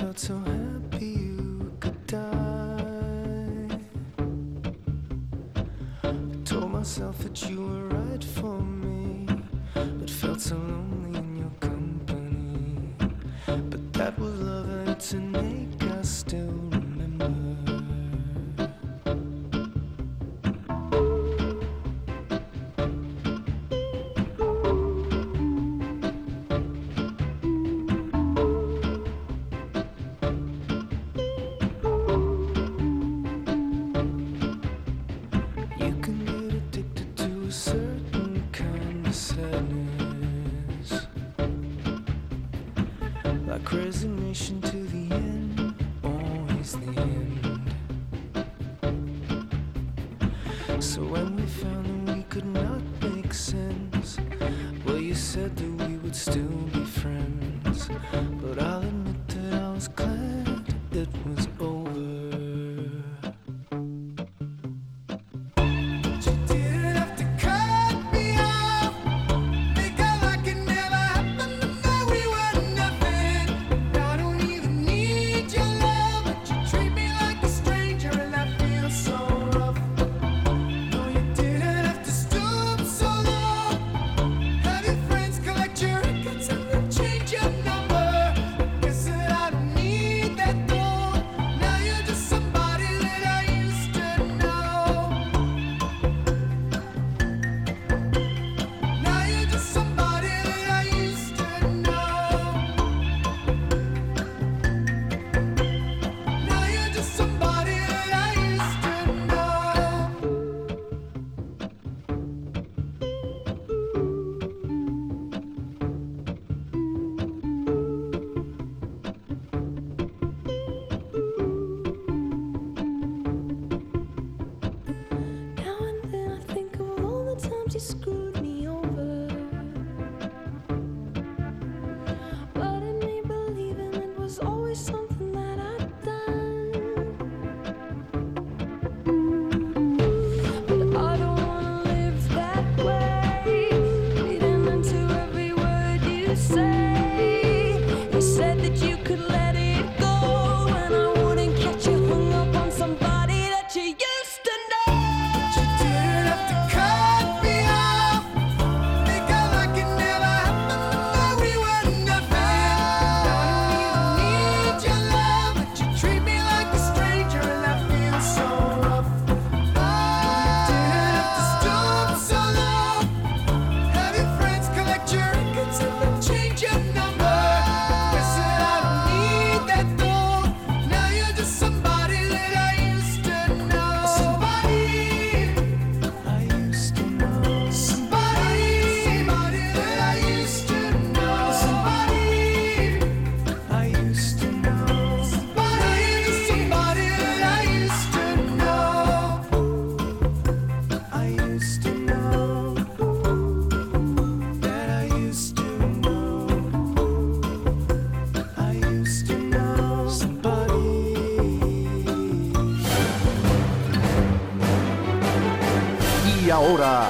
said you felt so happy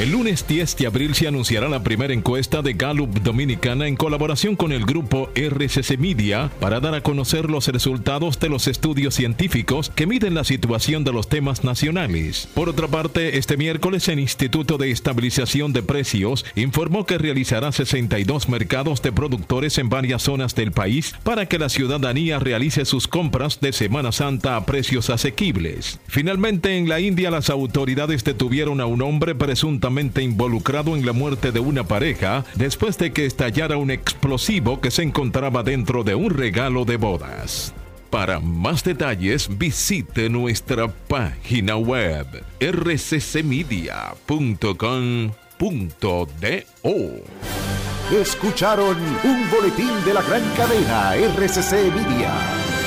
El lunes 10 de abril se anunciará la primera encuesta de Gallup Dominicana en colaboración con el grupo RCC Media para dar a conocer los resultados de los estudios científicos que miden la situación de los temas nacionales. Por otra parte, este miércoles el Instituto de Estabilización de Precios informó que realizará 62 mercados de productores en varias zonas del país para que la ciudadanía realice sus compras de Semana Santa a precios asequibles. Finalmente, en la India las autoridades detuvieron a un hombre presuntamente involucrado en la muerte de una pareja después de que estallara un explosivo que se encontraba dentro de un regalo de bodas. Para más detalles visite nuestra página web rccmedia.com.do. Escucharon un boletín de la gran cadena RCC Media.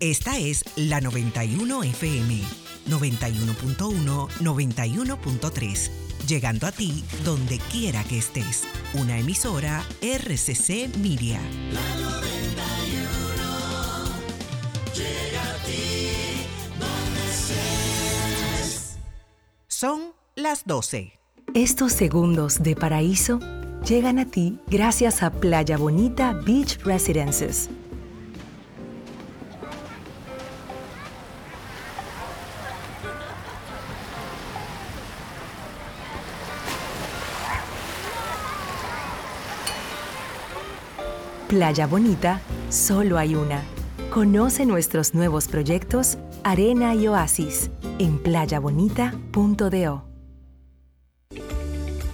Esta es la 91 FM, 91.1, 91.3, llegando a ti donde quiera que estés. Una emisora RCC Media. Llega a ti donde estés. Son las 12. Estos segundos de paraíso llegan a ti gracias a Playa Bonita Beach Residences. Playa Bonita, solo hay una. Conoce nuestros nuevos proyectos Arena y Oasis en playabonita.do.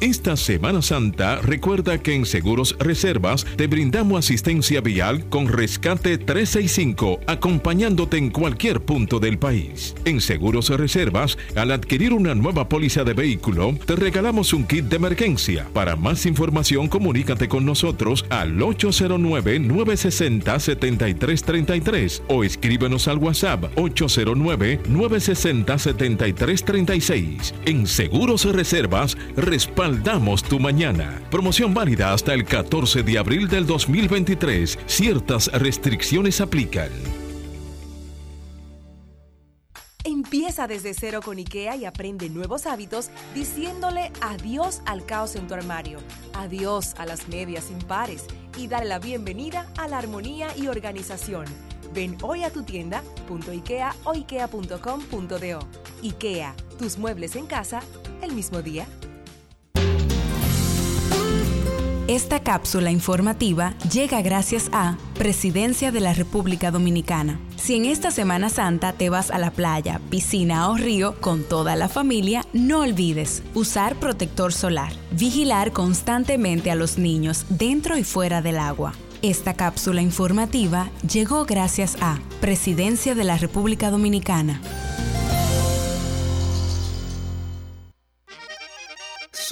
Esta Semana Santa recuerda que en Seguros Reservas te brindamos asistencia vial con rescate 365 acompañándote en cualquier punto del país. En Seguros Reservas, al adquirir una nueva póliza de vehículo, te regalamos un kit de emergencia. Para más información comunícate con nosotros al 809-960-7333 o escríbenos al WhatsApp 809-960-7336. En Seguros Reservas, respalda Damos tu mañana. Promoción válida hasta el 14 de abril del 2023. Ciertas restricciones aplican. Empieza desde cero con IKEA y aprende nuevos hábitos diciéndole adiós al caos en tu armario, adiós a las medias impares y dale la bienvenida a la armonía y organización. Ven hoy a tu tienda .ikea o ikea.com.do. IKEA, tus muebles en casa el mismo día. Esta cápsula informativa llega gracias a Presidencia de la República Dominicana. Si en esta Semana Santa te vas a la playa, piscina o río con toda la familia, no olvides usar protector solar, vigilar constantemente a los niños dentro y fuera del agua. Esta cápsula informativa llegó gracias a Presidencia de la República Dominicana.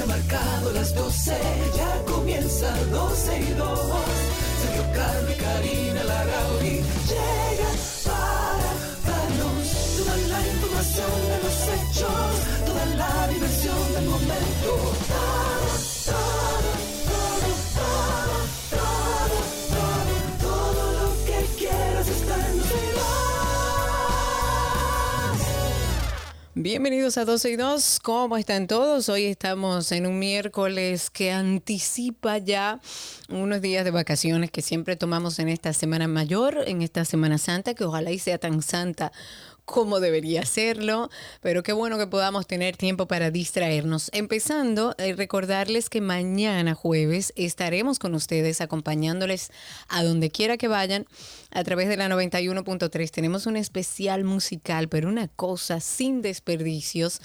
Ya marcado las 12, ya comienza 12 y 2. Sergio y Karina Larrauri llegan para darnos toda la información de los hechos, toda la diversión del momento. Bienvenidos a 12 y 2, ¿cómo están todos? Hoy estamos en un miércoles que anticipa ya unos días de vacaciones que siempre tomamos en esta Semana Mayor, en esta Semana Santa, que ojalá y sea tan santa como debería serlo, pero qué bueno que podamos tener tiempo para distraernos. Empezando, eh, recordarles que mañana jueves estaremos con ustedes acompañándoles a donde quiera que vayan a través de la 91.3. Tenemos un especial musical, pero una cosa sin desperdicios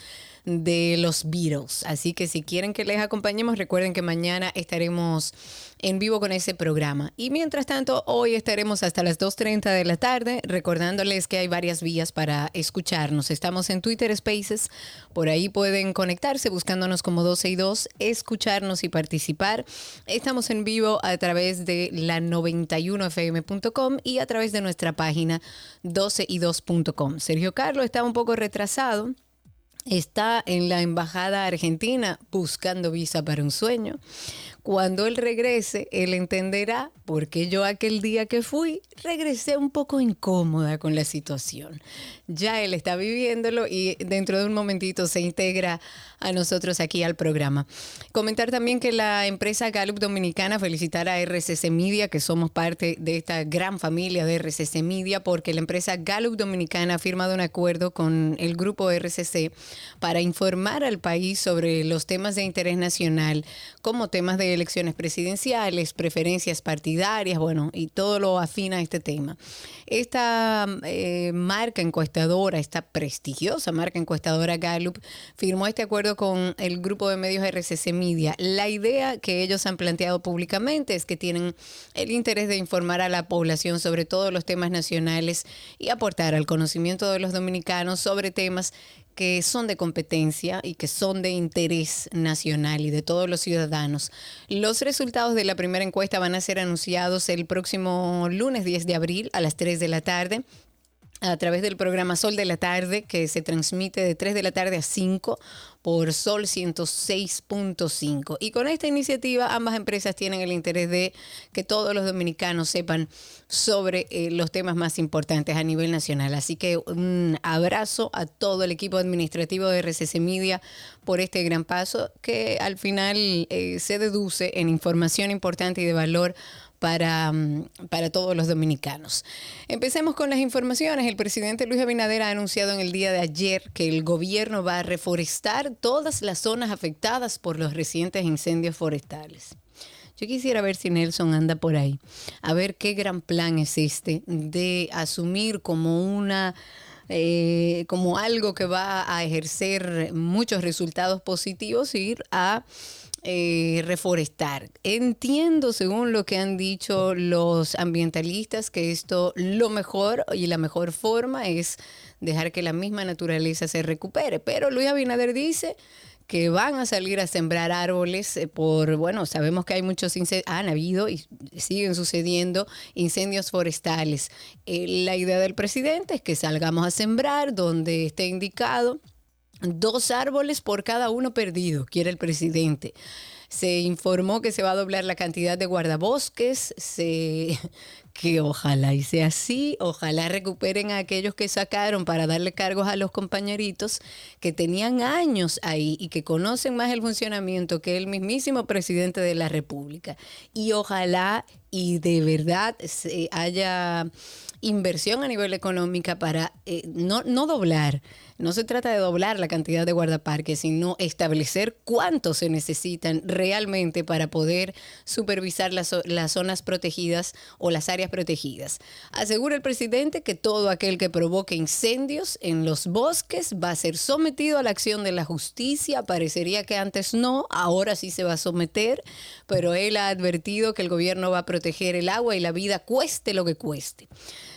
de los Beatles. Así que si quieren que les acompañemos, recuerden que mañana estaremos en vivo con ese programa. Y mientras tanto, hoy estaremos hasta las 2.30 de la tarde, recordándoles que hay varias vías para escucharnos. Estamos en Twitter Spaces, por ahí pueden conectarse buscándonos como 12 y 2, escucharnos y participar. Estamos en vivo a través de la 91fm.com y a través de nuestra página 12y2.com. Sergio Carlos está un poco retrasado está en la embajada argentina buscando visa para un sueño. Cuando él regrese, él entenderá por qué yo aquel día que fui regresé un poco incómoda con la situación. Ya él está viviéndolo y dentro de un momentito se integra a nosotros aquí al programa. Comentar también que la empresa Gallup Dominicana felicitar a RCC Media, que somos parte de esta gran familia de RCC Media, porque la empresa Gallup Dominicana ha firmado un acuerdo con el grupo RCC para informar al país sobre los temas de interés nacional, como temas de elecciones presidenciales, preferencias partidarias, bueno, y todo lo afina a este tema. Esta eh, marca encuestadora, esta prestigiosa marca encuestadora Gallup, firmó este acuerdo con el grupo de medios RCC Media. La idea que ellos han planteado públicamente es que tienen el interés de informar a la población sobre todos los temas nacionales y aportar al conocimiento de los dominicanos sobre temas que son de competencia y que son de interés nacional y de todos los ciudadanos. Los resultados de la primera encuesta van a ser anunciados el próximo lunes 10 de abril a las 3 de la tarde a través del programa Sol de la Tarde, que se transmite de 3 de la tarde a 5 por Sol 106.5. Y con esta iniciativa ambas empresas tienen el interés de que todos los dominicanos sepan sobre eh, los temas más importantes a nivel nacional. Así que un abrazo a todo el equipo administrativo de RCC Media por este gran paso que al final eh, se deduce en información importante y de valor para, mm, para todos los dominicanos. Empecemos con las informaciones. El presidente Luis Abinader ha anunciado en el día de ayer que el gobierno va a reforestar todas las zonas afectadas por los recientes incendios forestales. Yo quisiera ver si Nelson anda por ahí, a ver qué gran plan es este de asumir como una eh, como algo que va a ejercer muchos resultados positivos, ir a eh, reforestar. Entiendo, según lo que han dicho los ambientalistas, que esto lo mejor y la mejor forma es dejar que la misma naturaleza se recupere. Pero Luis Abinader dice que van a salir a sembrar árboles eh, por, bueno, sabemos que hay muchos incendios, han habido y siguen sucediendo incendios forestales. Eh, la idea del presidente es que salgamos a sembrar donde esté indicado Dos árboles por cada uno perdido, quiere el presidente. Se informó que se va a doblar la cantidad de guardabosques, que ojalá y sea así, ojalá recuperen a aquellos que sacaron para darle cargos a los compañeritos que tenían años ahí y que conocen más el funcionamiento que el mismísimo presidente de la República. Y ojalá y de verdad se haya inversión a nivel económica para eh, no, no doblar no se trata de doblar la cantidad de guardaparques, sino establecer cuántos se necesitan realmente para poder supervisar las, las zonas protegidas o las áreas protegidas. Asegura el presidente que todo aquel que provoque incendios en los bosques va a ser sometido a la acción de la justicia. Parecería que antes no, ahora sí se va a someter, pero él ha advertido que el gobierno va a proteger el agua y la vida cueste lo que cueste.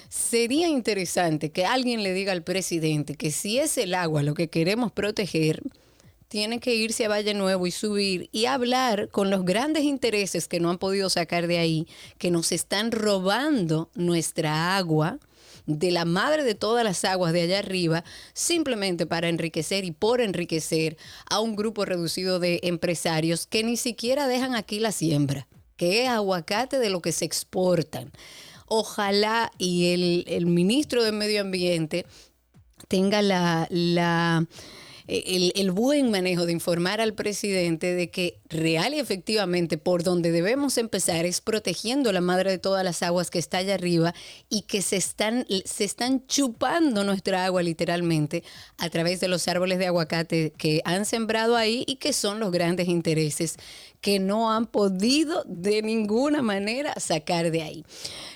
Sería interesante que alguien le diga al presidente que si es el agua lo que queremos proteger, tiene que irse a Valle Nuevo y subir y hablar con los grandes intereses que no han podido sacar de ahí, que nos están robando nuestra agua de la madre de todas las aguas de allá arriba, simplemente para enriquecer y por enriquecer a un grupo reducido de empresarios que ni siquiera dejan aquí la siembra, que es aguacate de lo que se exportan ojalá y el, ministro de Medio Ambiente tenga la, la el, buen manejo de informar al presidente de que real y efectivamente por donde debemos empezar es protegiendo la madre de todas las aguas que está allá arriba y que se están, se están chupando nuestra agua literalmente a través de los árboles de aguacate que han sembrado ahí y que son los grandes intereses que no han podido de ninguna manera sacar de ahí.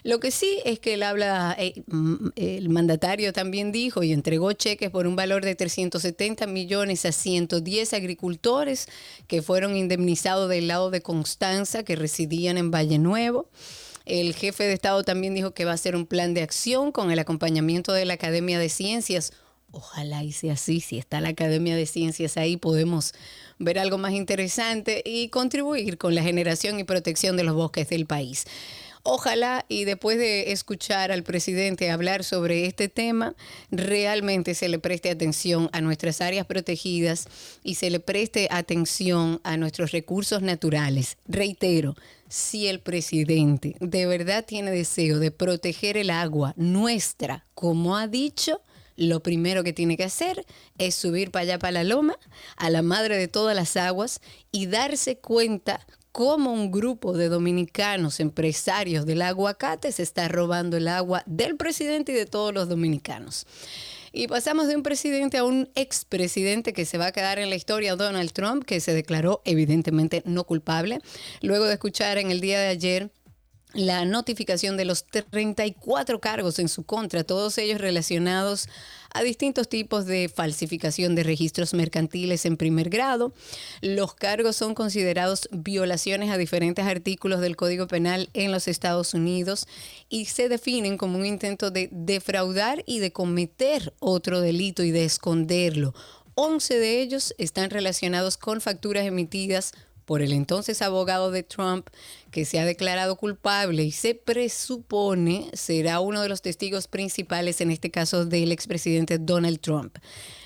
Lo que sí es que él habla, eh, mm, el mandatario también dijo y entregó cheques por un valor de 370 millones a 110 agricultores que fueron indemnizados del lado de Constanza, que residían en Valle Nuevo. El jefe de Estado también dijo que va a hacer un plan de acción con el acompañamiento de la Academia de Ciencias. Ojalá y sea así, si está la Academia de Ciencias ahí, podemos ver algo más interesante y contribuir con la generación y protección de los bosques del país. Ojalá y después de escuchar al presidente hablar sobre este tema, realmente se le preste atención a nuestras áreas protegidas y se le preste atención a nuestros recursos naturales. Reitero, si el presidente de verdad tiene deseo de proteger el agua nuestra, como ha dicho, lo primero que tiene que hacer es subir para allá, para la loma, a la madre de todas las aguas y darse cuenta cómo un grupo de dominicanos empresarios del aguacate se está robando el agua del presidente y de todos los dominicanos. Y pasamos de un presidente a un expresidente que se va a quedar en la historia, Donald Trump, que se declaró evidentemente no culpable, luego de escuchar en el día de ayer la notificación de los 34 cargos en su contra, todos ellos relacionados a distintos tipos de falsificación de registros mercantiles en primer grado. Los cargos son considerados violaciones a diferentes artículos del Código Penal en los Estados Unidos y se definen como un intento de defraudar y de cometer otro delito y de esconderlo. 11 de ellos están relacionados con facturas emitidas por el entonces abogado de Trump, que se ha declarado culpable y se presupone será uno de los testigos principales en este caso del expresidente Donald Trump.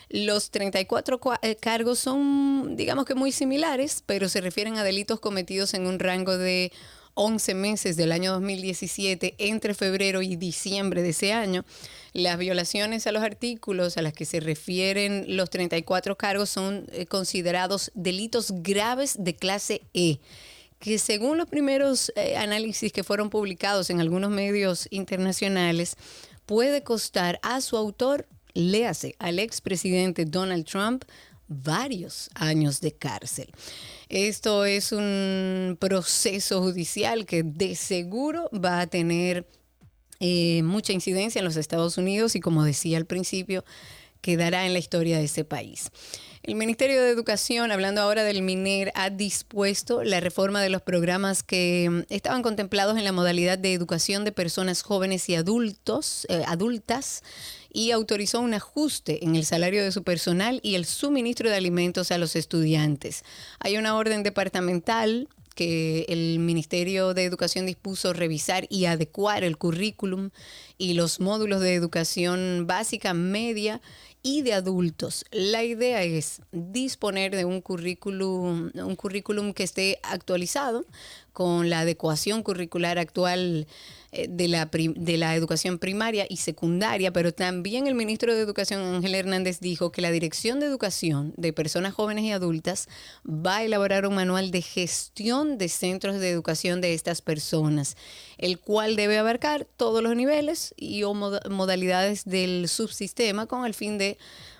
Los 34 eh, cargos son, digamos que muy similares, pero se refieren a delitos cometidos en un rango de 11 meses del año 2017 entre febrero y diciembre de ese año. Las violaciones a los artículos a las que se refieren los 34 cargos son eh, considerados delitos graves de clase E que según los primeros eh, análisis que fueron publicados en algunos medios internacionales, puede costar a su autor, léase, al expresidente Donald Trump, varios años de cárcel. Esto es un proceso judicial que de seguro va a tener eh, mucha incidencia en los Estados Unidos y como decía al principio, quedará en la historia de ese país. El Ministerio de Educación, hablando ahora del MINER, ha dispuesto la reforma de los programas que mm, estaban contemplados en la modalidad de educación de personas jóvenes y adultos, eh, adultas y autorizó un ajuste en el salario de su personal y el suministro de alimentos a los estudiantes. Hay una orden departamental que el Ministerio de Educación dispuso revisar y adecuar el currículum y los módulos de educación básica, media y de adultos. La idea es disponer de un currículum, un currículum que esté actualizado con la adecuación curricular actual eh, de la, de la educación primaria y secundaria, pero también el ministro de Educación Ángel Hernández dijo que la Dirección de Educación de Personas Jóvenes y Adultas va a elaborar un manual de gestión de centros de educación de estas personas, el cual debe abarcar todos los niveles y o modalidades del subsistema con el fin de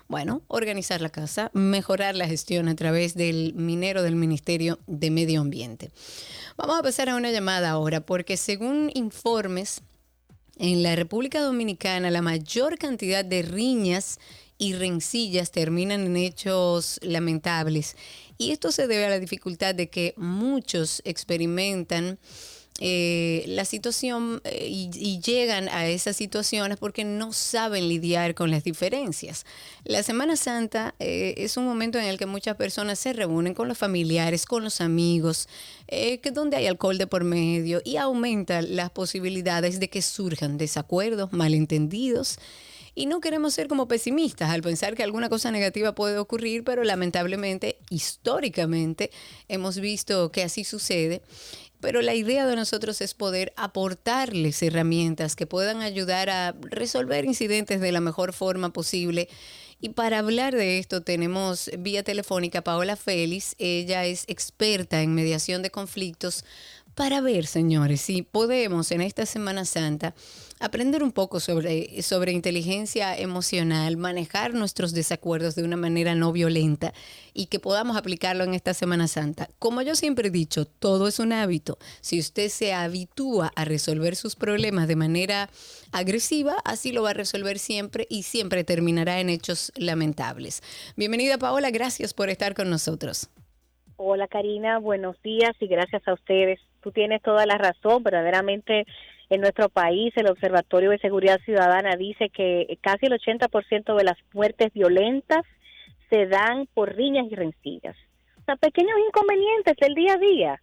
bueno, organizar la casa, mejorar la gestión a través del minero del Ministerio de Medio Ambiente. Vamos a pasar a una llamada ahora, porque según informes, en la República Dominicana la mayor cantidad de riñas y rencillas terminan en hechos lamentables. Y esto se debe a la dificultad de que muchos experimentan eh, la situación eh, y, llegan a esas situaciones porque no saben lidiar con las diferencias. La Semana Santa eh, es un momento en el que muchas personas se reúnen con los familiares, con los amigos, que donde hay alcohol de por medio y aumenta las posibilidades de que surjan desacuerdos, malentendidos. Y no queremos ser como pesimistas al pensar que alguna cosa negativa puede ocurrir, pero lamentablemente, históricamente, hemos visto que así sucede. Pero la idea de nosotros es poder aportarles herramientas que puedan ayudar a resolver incidentes de la mejor forma posible. Y para hablar de esto tenemos vía telefónica Paola Félix. Ella es experta en mediación de conflictos para ver, señores, si podemos en esta Semana Santa aprender un poco sobre, sobre inteligencia emocional, manejar nuestros desacuerdos de una manera no violenta y que podamos aplicarlo en esta Semana Santa. Como yo siempre he dicho, todo es un hábito. Si usted se habitúa a resolver sus problemas de manera agresiva, así lo va a resolver siempre y siempre terminará en hechos lamentables. Bienvenida Paola, gracias por estar con nosotros. Hola Karina, buenos días y gracias a ustedes. Tú tienes toda la razón, verdaderamente en nuestro país el Observatorio de Seguridad Ciudadana dice que casi el 80% de las muertes violentas se dan por riñas y rencillas. O sea, pequeños inconvenientes del día a día.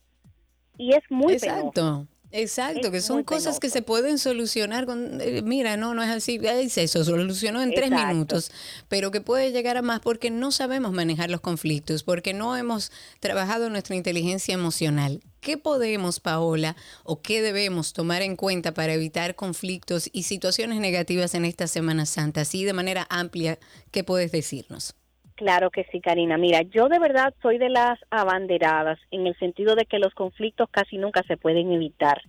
Y es muy Exacto. Exacto, que son cosas que se pueden solucionar con, eh, mira, no, no es así, se solucionó en tres minutos, pero que puede llegar a más porque no sabemos manejar los conflictos, porque no hemos trabajado nuestra inteligencia emocional. ¿Qué podemos, Paola, o qué debemos tomar en cuenta para evitar conflictos y situaciones negativas en esta Semana Santa? Así de manera amplia, ¿qué puedes decirnos? Claro que sí, Karina. Mira, yo de verdad soy de las abanderadas en el sentido de que los conflictos casi nunca se pueden evitar.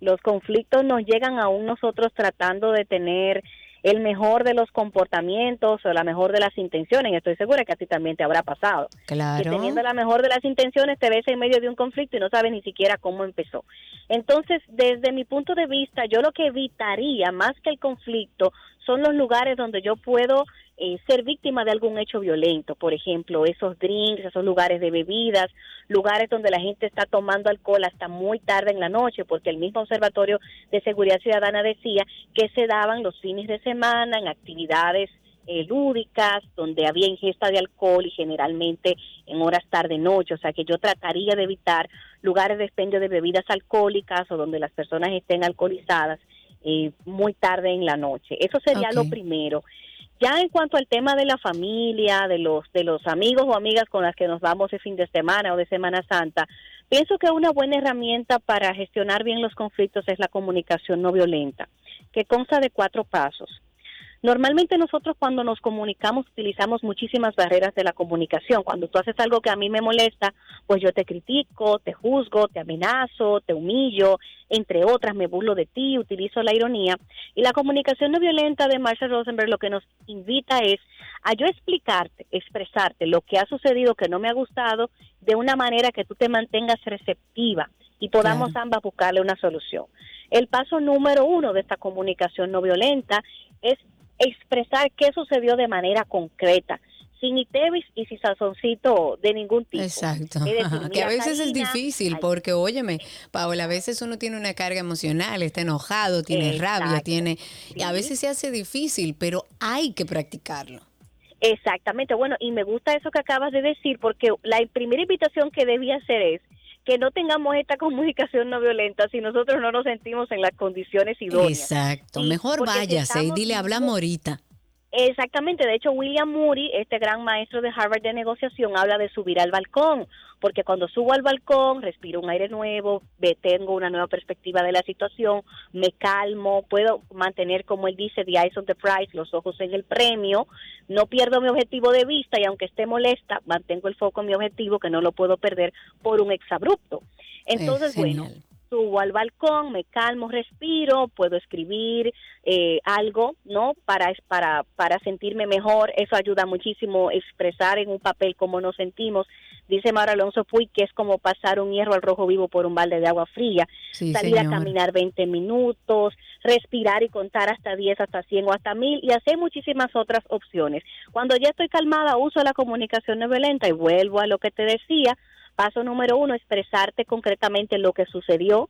Los conflictos nos llegan aún nosotros tratando de tener el mejor de los comportamientos o la mejor de las intenciones. Estoy segura que a ti también te habrá pasado. Que Claro. teniendo la mejor de las intenciones te ves en medio de un conflicto y no sabes ni siquiera cómo empezó. Entonces, desde mi punto de vista, yo lo que evitaría más que el conflicto son los lugares donde yo puedo eh, ser víctima de algún hecho violento, por ejemplo, esos drinks, esos lugares de bebidas, lugares donde la gente está tomando alcohol hasta muy tarde en la noche, porque el mismo Observatorio de Seguridad Ciudadana decía que se daban los fines de semana en actividades eh, lúdicas, donde había ingesta de alcohol y generalmente en horas tarde-noche, o sea que yo trataría de evitar lugares de expendio de bebidas alcohólicas o donde las personas estén alcoholizadas eh, muy tarde en la noche. Eso sería lo primero. Ya en cuanto al tema de la familia, de los de los amigos o amigas con las que nos vamos de fin de semana o de Semana Santa, pienso que una buena herramienta para gestionar bien los conflictos es la comunicación no violenta, que consta de cuatro pasos. Normalmente nosotros cuando nos comunicamos utilizamos muchísimas barreras de la comunicación. Cuando tú haces algo que a mí me molesta, pues yo te critico, te juzgo, te amenazo, te humillo, entre otras, me burlo de ti, utilizo la ironía. Y la comunicación no violenta de Marshall Rosenberg lo que nos invita es a yo explicarte, expresarte lo que ha sucedido que no me ha gustado de una manera que tú te mantengas receptiva y podamos ambas buscarle una solución. El paso número uno de esta comunicación no violenta es expresar qué sucedió de manera concreta, sin itevis y sin sazoncito de ningún tipo. Exacto. Es decir, Ajá, que a veces es difícil porque, óyeme, Paola, a veces uno tiene una carga emocional, está enojado, tiene rabia, tiene... Y a veces se hace difícil, pero hay que practicarlo. Exactamente, bueno, y me gusta eso que acabas de decir, porque la primera invitación que debía hacer es que no tengamos esta comunicación no violenta si nosotros no nos sentimos en las condiciones idóneas. Exacto. Mejor váyase y dile, hablamos ahorita. Exactamente, de hecho William Moody, este gran maestro de Harvard de negociación, habla de subir al balcón, porque cuando subo al balcón respiro un aire nuevo, tengo una nueva perspectiva de la situación, me calmo, puedo mantener, como él dice, the eyes on the prize, los ojos en el premio, no pierdo mi objetivo de vista y aunque esté molesta, mantengo el foco en mi objetivo que no lo puedo perder por un exabrupto. Entonces, bueno. Subo al balcón, me calmo, respiro, puedo escribir eh, algo, ¿no? Para, para, para sentirme mejor. Eso ayuda muchísimo expresar en un papel cómo nos sentimos. Dice Mauro Alonso Puy que es como pasar un hierro al rojo vivo por un balde de agua fría. Sí, Salir a caminar 20 minutos, respirar y contar hasta 10, hasta 100 o hasta 1000 y hacer muchísimas otras opciones. Cuando ya estoy calmada, uso la comunicación no violenta y vuelvo a lo que te decía. Paso número uno, expresarte concretamente lo que sucedió.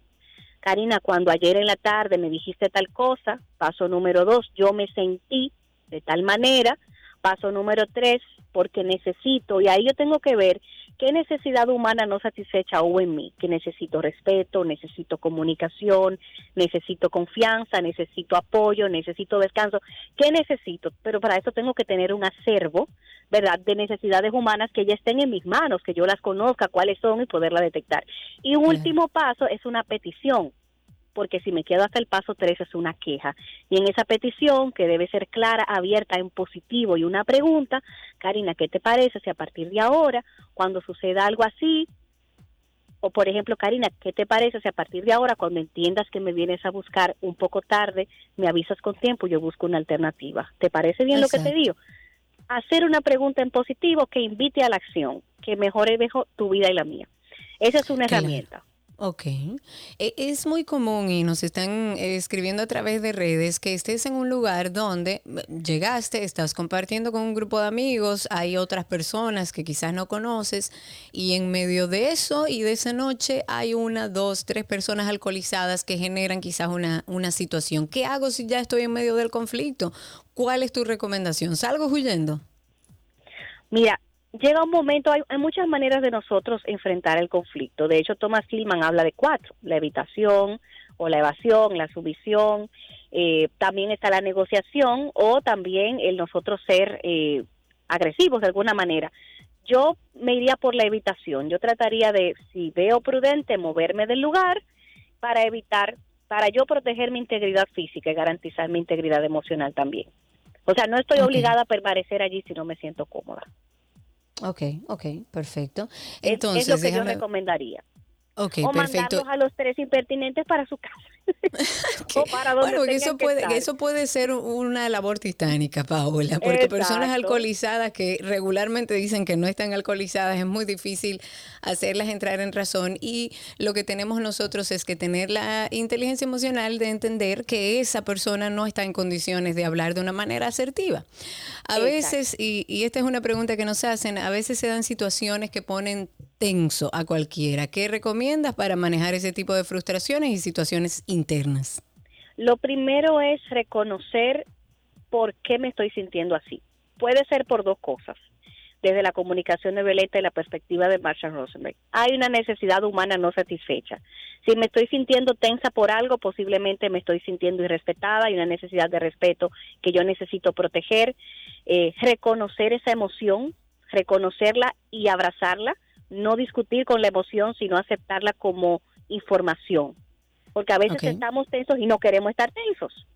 Karina, cuando ayer en la tarde me dijiste tal cosa. Paso número dos, yo me sentí de tal manera. Paso número tres, porque necesito, y ahí yo tengo que ver qué necesidad humana no satisfecha hubo en mí, que necesito respeto, necesito comunicación, necesito confianza, necesito apoyo, necesito descanso, ¿qué necesito? Pero para eso tengo que tener un acervo, ¿verdad?, de necesidades humanas que ya estén en mis manos, que yo las conozca, cuáles son y poderla detectar. Y un último paso es una petición, porque si me quedo hasta el paso 3 es una queja. Y en esa petición, que debe ser clara, abierta, en positivo y una pregunta, Karina, ¿qué te parece si a partir de ahora, cuando suceda algo así, o por ejemplo, Karina, ¿qué te parece si a partir de ahora, cuando entiendas que me vienes a buscar un poco tarde, me avisas con tiempo y yo busco una alternativa? ¿Te parece bien lo que te digo? Hacer una pregunta en positivo que invite a la acción, que mejore mejor tu vida y la mía. Esa es una Claro. herramienta. Ok. E- Es muy común y nos están eh, escribiendo a través de redes que estés en un lugar donde eh, llegaste, estás compartiendo con un grupo de amigos, hay otras personas que quizás no conoces y en medio de eso y de esa noche hay una, dos, tres personas alcoholizadas que generan quizás una, una situación. ¿Qué hago si ya estoy en medio del conflicto? ¿Cuál es tu recomendación? ¿Salgo huyendo? Mira, llega un momento, hay, hay muchas maneras de nosotros enfrentar el conflicto. De hecho, Thomas Tillman habla de cuatro, la evitación o la evasión, la sumisión, eh, también está la negociación o también el nosotros ser eh, agresivos de alguna manera. Yo me iría por la evitación, yo trataría de, si veo prudente, moverme del lugar para evitar, para yo proteger mi integridad física y garantizar mi integridad emocional también. O sea, no estoy obligada a permanecer allí si no me siento cómoda. Ok, ok, perfecto. Es- Entonces, es lo que yo recomendaría. Ok, o perfecto. mandarlos a los tres impertinentes para su casa. o para donde Bueno, eso que puede, estar. eso puede ser una labor titánica, Paola, porque personas alcoholizadas que regularmente dicen que no están alcoholizadas, es muy difícil hacerlas entrar en razón y lo que tenemos nosotros es que tener la inteligencia emocional de entender que esa persona no está en condiciones de hablar de una manera asertiva. A Exacto. veces, y, y esta es una pregunta que nos hacen, a veces se dan situaciones que ponen tenso a cualquiera. ¿Qué recomiendas para manejar ese tipo de frustraciones y situaciones internas? Lo primero es reconocer por qué me estoy sintiendo así. Puede ser por dos cosas. Desde la comunicación de Violeta y la perspectiva de Marshall Rosenberg. Hay una necesidad humana no satisfecha. Si me estoy sintiendo tensa por algo, posiblemente me estoy sintiendo irrespetada. Hay una necesidad de respeto que yo necesito proteger. Eh, reconocer esa emoción, reconocerla y abrazarla. No discutir con la emoción, sino aceptarla como información porque a veces estamos tensos y no queremos estar tensos.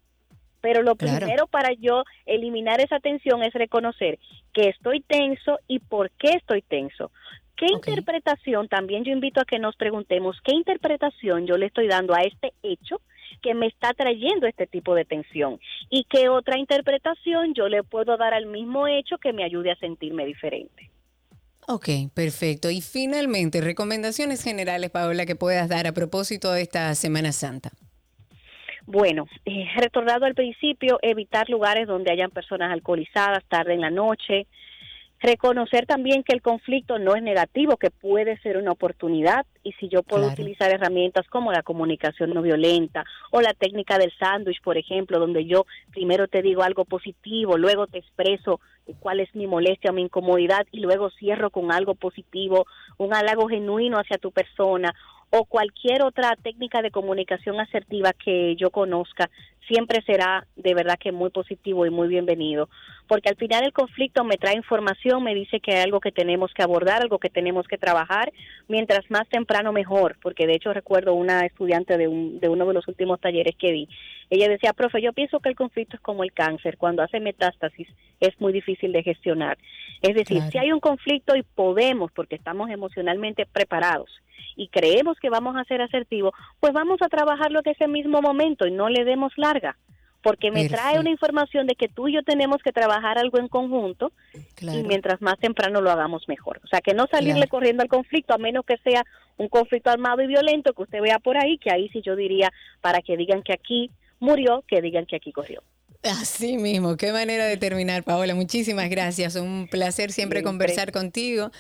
Pero lo Claro. primero para yo eliminar esa tensión es reconocer que estoy tenso y por qué estoy tenso. ¿Qué interpretación, también yo invito a que nos preguntemos, qué interpretación yo le estoy dando a este hecho que me está trayendo este tipo de tensión? Y qué otra interpretación yo le puedo dar al mismo hecho que me ayude a sentirme diferente. Ok, perfecto. Y finalmente, recomendaciones generales, Paola, que puedas dar a propósito de esta Semana Santa. Bueno, eh, retornado al principio, evitar lugares donde hayan personas alcoholizadas tarde en la noche. Reconocer también que el conflicto no es negativo, que puede ser una oportunidad y si yo puedo Claro. utilizar herramientas como la comunicación no violenta o la técnica del sándwich, por ejemplo, donde yo primero te digo algo positivo, luego te expreso cuál es mi molestia o mi incomodidad y luego cierro con algo positivo, un halago genuino hacia tu persona o cualquier otra técnica de comunicación asertiva que yo conozca, siempre será de verdad que muy positivo y muy bienvenido, porque al final el conflicto me trae información, me dice que hay algo que tenemos que abordar, algo que tenemos que trabajar, mientras más temprano mejor, porque de hecho recuerdo una estudiante de, un, de uno de los últimos talleres que di, ella decía, profe, yo pienso que el conflicto es como el cáncer, cuando hace metástasis es muy difícil de gestionar. Es decir, Claro. si hay un conflicto y podemos, porque estamos emocionalmente preparados y creemos que vamos a ser asertivos, pues vamos a trabajarlo en ese mismo momento y no le demos larga, porque me trae una información de que tú y yo tenemos que trabajar algo en conjunto Claro. y mientras más temprano lo hagamos mejor. O sea, que no salirle Claro. corriendo al conflicto, a menos que sea un conflicto armado y violento que usted vea por ahí, que ahí sí yo diría, para que digan que aquí murió, que digan que aquí corrió. Así mismo, qué manera de terminar, Paola. Muchísimas gracias. Un placer siempre Siempre. conversar contigo.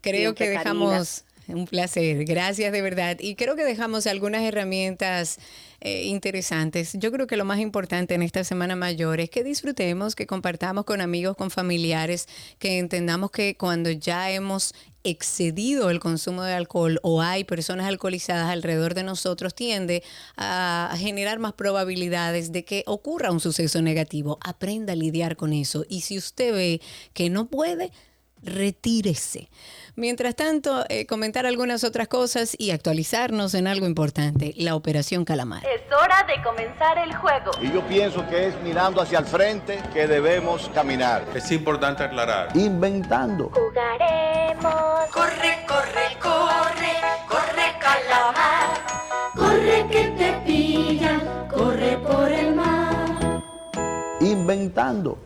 Creo Siempre, que dejamos un placer. Gracias de verdad. Y creo que dejamos algunas herramientas eh, interesantes. Yo creo que lo más importante en esta Semana Mayor es que disfrutemos, que compartamos con amigos, con familiares, que entendamos que cuando ya hemos excedido el consumo de alcohol o hay personas alcoholizadas alrededor de nosotros, tiende a generar más probabilidades de que ocurra un suceso negativo. Aprenda a lidiar con eso. Y si usted ve que no puede, retírese. Mientras tanto, eh, comentar algunas otras cosas y actualizarnos en algo importante, la Operación Calamar. Es hora de comenzar el juego. Y yo pienso que es mirando hacia el frente que debemos caminar. Es importante aclarar. Inventando. Jugaremos. Corre, corre, corre,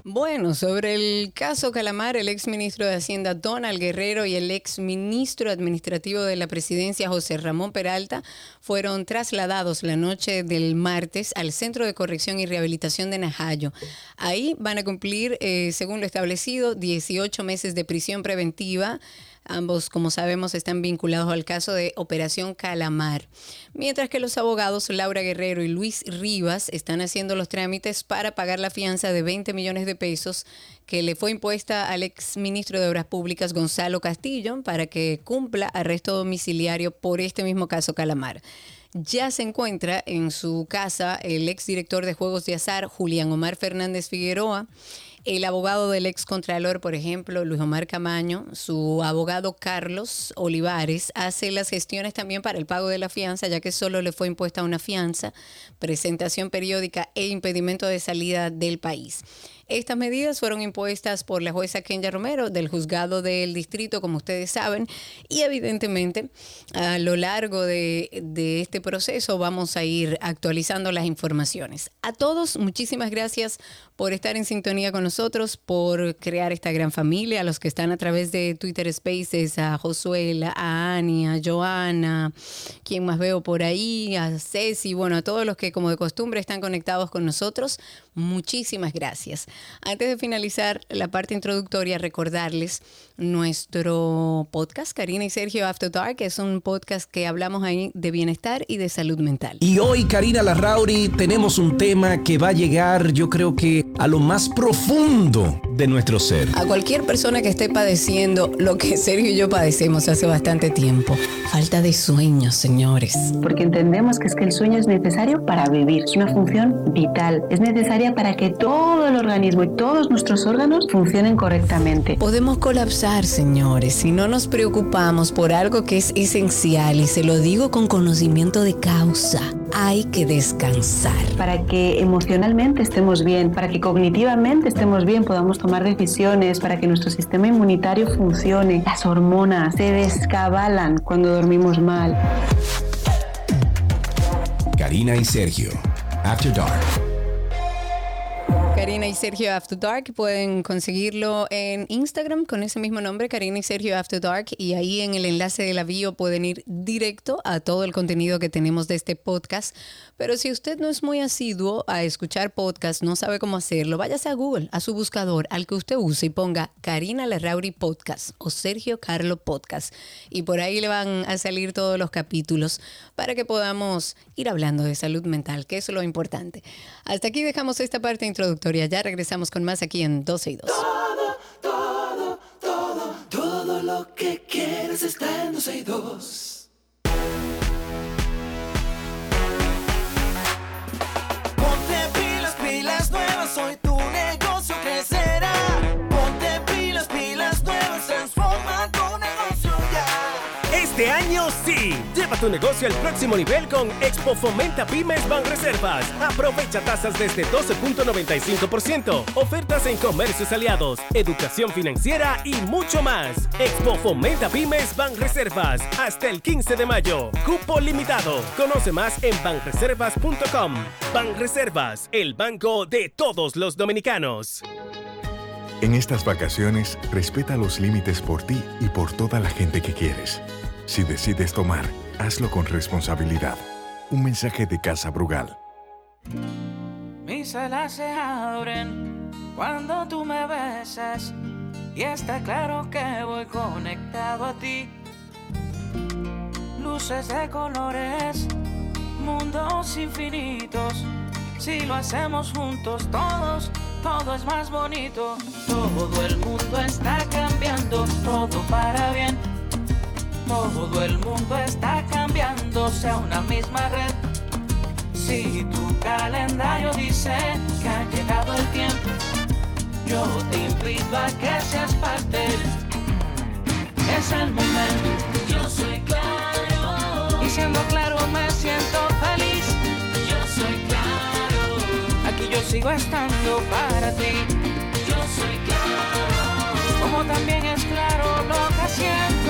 Bueno, sobre el caso Calamar, el ex ministro de Hacienda Donald Guerrero y el ex ministro administrativo de la presidencia José Ramón Peralta fueron trasladados la noche del martes al Centro de Corrección y Rehabilitación de Najayo. Ahí van a cumplir, eh, según lo establecido, 18 meses de prisión preventiva. Ambos, como sabemos, están vinculados al caso de Operación Calamar. Mientras que los abogados Laura Guerrero y Luis Rivas están haciendo los trámites para pagar la fianza de 20 millones de pesos que le fue impuesta al ex ministro de Obras Públicas Gonzalo Castillo para que cumpla arresto domiciliario por este mismo caso Calamar. Ya se encuentra en su casa el ex director de Juegos de Azar, Julián Omar Fernández Figueroa, el abogado del ex contralor, por ejemplo, Luis Omar Camaño, su abogado Carlos Olivares, hace las gestiones también para el pago de la fianza, ya que solo le fue impuesta una fianza, presentación periódica e impedimento de salida del país. Estas medidas fueron impuestas por la jueza Kenya Romero del juzgado del distrito, como ustedes saben, y evidentemente a lo largo de, este proceso vamos a ir actualizando las informaciones. A todos, muchísimas gracias por estar en sintonía con nosotros, por crear esta gran familia, a los que están a través de Twitter Spaces, a Josuela, a Ani, a Joana, quien más veo por ahí, a Ceci, bueno, a todos los que como de costumbre están conectados con nosotros, muchísimas gracias. Antes de finalizar la parte introductoria, recordarles nuestro podcast, Karina y Sergio After Dark, que es un podcast que hablamos ahí de bienestar y de salud mental. Y hoy, Karina Larrauri, tenemos un tema que va a llegar, yo creo que a lo más profundo de nuestro ser. A cualquier persona que esté padeciendo lo que Sergio y yo padecemos hace bastante tiempo, falta de sueño, señores. Porque entendemos que es que el sueño es necesario para vivir, es una función vital, es necesaria para que todo el organismo y todos nuestros órganos funcionen correctamente. Podemos colapsar, señores, si no nos preocupamos por algo que es esencial y se lo digo con conocimiento de causa. Hay que descansar. Para que emocionalmente estemos bien, para que cognitivamente estemos bien, podamos tomar decisiones, para que nuestro sistema inmunitario funcione. Las hormonas se descabalan cuando dormimos mal. Karina y Sergio, After Dark. Karina y Sergio After Dark pueden conseguirlo en Instagram con ese mismo nombre, Karina y Sergio After Dark, y ahí en el enlace de la bio pueden ir directo a todo el contenido que tenemos de este podcast. Pero si usted no es muy asiduo a escuchar podcast, no sabe cómo hacerlo, váyase a Google, a su buscador, al que usted use y ponga Karina Larrauri Podcast o Sergio Carlo Podcast. Y por ahí le van a salir todos los capítulos para que podamos ir hablando de salud mental, que es lo importante. Hasta aquí dejamos esta parte introductoria. Ya regresamos con más aquí en 12 y 2. Todo, todo, todo lo que quieres está en 12 y 2. soy Lleva tu negocio al próximo nivel con Expo Fomenta Pymes Banreservas. Aprovecha tasas desde 12.95%, ofertas en comercios aliados, educación financiera y mucho más. Expo Fomenta Pymes Banreservas hasta el 15 de mayo. Cupo limitado. Conoce más en banreservas.com. Banreservas, el banco de todos los dominicanos. En estas vacaciones, respeta los límites por ti y por toda la gente que quieres. Si decides tomar, hazlo con responsabilidad. Un mensaje de Casa Brugal. Mis alas se abren cuando tú me besas y está claro que voy conectado a ti. Luces de colores, mundos infinitos. Si lo hacemos juntos todos, todo es más bonito. Todo el mundo está cambiando, todo para bien. Todo el mundo está cambiando, sea una misma red. Si tu calendario dice que ha llegado el tiempo, yo te invito a que seas parte. Es el momento. Yo soy claro. Y siendo claro me siento feliz. Yo soy claro. Aquí yo sigo estando para ti. Yo soy claro. Como también es claro lo que siento.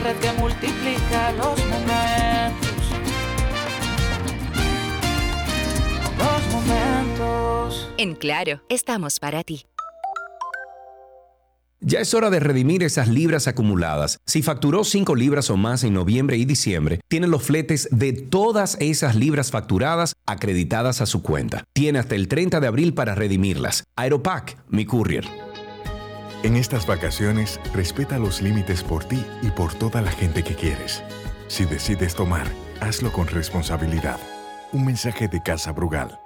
Red que multiplica los momentos. Los momentos. En Claro, estamos para ti. Ya es hora de redimir esas libras acumuladas. Si facturó 5 libras o más en noviembre y diciembre, tiene los fletes de todas esas libras facturadas acreditadas a su cuenta. Tiene hasta el 30 de abril para redimirlas. Aeropack, mi courier. En estas vacaciones, respeta los límites por ti y por toda la gente que quieres. Si decides tomar, hazlo con responsabilidad. Un mensaje de Casa Brugal.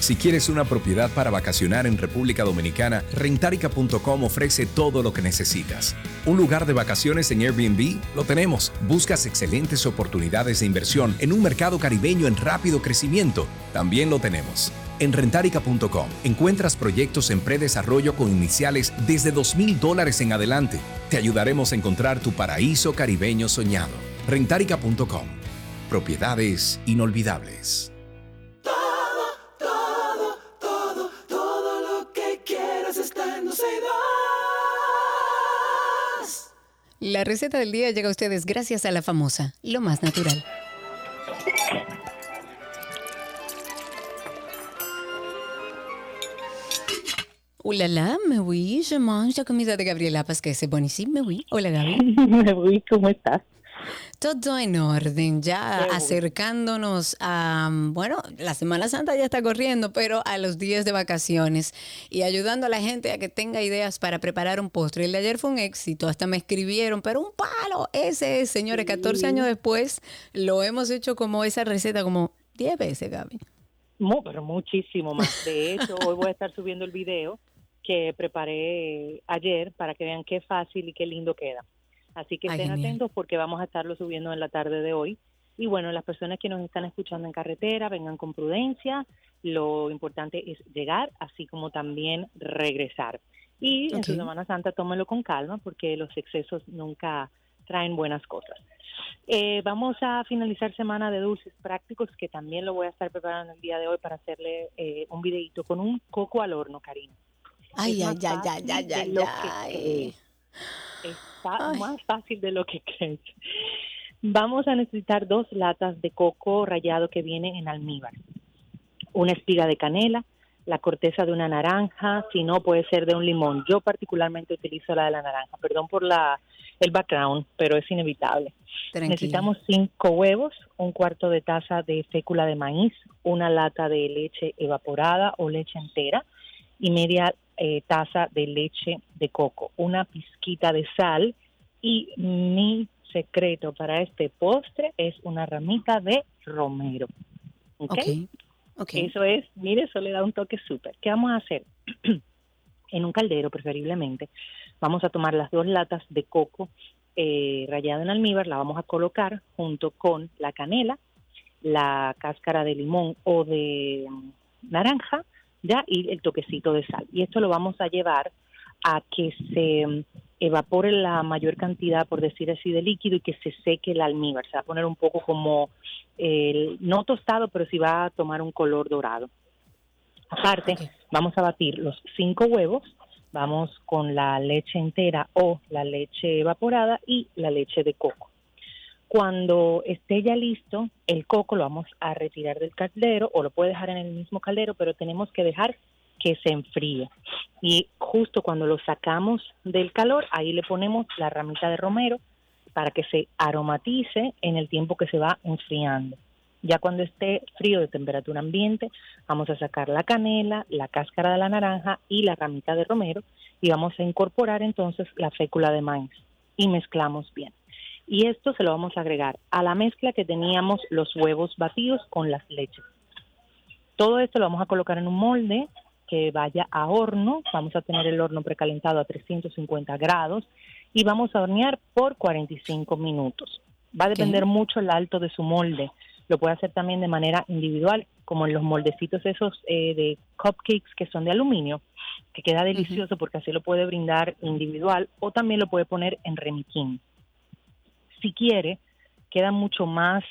Si quieres una propiedad para vacacionar en República Dominicana, rentarica.com ofrece todo lo que necesitas. Un lugar de vacaciones en Airbnb lo tenemos. Buscas excelentes oportunidades de inversión en un mercado caribeño en rápido crecimiento. También lo tenemos. En rentarica.com encuentras proyectos en predesarrollo con iniciales desde 2.000 dólares en adelante. Te ayudaremos a encontrar tu paraíso caribeño soñado. Rentarica.com. Propiedades inolvidables. Todo, todo, todo, todo lo que quieras está en La receta del día llega a ustedes gracias a la famosa, lo más natural. Hola, la, me voy, je mange la comida de Gabriela Paz, es buenísimo, me voy. Hola, Gaby. Me voy, ¿cómo estás? Todo en orden, ya acercándonos a, bueno, la Semana Santa ya está corriendo, pero a los días de vacaciones y ayudando a la gente a que tenga ideas para preparar un postre. El de ayer fue un éxito, hasta me escribieron, pero un palo, ese es, señores, 14 años después lo hemos hecho como esa receta como 10 veces, Gaby. Pero muchísimo más. De hecho, hoy voy a estar subiendo el video que preparé ayer para que vean qué fácil y qué lindo queda. Así que estén atentos porque vamos a estarlo subiendo en la tarde de hoy. Y bueno, las personas que nos están escuchando en carretera, vengan con prudencia. Lo importante es llegar, así como también regresar. Y en su. Semana Santa tómenlo con calma porque los excesos nunca traen buenas cosas. Eh, vamos a finalizar semana de dulces prácticos que también lo voy a estar preparando el día de hoy para hacerle eh, un videito con un coco al horno, Karina. Ay, ay, más ay, ay, ay, ay. Está más fácil de lo que crees. Vamos a necesitar dos latas de coco rallado que viene en almíbar, una espiga de canela, la corteza de una naranja, si no puede ser de un limón. Yo particularmente utilizo la de la naranja, perdón por la el background, pero es inevitable. Tranquila. Necesitamos cinco huevos, un cuarto de taza de fécula de maíz, una lata de leche evaporada o leche entera y media eh, taza de leche de coco, una pizquita de sal y mi secreto para este postre es una ramita de romero. ¿ok? Ok, ok. Eso es, mire, eso le da un toque súper. ¿Qué vamos a hacer? en un caldero, preferiblemente, vamos a tomar las dos latas de coco eh, rallado en almíbar, la vamos a colocar junto con la canela, la cáscara de limón o de mm, naranja, ya, y el toquecito de sal. Y esto lo vamos a llevar a que se evapore la mayor cantidad, por decir así, de líquido y que se seque el almíbar. Se va a poner un poco como, el, no tostado, pero sí va a tomar un color dorado. Aparte, vamos a batir los cinco huevos, vamos con la leche entera o la leche evaporada y la leche de coco. Cuando esté ya listo, el coco lo vamos a retirar del caldero o lo puede dejar en el mismo caldero, pero tenemos que dejar que se enfríe. Y justo cuando lo sacamos del calor, ahí le ponemos la ramita de romero para que se aromatice en el tiempo que se va enfriando. Ya cuando esté frío de temperatura ambiente, vamos a sacar la canela, la cáscara de la naranja y la ramita de romero y vamos a incorporar entonces la fécula de maíz y mezclamos bien. Y esto se lo vamos a agregar a la mezcla que teníamos los huevos batidos con las leches. Todo esto lo vamos a colocar en un molde que vaya a horno. Vamos a tener el horno precalentado a 350 grados y vamos a hornear por 45 minutos. Va a depender mucho el alto de su molde. Lo puede hacer también de manera individual, como en los moldecitos esos eh, de cupcakes que son de aluminio, que queda delicioso porque así lo puede brindar individual o también lo puede poner en remiquín. Si quiere, queda mucho más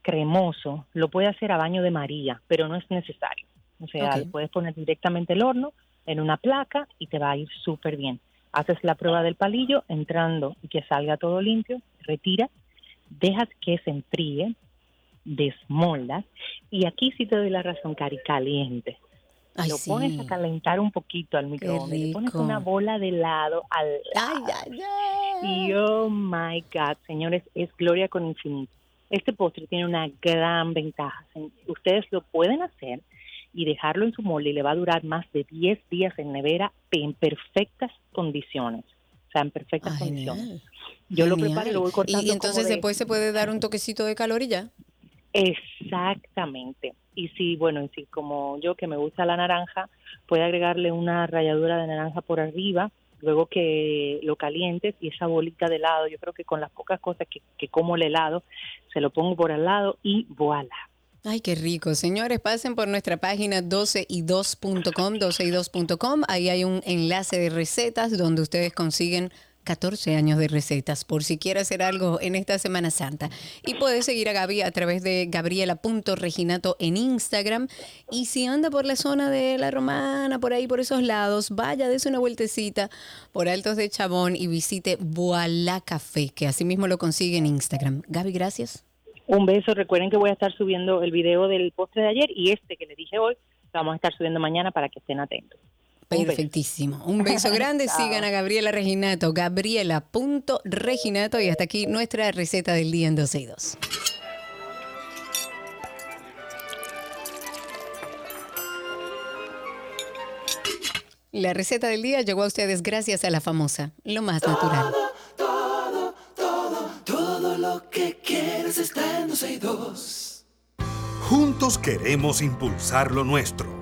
cremoso, lo puede hacer a baño de María, pero no es necesario. O sea, Ok. le puedes poner directamente el horno en una placa y te va a ir súper bien. Haces la prueba del palillo entrando y que salga todo limpio, retira, dejas que se enfríe, desmoldas y aquí sí te doy la razón, Cari, caliente. Ay, lo sí. pones a calentar un poquito al microondas, le pones una bola de helado al lado. Y oh my God, señores, es gloria con infinito. Este postre tiene una gran ventaja. Ustedes lo pueden hacer y dejarlo en su molde y le va a durar más de 10 días en nevera en perfectas condiciones. O sea, en perfectas condiciones. Yo lo preparo y lo voy cortando Y, y entonces como de- después se puede dar un toquecito de calor y ya. Exactamente. Y si, bueno, y si como yo que me gusta la naranja, puede agregarle una ralladura de naranja por arriba, luego que lo calientes y esa bolita de helado, yo creo que con las pocas cosas que, que como el helado, se lo pongo por al lado y voilà. Ay, qué rico. Señores, pasen por nuestra página 12y2.com, 12y2.com. Ahí hay un enlace de recetas donde ustedes consiguen 14 años de recetas, por si quiere hacer algo en esta Semana Santa. Y puede seguir a Gaby a través de gabriela.reginato en Instagram. Y si anda por la zona de La Romana, por ahí, por esos lados, vaya, dése una vueltecita por Altos de Chabón y visite Voilà Café, que así mismo lo consigue en Instagram. Gaby, gracias. Un beso. Recuerden que voy a estar subiendo el video del postre de ayer y este que les dije hoy, lo vamos a estar subiendo mañana para que estén atentos. Perfectísimo. Un beso grande. Sigan a Gabriela Reginato, gabriela.reginato. Y hasta aquí nuestra receta del día en 12 y 2. La receta del día llegó a ustedes gracias a la famosa, lo más natural. Todo lo que quieres está en 12 y 2. Juntos queremos impulsar lo nuestro.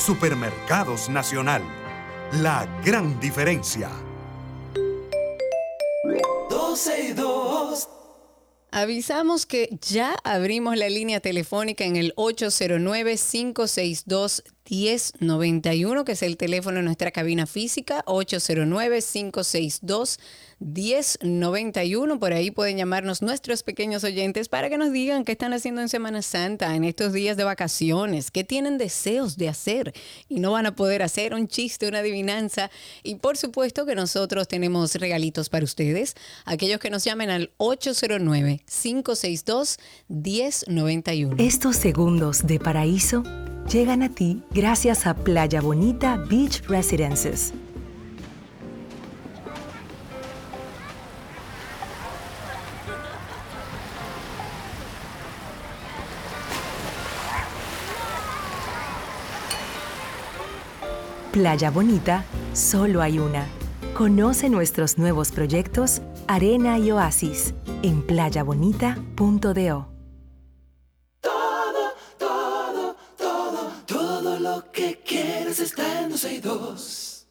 Supermercados Nacional. La gran diferencia. 12 y 2. Avisamos que ya abrimos la línea telefónica en el 809-562-1091, que es el teléfono de nuestra cabina física, 809-562-1091. Por ahí pueden llamarnos nuestros pequeños oyentes para que nos digan qué están haciendo en Semana Santa, en estos días de vacaciones, qué tienen deseos de hacer y no van a poder hacer un chiste, una adivinanza. Y por supuesto que nosotros tenemos regalitos para ustedes, aquellos que nos llamen al 809-562-1091. Estos segundos de paraíso llegan a ti gracias a Playa Bonita Beach Residences. Playa Bonita, solo hay una. Conoce nuestros nuevos proyectos Arena y Oasis en playabonita.do. Todo, todo, todo, todo lo que quieres está en 12 y 2.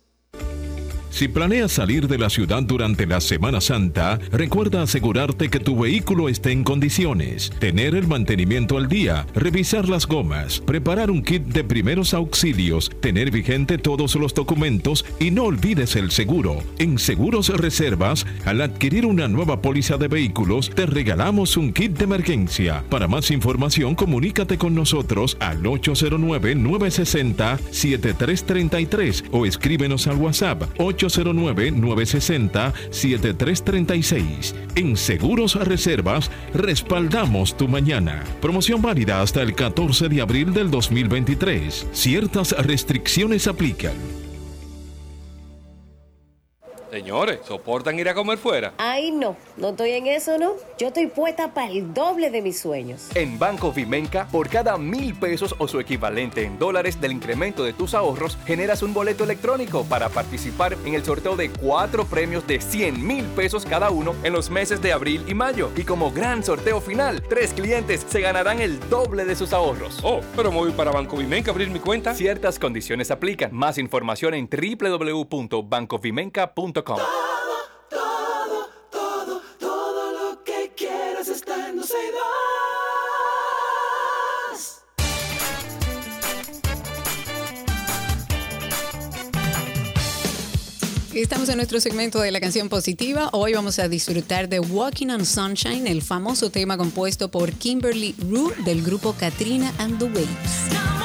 Si planeas salir de la ciudad durante la Semana Santa, recuerda asegurarte que tu vehículo esté en condiciones, tener el mantenimiento al día, revisar las gomas, preparar un kit de primeros auxilios, tener vigente todos los documentos y no olvides el seguro. En Seguros Reservas, al adquirir una nueva póliza de vehículos, te regalamos un kit de emergencia. Para más información, comunícate con nosotros al 809-960-7333 o escríbenos al WhatsApp 809-960-7336. En Seguros Reservas, respaldamos tu mañana. Promoción válida hasta el 14 de abril del 2023. Ciertas restricciones aplican. Señores, ¿soportan ir a comer fuera? Ay, no, no estoy en eso, ¿no? Yo estoy puesta para el doble de mis sueños. En Banco Vimenca, por cada mil pesos o su equivalente en dólares del incremento de tus ahorros, generas un boleto electrónico para participar en el sorteo de cuatro premios de 100 mil pesos cada uno en los meses de abril y mayo. Y como gran sorteo final, tres clientes se ganarán el doble de sus ahorros. Oh, pero me voy para Banco Vimenca a abrir mi cuenta. Ciertas condiciones aplican. Más información en www.bancovimenca.com. Todo, todo, todo lo que quieres está en 12 y 2. Estamos en nuestro segmento de la canción positiva. Hoy vamos a disfrutar de Walking on Sunshine, el famoso tema compuesto por Kimberly Rue del grupo Katrina and the Waves.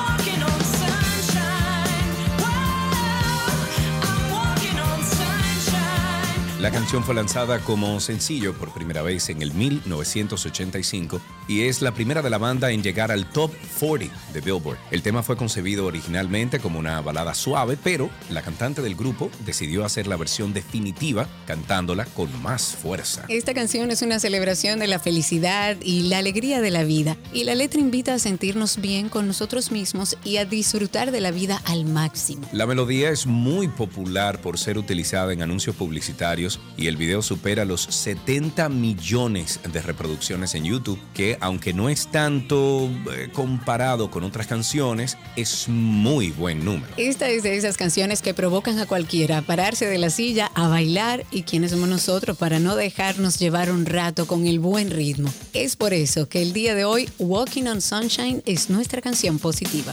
La canción fue lanzada como sencillo por primera vez en el 1985 y es la primera de la banda en llegar al top 40 de Billboard. El tema fue concebido originalmente como una balada suave, pero la cantante del grupo decidió hacer la versión definitiva cantándola con más fuerza. Esta canción es una celebración de la felicidad y la alegría de la vida. Y la letra invita a sentirnos bien con nosotros mismos y a disfrutar de la vida al máximo. La melodía es muy popular por ser utilizada en anuncios publicitarios y el video supera los 70 millones de reproducciones en YouTube, que aunque no es tanto eh, comparado con otras canciones, es muy buen número. Esta es de esas canciones que provocan a cualquiera a pararse de la silla, a bailar y quiénes somos nosotros para no dejarnos llevar un rato con el buen ritmo. Es por eso que el día de hoy Walking on Sunshine es nuestra canción positiva.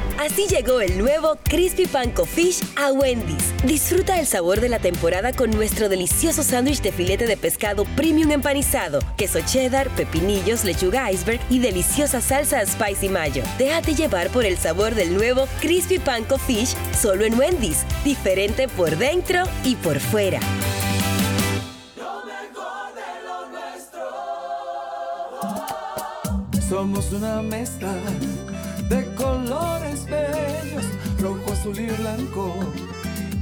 Así llegó el nuevo Crispy Panko Fish a Wendy's. Disfruta el sabor de la temporada con nuestro delicioso sándwich de filete de pescado premium empanizado, queso cheddar, pepinillos, lechuga iceberg y deliciosa salsa spicy mayo. Déjate llevar por el sabor del nuevo Crispy Panko Fish solo en Wendy's. Diferente por dentro y por fuera. Somos una mezcla azul y blanco,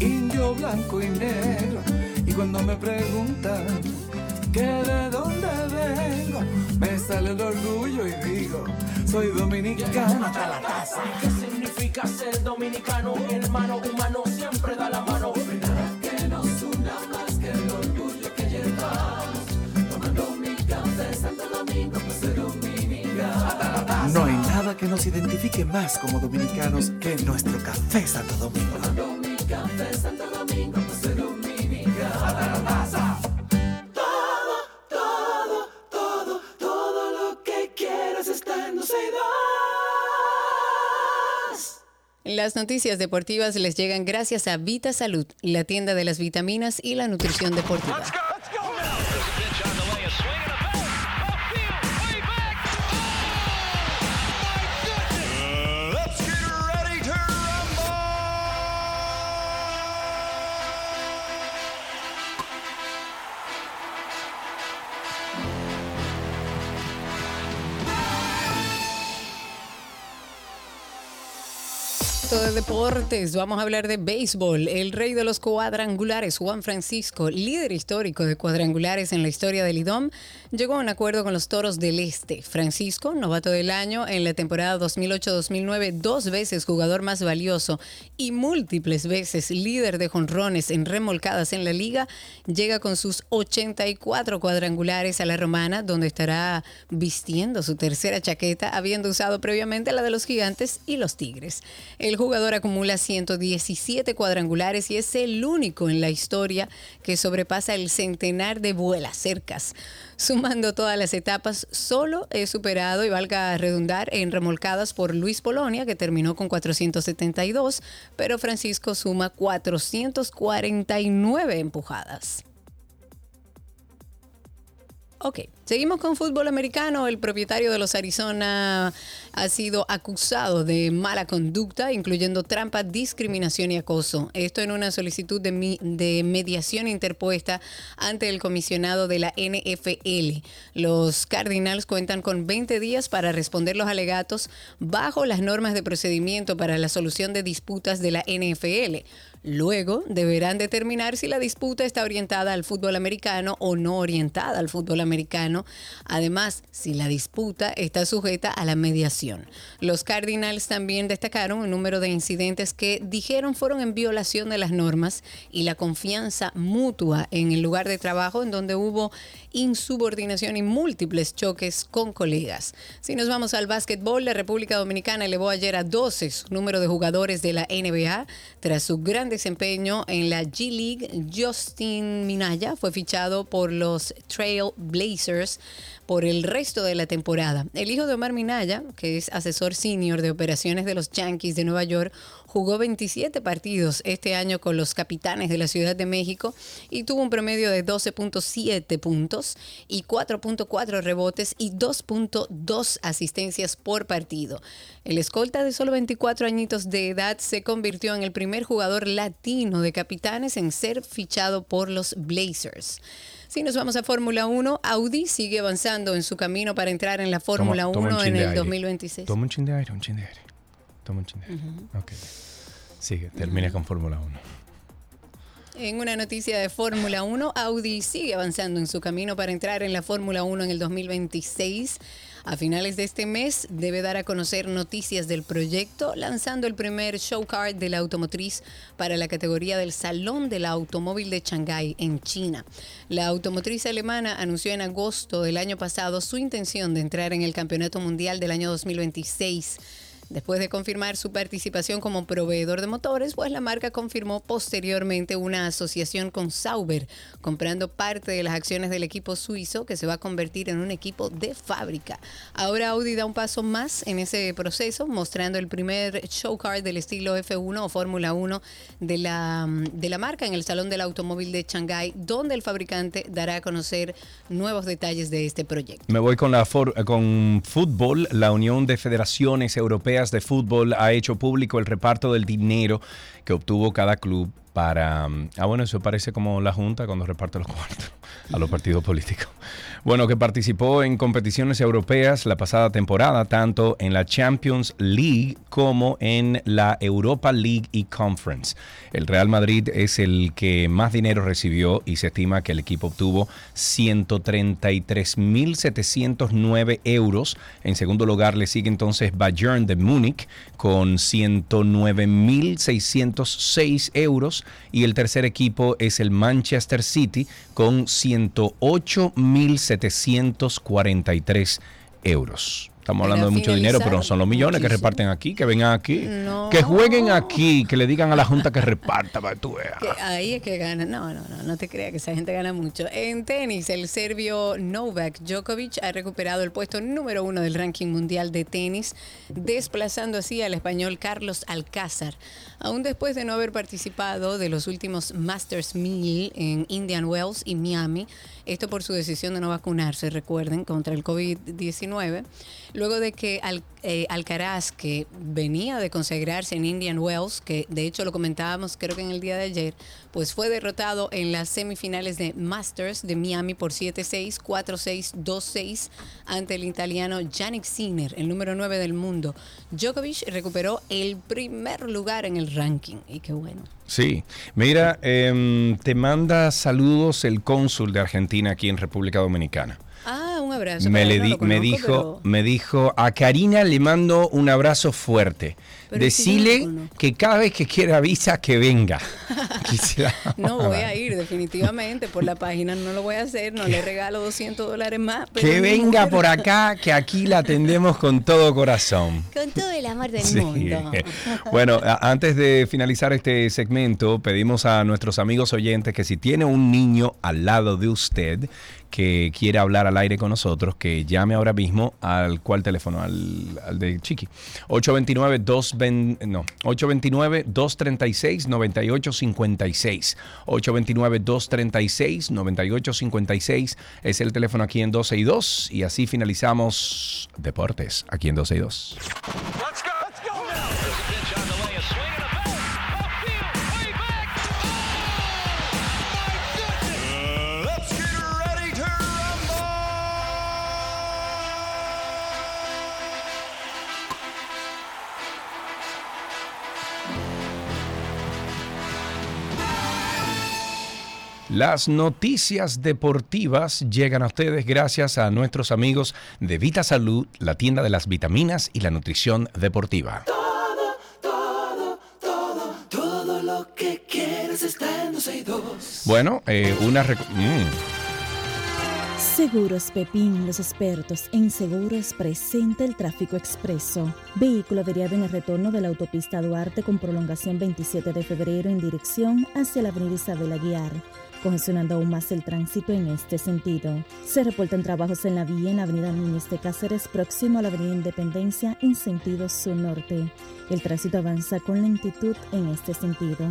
indio, blanco y negro. Y cuando me preguntan que de dónde vengo, me sale el orgullo y digo, soy dominicano hasta la casa. ¿Qué significa ser dominicano? Hermano humano siempre da la mano. que nos una más que el orgullo que llevamos. Tomando mi café Santo Domingo, pues soy dominicano. No hay nada que nos identifique más como dominicanos que nuestro café Santo Domingo. Café Santo Domingo. Todo, todo, todo, todo lo que quieras está en dos y dos. Las noticias deportivas les llegan gracias a Vita Salud, la tienda de las vitaminas y la nutrición deportiva. De deportes, vamos a hablar de béisbol. El rey de los cuadrangulares, Juan Francisco, líder histórico de cuadrangulares en la historia del IDOM, llegó a un acuerdo con los Toros del Este. Francisco, novato del año en la temporada 2008-2009, dos veces jugador más valioso y múltiples veces líder de jonrones en remolcadas en la liga, llega con sus 84 cuadrangulares a la Romana, donde estará vistiendo su tercera chaqueta, habiendo usado previamente la de los Gigantes y los Tigres. El jugador acumula 117 cuadrangulares y es el único en la historia que sobrepasa el centenar de vuelas cercas. Sumando todas las etapas, solo es superado, y valga redundar, en remolcadas por Luis Polonia, que terminó con 472, pero Francisco suma 449 empujadas. Ok, seguimos con fútbol americano. El propietario de los Arizona ha sido acusado de mala conducta, incluyendo trampa, discriminación y acoso. Esto en una solicitud de, de mediación interpuesta ante el comisionado de la NFL. Los Cardinals cuentan con 20 días para responder los alegatos bajo las normas de procedimiento para la solución de disputas de la NFL. Luego deberán determinar si la disputa está orientada al fútbol americano o no orientada al fútbol americano. Además, si la disputa está sujeta a la mediación. Los Cardinals también destacaron un número de incidentes que dijeron fueron en violación de las normas y la confianza mutua en el lugar de trabajo en donde hubo insubordinación y múltiples choques con colegas. Si nos vamos al básquetbol, la República Dominicana elevó ayer a 12 su número de jugadores de la NBA tras su gran desempeño en la G League. Justin Minaya fue fichado por los Trail Blazers por el resto de la temporada. El hijo de Omar Minaya, que es asesor senior de operaciones de los Yankees de Nueva York, jugó 27 partidos este año con los capitanes de la Ciudad de México y tuvo un promedio de 12.7 puntos y 4.4 rebotes y 2.2 asistencias por partido. El escolta de solo 24 añitos de edad se convirtió en el primer jugador latino de capitanes en ser fichado por los Blazers. Si nos vamos a Fórmula 1, Audi sigue avanzando en su camino para entrar en la Fórmula Toma- toma un 1 chin en el aire. 2026. Toma un chin de aire, un chin de aire. De aire. Ok. Sigue, termina con Fórmula 1. En una noticia de Fórmula 1, Audi sigue avanzando en su camino para entrar en la Fórmula 1 en el 2026. A finales de este mes debe dar a conocer noticias del proyecto, lanzando el primer show card de la automotriz para la categoría del Salón del Automóvil de Shanghái en China. La automotriz alemana anunció en agosto del año pasado su intención de entrar en el Campeonato Mundial del año 2026. Después de confirmar su participación como proveedor de motores, pues la marca confirmó posteriormente una asociación con Sauber, comprando parte de las acciones del equipo suizo que se va a convertir en un equipo de fábrica. Ahora Audi da un paso más en ese proceso, mostrando el primer show car del estilo F1 o Fórmula 1 de la, de la marca en el Salón del Automóvil de Shanghái, donde el fabricante dará a conocer nuevos detalles de este proyecto. Me voy con la con fútbol. La Unión de Federaciones Europeas de Fútbol ha hecho público el reparto del dinero que obtuvo cada club para... mm, Ah, bueno, eso parece como la Junta cuando reparte los cuartos. a los partidos políticos. Bueno, que participó en competiciones europeas la pasada temporada, tanto en la Champions League como en la Europa League y Conference. El Real Madrid es el que más dinero recibió y se estima que el equipo obtuvo 133.709 euros. En segundo lugar le sigue entonces Bayern de Múnich con 109.606 euros y el tercer equipo es el Manchester City con 108.743 euros. Estamos hablando de mucho dinero, pero no son los millones que reparten aquí, que vengan aquí, que jueguen aquí, que le digan a la Junta que reparta para que tú veas. Que ahí es que gana. No, no, no, no te creas que esa gente gana mucho. En tenis, el serbio Novak Djokovic ha recuperado el puesto número uno del ranking mundial de tenis, desplazando así al español Carlos Alcázar. Aún después de no haber participado de los últimos Masters 1000 en Indian Wells y Miami, esto por su decisión de no vacunarse, recuerden, contra el COVID-19. Luego de que Al- eh, Alcaraz, que venía de consagrarse en Indian Wells, que de hecho lo comentábamos creo que en el día de ayer, pues fue derrotado en las semifinales de Masters de Miami por 7-6, 4-6, 2-6 ante el italiano Yannick Sinner, el número 9 del mundo. Djokovic recuperó el primer lugar en el ranking y qué bueno. Sí, mira, em, te manda saludos el cónsul de Argentina aquí en República Dominicana. Ah, un abrazo. Me, le no di- me dijo, pero- me dijo, a Karina le mando un abrazo fuerte. Pero Decile que cada vez que quiera visa que venga. No voy a ir definitivamente por la página, no lo voy a hacer, no le regalo 200 dólares más. pero Que venga mujer- por acá, que aquí la atendemos con todo corazón. Con todo el amor del Sí. mundo. Bueno, antes de finalizar este segmento, pedimos a nuestros amigos oyentes que si tiene un niño al lado de usted que quiere hablar al aire con nosotros, que llame ahora mismo al cual teléfono, al, al de Chiqui. 829-220, no, 829-236-9856. 829-236-9856 es el teléfono aquí en 12 y 2 y así finalizamos Deportes aquí en 12 y 2. Las noticias deportivas llegan a ustedes gracias a nuestros amigos de Vita Salud, la tienda de las vitaminas y la nutrición deportiva. Todo lo que quieres está en 12 y 2. Bueno, eh, una... mm. Seguros Pepín, los expertos en seguros, presenta el tráfico expreso. Vehículo averiado en el retorno de la autopista Duarte con prolongación 27 de febrero en dirección hacia la avenida Isabel Aguiar, congestionando aún más el tránsito en este sentido. Se reportan trabajos en la vía en la avenida Núñez de Cáceres próximo a la avenida Independencia en sentido sur-norte. El tránsito avanza con lentitud en este sentido.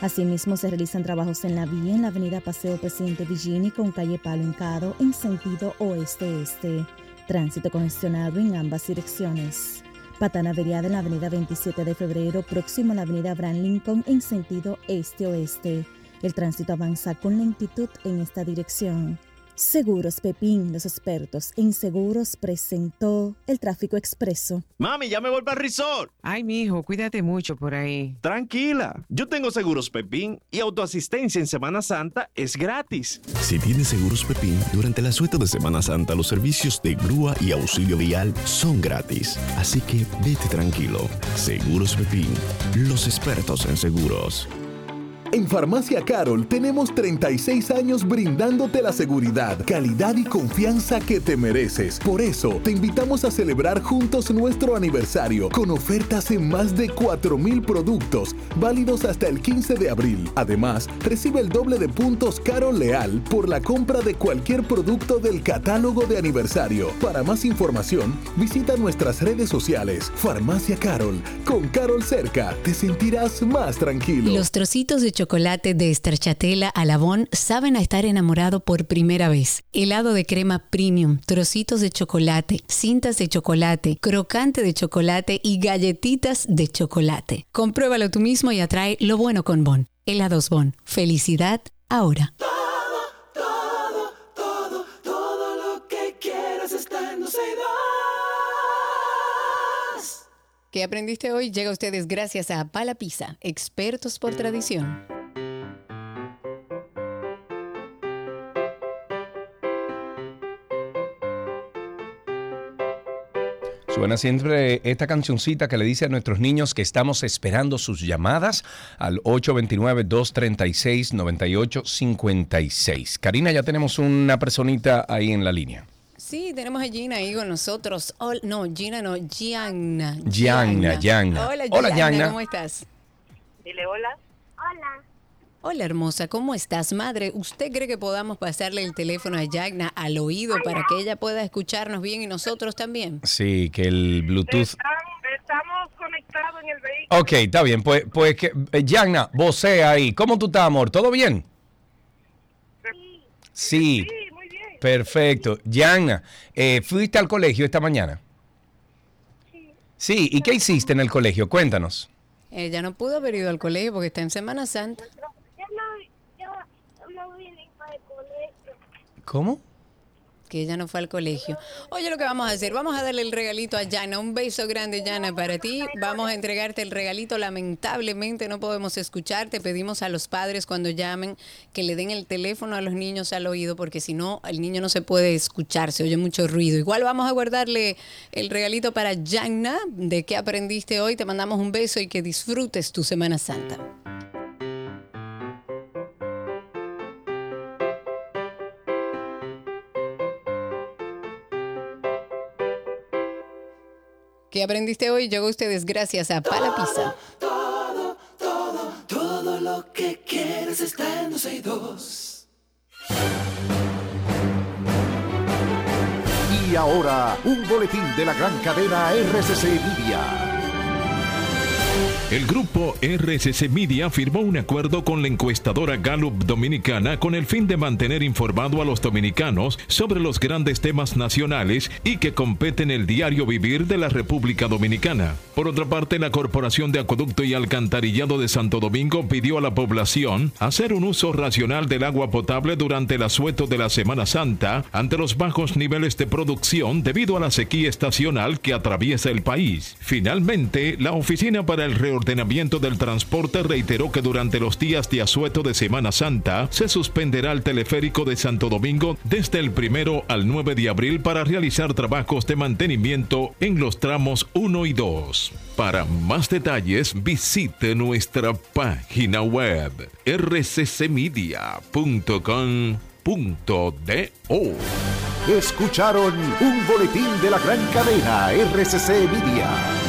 Asimismo, se realizan trabajos en la vía en la avenida Paseo Presidente Villini con calle Palo Hincado en sentido oeste-este. Tránsito congestionado en ambas direcciones. Patana averiada en la avenida 27 de febrero próximo a la avenida Abraham Lincoln en sentido este-oeste. El tránsito avanza con lentitud en esta dirección. Seguros Pepín, los expertos en seguros, presentó el tráfico expreso. Mami, ya me voy para el resort. Ay, mijo, cuídate mucho por ahí. Tranquila, yo tengo seguros Pepín y autoasistencia en Semana Santa es gratis. Si tienes seguros Pepín, durante la sueta de Semana Santa los servicios de grúa y auxilio vial son gratis. Así que vete tranquilo. Seguros Pepín, los expertos en seguros. En Farmacia Carol tenemos 36 años brindándote la seguridad, calidad y confianza que te mereces. Por eso, te invitamos a celebrar juntos nuestro aniversario con ofertas en más de 4.000 productos, válidos hasta el 15 de abril. Además, recibe el doble de puntos Carol Leal por la compra de cualquier producto del catálogo de aniversario. Para más información, visita nuestras redes sociales. Farmacia Carol. Con Carol cerca, te sentirás más tranquilo. Los trocitos de chocolate de Esterchatela a Labón saben a estar enamorado por primera vez. Helado de crema premium, trocitos de chocolate, cintas de chocolate, crocante de chocolate y galletitas de chocolate. Compruébalo tú mismo y atrae lo bueno con Bon. Helados Bon. Felicidad ahora. Todo, todo, todo, todo lo que quieras está en ¿Qué aprendiste hoy? Llega a ustedes gracias a Pala Pizza, expertos por tradición. Suena siempre esta cancioncita que le dice a nuestros niños que estamos esperando sus llamadas al 829-236-9856. Karina, ya tenemos una personita ahí en la línea. Sí, tenemos a Gina ahí con nosotros. Hol- no, Gina no, Gianna. Gianna, Gianna. Hola, Hola, Gianna, Gianna. ¿cómo estás? Dile hola. Hola. Hola, hermosa, ¿cómo estás, madre? ¿Usted cree que podamos pasarle el teléfono a Gianna al oído para que ella pueda escucharnos bien y nosotros también? Sí, que el Bluetooth... Estamos conectados en el vehículo. Ok, está bien. Pues, pues que, eh, Gianna, vocea ahí. ¿Cómo tú estás, amor? ¿Todo bien? Sí. Perfecto. Gianna, eh, ¿fuiste al colegio esta mañana? Sí. ¿Y qué hiciste en el colegio? Cuéntanos. Ella no pudo haber ido al colegio porque está en Semana Santa. Yo no, yo no vine para el colegio. ¿Cómo? Que ella no fue al colegio. Oye, lo que vamos a hacer, vamos a darle el regalito a Yana. Un beso grande, Yana, para ti. Vamos a entregarte el regalito. Lamentablemente no podemos escucharte. Pedimos a los padres cuando llamen que le den el teléfono a los niños al oído, porque si no, el niño no se puede escuchar, se oye mucho ruido. Igual vamos a guardarle el regalito para Yana. ¿De qué aprendiste hoy? Te mandamos un beso y que disfrutes tu Semana Santa. ¿Qué aprendiste hoy? Llegó a ustedes gracias a Pala Pizza. Todo, todo, todo lo que quieres está en 262. Y ahora, un boletín de la gran cadena RCC Media. El grupo RCC Media firmó un acuerdo con la encuestadora Gallup Dominicana con el fin de mantener informado a los dominicanos sobre los grandes temas nacionales y que competen el diario vivir de la República Dominicana. Por otra parte, la Corporación de Acueducto y Alcantarillado de Santo Domingo pidió a la población hacer un uso racional del agua potable durante el asueto de la Semana Santa ante los bajos niveles de producción debido a la sequía estacional que atraviesa el país. Finalmente, la Oficina para el Reordenamiento del Transporte reiteró que durante los días de asueto de Semana Santa se suspenderá el teleférico de Santo Domingo desde el primero al 9 de abril para realizar trabajos de mantenimiento en los tramos 1 y 2. Para más detalles, visite nuestra página web rccmedia.com.do. Escucharon un boletín de la gran cadena RCC Media.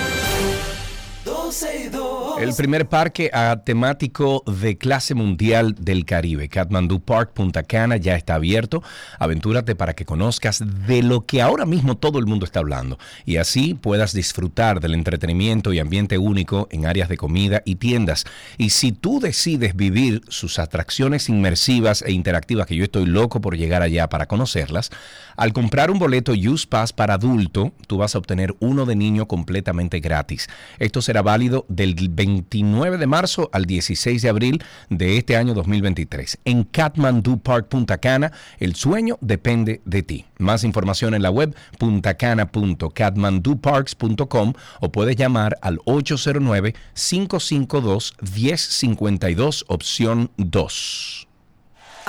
12 y 2. El primer parque temático de clase mundial del Caribe, Kathmandu Park Punta Cana, ya está abierto. Aventúrate para que conozcas de lo que ahora mismo todo el mundo está hablando y así puedas disfrutar del entretenimiento y ambiente único en áreas de comida y tiendas. Y si tú decides vivir sus atracciones inmersivas e interactivas, que yo estoy loco por llegar allá para conocerlas, al comprar un boleto Use Pass para adulto, tú vas a obtener uno de niño completamente gratis. Esto será válido del 29 de marzo al 16 de abril de este año 2023. En Kathmandu Park Punta Cana, el sueño depende de ti. Más información en la web puntacana.kathmanduparks.com o puedes llamar al 809-552-1052 opción 2.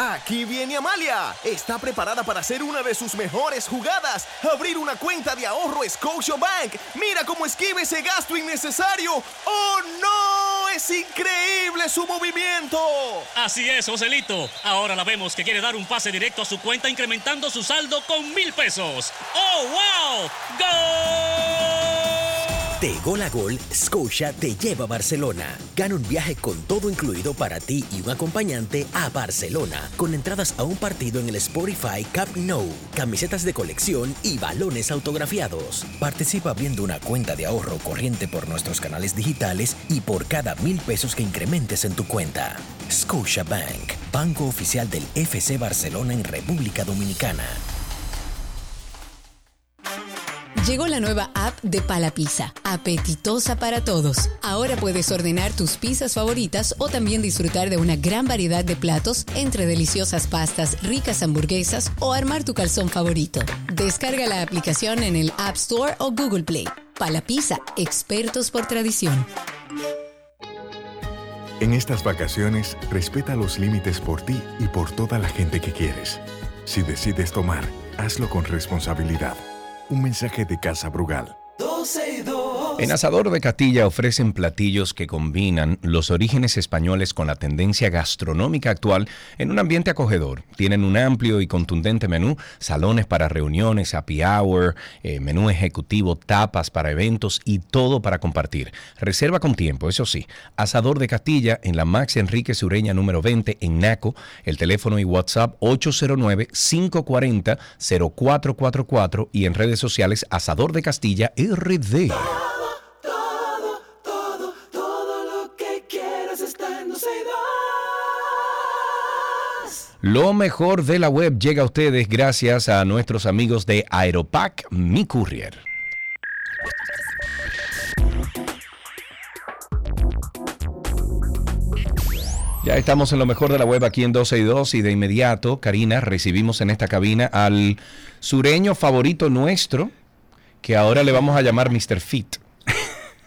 Aquí viene Amalia. Está preparada para hacer una de sus mejores jugadas. Abrir una cuenta de ahorro Scotiabank. Mira cómo esquiva ese gasto innecesario. ¡Oh, no! ¡Es increíble su movimiento! Así es, Joselito. Ahora la vemos que quiere dar un pase directo a su cuenta incrementando su saldo con mil pesos. ¡Oh, wow! ¡Gol! De gol a gol, Scotia te lleva a Barcelona. Gana un viaje con todo incluido para ti y un acompañante a Barcelona, con entradas a un partido en el Spotify Cup No, camisetas de colección y balones autografiados. Participa abriendo una cuenta de ahorro corriente por nuestros canales digitales y por cada mil pesos que incrementes en tu cuenta. Scotia Bank, banco oficial del FC Barcelona en República Dominicana. Llegó la nueva app de Pala Pizza, apetitosa para todos. Ahora puedes ordenar tus pizzas favoritas o también disfrutar de una gran variedad de platos entre deliciosas pastas, ricas hamburguesas o armar tu calzón favorito. Descarga la aplicación en el App Store o Google Play. Palapisa, expertos por tradición. En estas vacaciones, respeta los límites por ti y por toda la gente que quieres. Si decides tomar, hazlo con responsabilidad. Un mensaje de Casa Brugal. 12 y 2. En Asador de Castilla ofrecen platillos que combinan los orígenes españoles con la tendencia gastronómica actual en un ambiente acogedor. Tienen un amplio y contundente menú, salones para reuniones, happy hour, eh, menú ejecutivo, tapas para eventos y todo para compartir. Reserva con tiempo, eso sí. Asador de Castilla en la Max Enrique Sureña número 20 en Naco. El teléfono y WhatsApp 809-540-0444 y en redes sociales Asador de Castilla RD. Lo mejor de la web llega a ustedes gracias a nuestros amigos de Aeropack Mi Courier. Ya estamos en lo mejor de la web aquí en 12 y 2 y de inmediato, Karina, recibimos en esta cabina al sureño favorito nuestro, que ahora le vamos a llamar Mr. Fit.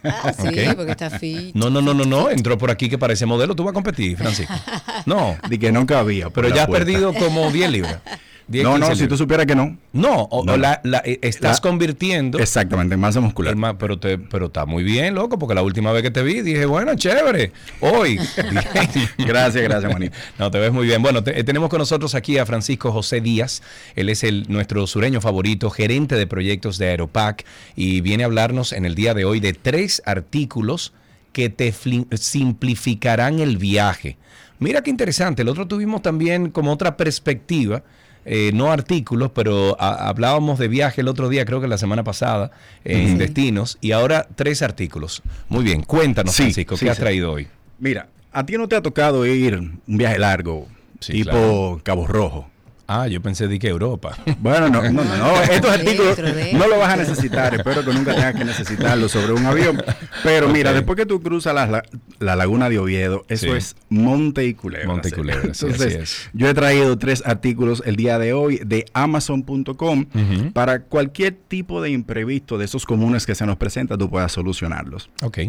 Ah, sí, porque está fit. No, no, no, no, no, entró por aquí que parece modelo. ¿Tú vas a competir, Francisco? No. De que no cabía. por Pero ya has puerta. perdido como 10 libras. 10, No, 15 no, si tú supieras que no. No, o, la- la- eh, estás La- convirtiendo. Exactamente, en masa muscular. en pero, te, pero está muy bien, loco, porque la última vez que te vi dije, bueno, chévere. Hoy. Gracias, gracias, manito. No, te ves muy bien. Bueno, te- eh, tenemos con nosotros aquí a Francisco José Díaz. Él es el, nuestro sureño favorito, gerente de proyectos de Aeropac, y viene a hablarnos en el día de hoy de tres artículos que te simplificarán el viaje. Mira qué interesante. El otro tuvimos también como otra perspectiva. Eh, no artículos, pero a- hablábamos de viaje el otro día, creo que la semana pasada, en destinos, y ahora tres artículos. Muy bien, cuéntanos, Sí, Francisco, sí, ¿qué has sí. traído hoy? Mira, a ti no te ha tocado ir un viaje largo, tipo claro. Cabo Rojo. Ah, yo pensé de que Europa. Bueno, no, no, no, no, estos artículos no lo vas a necesitar, espero que nunca tengas que necesitarlo sobre un avión. Pero mira, después que tú cruzas la, la- la laguna de Oviedo, eso Sí. es monte y culebra. Monte y ¿sí? culebra, sí, Entonces, así es. yo he traído tres artículos el día de hoy de Amazon.com Ujú. para cualquier tipo de imprevisto de esos comunes que se nos presenta, tú puedas solucionarlos. Ok.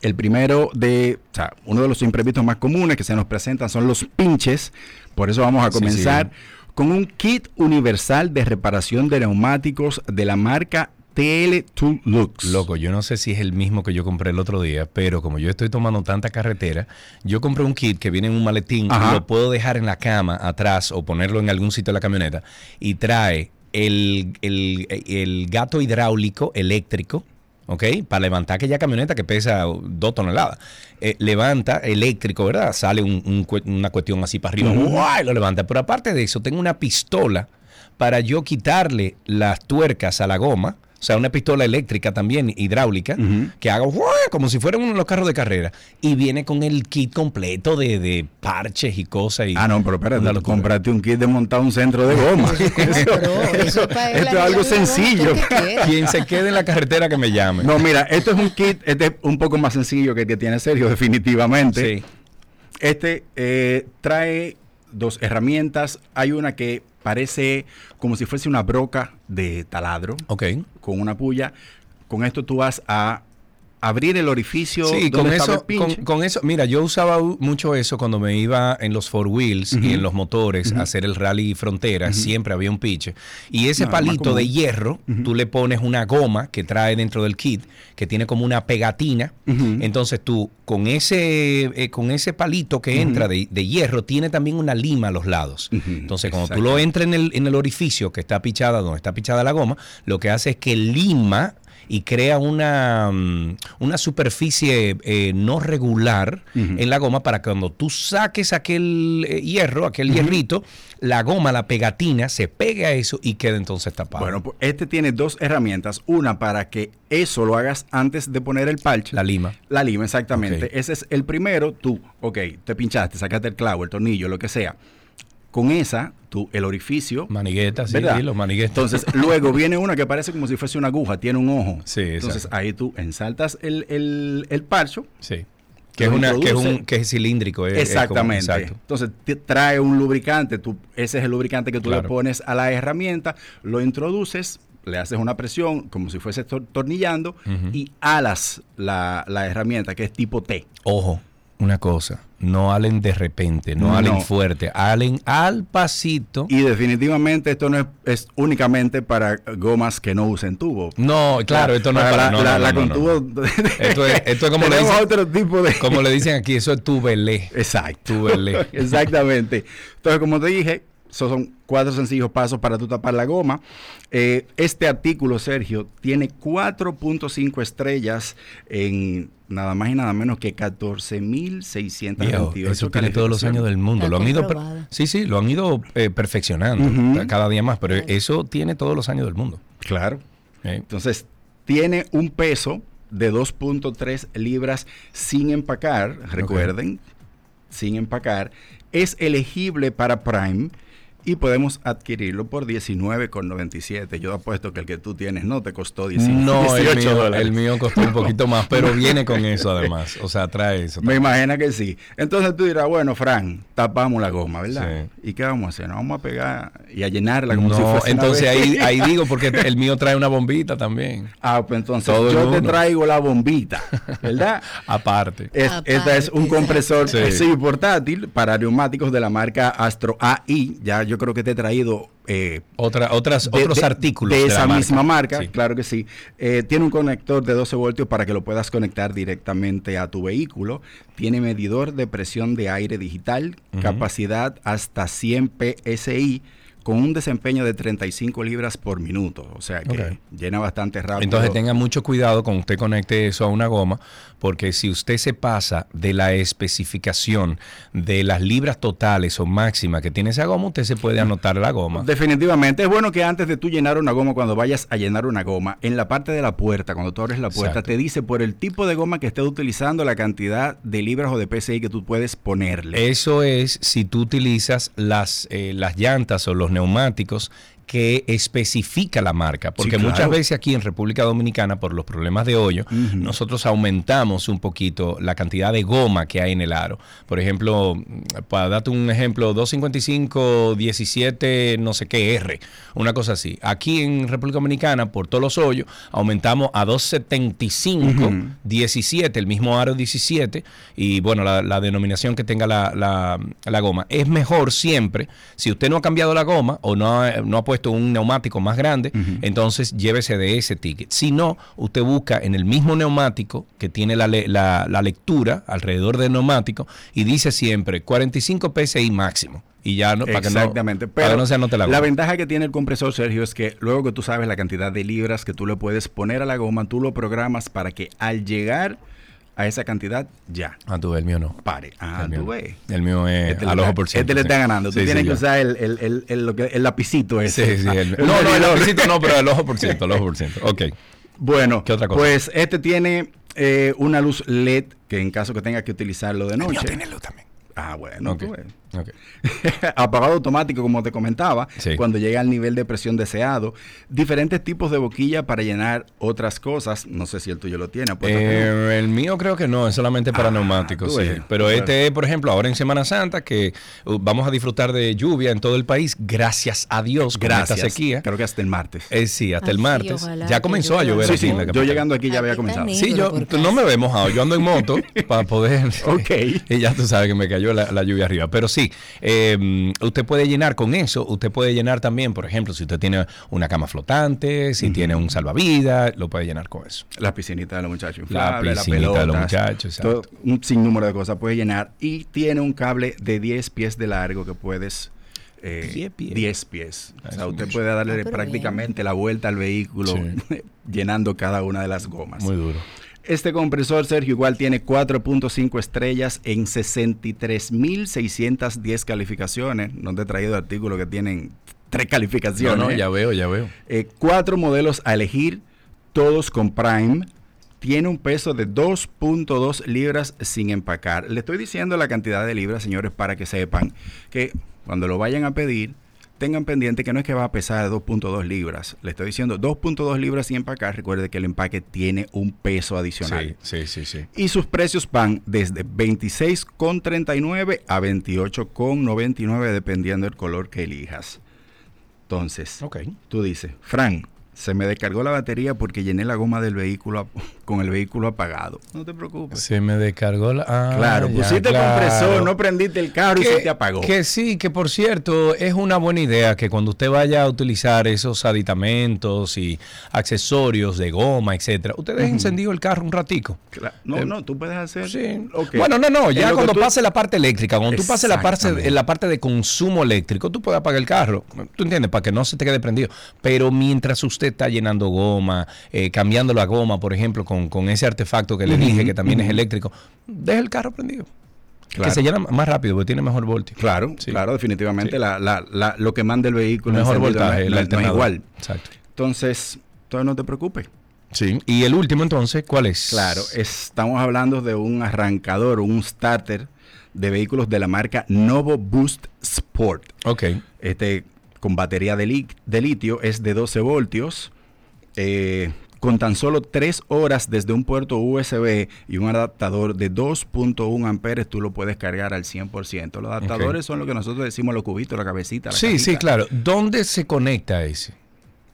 El primero de, o sea, uno de los imprevistos más comunes que se nos presentan son los pinches. Por eso vamos a Sí, comenzar sí. Con un kit universal de reparación de neumáticos de la marca TL2 Lux. Loco, yo no sé si es el mismo que yo compré el otro día, pero como yo estoy tomando tanta carretera, yo compré un kit que viene en un maletín Ajá. y lo puedo dejar en la cama atrás o ponerlo en algún sitio de la camioneta y trae el, el- el gato hidráulico eléctrico. ¿Ok? Para levantar aquella camioneta que pesa dos toneladas. Eh, levanta eléctrico, ¿verdad? Sale un- un cue- una cuestión así para arriba. ¡guay! Lo levanta. Pero aparte de eso, tengo una pistola para yo quitarle las tuercas a la goma. O sea, una pistola eléctrica también, hidráulica, que haga ¡guau! como si fueran uno de los carros de carrera. Y viene con el kit completo de, de parches y cosas. Y Ah, no, pero espérate, compraste un kit de montar un centro de goma. Eso- eso esto es algo sencillo. Quien se quede en la carretera que me llame. No, mira, esto es un kit, este es un poco más sencillo que el que tiene Sergio, definitivamente. Sí. Este eh, trae dos herramientas. Hay una que parece como si fuese una broca de taladro. Ok. Con una puya. Con esto tú vas a abrir el orificio Sí, donde con estaba eso, el con, pinche. con eso, mira, yo usaba mucho eso cuando me iba en los four wheels y en los motores a hacer el rally frontera, siempre había un piche. Y ese No, palito de hierro, tú le pones una goma que trae dentro del kit, que tiene como una pegatina. Entonces tú, con ese, eh, con ese palito que entra de, de hierro, tiene también una lima a los lados. Entonces, cuando tú lo entras en el, en el orificio que está pichada, donde está pichada la goma, lo que hace es que lima y crea una, mm, una superficie eh, no regular en la goma para que cuando tú saques aquel eh, hierro, aquel hierrito, la goma, la pegatina, se pegue a eso y quede entonces tapado. Bueno, pues este tiene dos herramientas. Una para que eso lo hagas antes de poner el parche. La lima. La lima, exactamente. Ese es el primero. Tú, ok, te pinchaste, sacaste el clavo, el tornillo, lo que sea. Con esa, tú, el orificio. Maniguetas, sí, ¿verdad? los maniguetas. Entonces, luego viene una que parece como si fuese una aguja, tiene un ojo. Sí, Entonces, exacto. ahí tú ensaltas el, el, el parcho. Sí. Que es, una, que, es un, que es cilíndrico. es- es como- Exactamente. exacto. Entonces te trae un lubricante, tú, ese es el lubricante que tú Claro. le pones a la herramienta, lo introduces, le haces una presión como si fuese tor- tornillando y alas la, la herramienta que es tipo T. Ojo, una cosa, no halen de repente, no, No. halen fuerte, halen al pasito. Y definitivamente esto no es, es únicamente para gomas que no usen tubo. No, claro, esto no es para- no, la, no, la no, con no, tubo. Esto es, esto es como le dicen, otro tipo de. como le dicen aquí, eso es tubelé. Exacto. Tubelé. Exactamente. Entonces, como te dije, esos son cuatro sencillos pasos para tú tapar la goma. Eh, este artículo, Sergio, tiene 4.5 estrellas en nada más y nada menos que 14.628. Viejo, eso tiene todos los años del mundo. Lo han ido, sí, sí, lo han ido eh, perfeccionando cada día más, pero eso tiene todos los años del mundo. Claro. Eh, Entonces, tiene un peso de 2.3 libras sin empacar, recuerden, sin empacar. Es elegible para Prime y podemos adquirirlo por 19,97. Yo apuesto que el que tú tienes no te costó 19, No, el 18 mío, dólares. el mío costó un poquito más, pero viene con eso además. O sea, trae eso. Me imagino que sí. Entonces tú dirás, bueno, Fran, tapamos la goma, ¿verdad? ¿Y qué vamos a hacer? Nos vamos a pegar y a llenarla como si fuese una entonces ahí, ahí digo, porque el mío trae una bombita también. Ah, pues entonces Todo el yo te traigo la bombita, ¿verdad? Aparte. Es- esta es un compresor Sí. sí, portátil para neumáticos de la marca Astro AI. Ya yo creo que te he traído eh, Otra, otras, de- otros de- artículos de, esa marca. misma marca, Sí. claro que sí. Eh, tiene un conector de 12 voltios para que lo puedas conectar directamente a tu vehículo. Tiene medidor de presión de aire digital, capacidad hasta 100 PSI con un desempeño de 35 libras por minuto. O sea que llena bastante rápido. Entonces tenga mucho cuidado cuando usted conecte eso a una goma, porque si usted se pasa de la especificación de las libras totales o máximas que tiene esa goma, usted se puede anotar la goma. Definitivamente. Es bueno que antes de tú llenar una goma, cuando vayas a llenar una goma, en la parte de la puerta, cuando tú abres la puerta, Exacto. te dice por el tipo de goma que estés utilizando, la cantidad de libras o de PSI que tú puedes ponerle. Eso es si tú utilizas las, eh, las llantas o los neumáticos que especifica la marca, porque claro. muchas veces aquí en República Dominicana por los problemas de hoyo, nosotros aumentamos un poquito la cantidad de goma que hay en el aro. Por ejemplo, para darte un ejemplo, 255 17 no sé qué R, una cosa así. Aquí en República Dominicana por todos los hoyos aumentamos a 275 Ujú. 17, el mismo aro 17 y bueno, la, la denominación que tenga la, la- la goma. Es mejor siempre, si usted no ha cambiado la goma o no ha, no ha puesto un neumático más grande, entonces llévese de ese ticket. Si no, usted busca en el mismo neumático que tiene la, le- la- la lectura alrededor del neumático y dice siempre 45 PSI máximo. Y ya no, para que no, Exactamente. Pero que no se anote la la ventaja que tiene el compresor, Sergio, es que luego que tú sabes la cantidad de libras que tú le puedes poner a la goma, tú lo programas para que al llegar a esa cantidad, ya. Ah, tú ves, el mío no. Pare. Ah, el tú mío, ves. el mío es Este al ojo por ciento. Este le está ganando. Tú Sí, tienes sí, que ya. usar el, el, el, el- lo que- el lapicito ese. Sí, sí, el- El no, no, el lapicito no, pero el ojo por ciento, el ojo por ciento. Ok. Bueno, ¿Qué otra cosa? pues este tiene eh, una luz LED que en caso que tenga que utilizarlo de noche. tiene luz también. Ah, bueno. Ok, tú ves. apagado automático, como te comentaba, Sí. cuando llega al nivel de presión deseado. Diferentes tipos de boquilla para llenar otras cosas. No sé si el tuyo lo tiene. Eh, el mío creo que no, es solamente para neumáticos. sí. ves. Pero Claro. este, por ejemplo, ahora en Semana Santa, que uh, vamos a disfrutar de lluvia en todo el país, gracias a Dios, con Gracias. esta sequía. Creo que hasta el martes. Eh, sí, hasta Ay, el martes. ya comenzó a llover Sí, aquí sí, en la yo llegando aquí ya había comenzado. negro Sí, yo no me he mojado, yo ando en moto para poder. Ok. y ya tú sabes que me cayó la, la lluvia arriba. Pero sí, eh, usted puede llenar con eso, usted puede llenar también, por ejemplo, si usted tiene una cama flotante, si tiene un salvavidas, lo puede llenar con eso. La piscinita de los muchachos. La piscinita de los muchachos, exacto. todo- un sinnúmero de cosas puede llenar. Y tiene un cable de 10 pies de largo que puedes. eh, 10 pies. 10 pies. O Ah, sea, eso usted mucho. puede darle Ah, prácticamente la vuelta al vehículo llenando cada una de las gomas. Muy duro. Este compresor, Sergio, igual tiene 4.5 estrellas en 63.610 calificaciones. No te he traído artículos que tienen tres No, calificaciones. no, ¿eh? ya veo, ya veo. Eh, cuatro modelos a elegir, todos con Prime. Tiene un peso de 2.2 libras sin empacar. Le estoy diciendo la cantidad de libras, señores, para que sepan que cuando lo vayan a pedir, tengan pendiente que no es que va a pesar 2.2 libras. Le estoy diciendo 2.2 libras sin empacar. Recuerde que el empaque tiene un peso adicional. Sí, sí, sí, sí. Y sus precios van desde 26,39 a 28,99 dependiendo del color que elijas. Entonces, tú dices, Fran, Se me descargó la batería porque llené la goma del vehículo ap- con el vehículo apagado. No te preocupes. Se me descargó la. ah, claro, ya, pusiste el claro. compresor, no prendiste el carro y se te apagó. Que sí, que por cierto, es una buena idea que cuando usted vaya a utilizar esos aditamentos y accesorios de goma, etcétera, usted deje encendido el carro un ratico. No, Eh, no, tú puedes hacer. Sí. Ok. Bueno, no, no, ya cuando tú- pase la parte eléctrica, cuando tú pases la parte, la parte de consumo eléctrico, tú puedes apagar el carro, ¿tú entiendes? Para que no se te quede prendido. Pero mientras usted está llenando goma, eh, cambiando la goma, por ejemplo, con, con ese artefacto que le dije, que también es eléctrico, deje el carro prendido. Claro. Que se llena más rápido, porque tiene mejor voltio. Claro, claro, definitivamente la, la- la- lo que manda el vehículo Mejor encendido voltaje, no, el no- es igual. Exacto. Entonces, entonces no te preocupes. Sí. Y el último entonces, ¿cuál es? Claro, estamos hablando de un arrancador, un starter de vehículos de la marca Novo Boost Sport. Ok. Este con batería de, li- de litio es de 12 voltios. eh, con tan solo 3 horas desde un puerto USB y un adaptador de 2.1 amperes, tú lo puedes cargar al 100%. Los adaptadores son lo que nosotros decimos los cubitos, la cabecita. La Sí, sí, claro. ¿Dónde se conecta ese?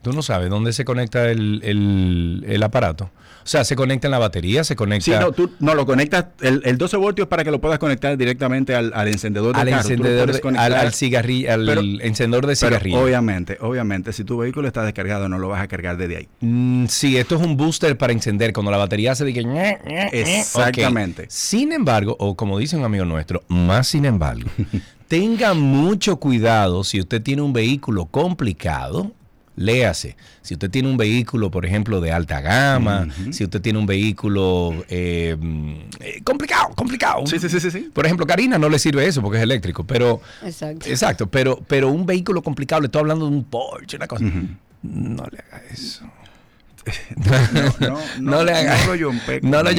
Tú no sabes dónde se conecta el, el- el aparato. O sea, se conecta en la batería, se conecta Sí, no, tú no lo conectas, el, el 12 voltios para que lo puedas conectar directamente al, al encendedor al carro. Encendedor, de- conectar- al, al cigarrillo, al Pero- encendedor de pero cigarrillo. obviamente, obviamente, si tu vehículo está descargado, no lo vas a cargar desde ahí. Mm, sí, esto es un booster para encender cuando la batería se ñe, ñe. Exactamente. Sin embargo, o como dice un amigo nuestro, más sin embargo, tenga mucho cuidado si usted tiene un vehículo complicado. Léase, si usted tiene un vehículo, por ejemplo, de alta gama, si usted tiene un vehículo eh, eh, complicado, complicado. Sí, sí, sí, sí. Por ejemplo, Karina no le sirve eso porque es eléctrico, pero Exacto. Exacto, pero, pero un vehículo complicado, le estoy hablando de un Porsche, una cosa. No le haga eso. No, no, le haga no lo yompe No lo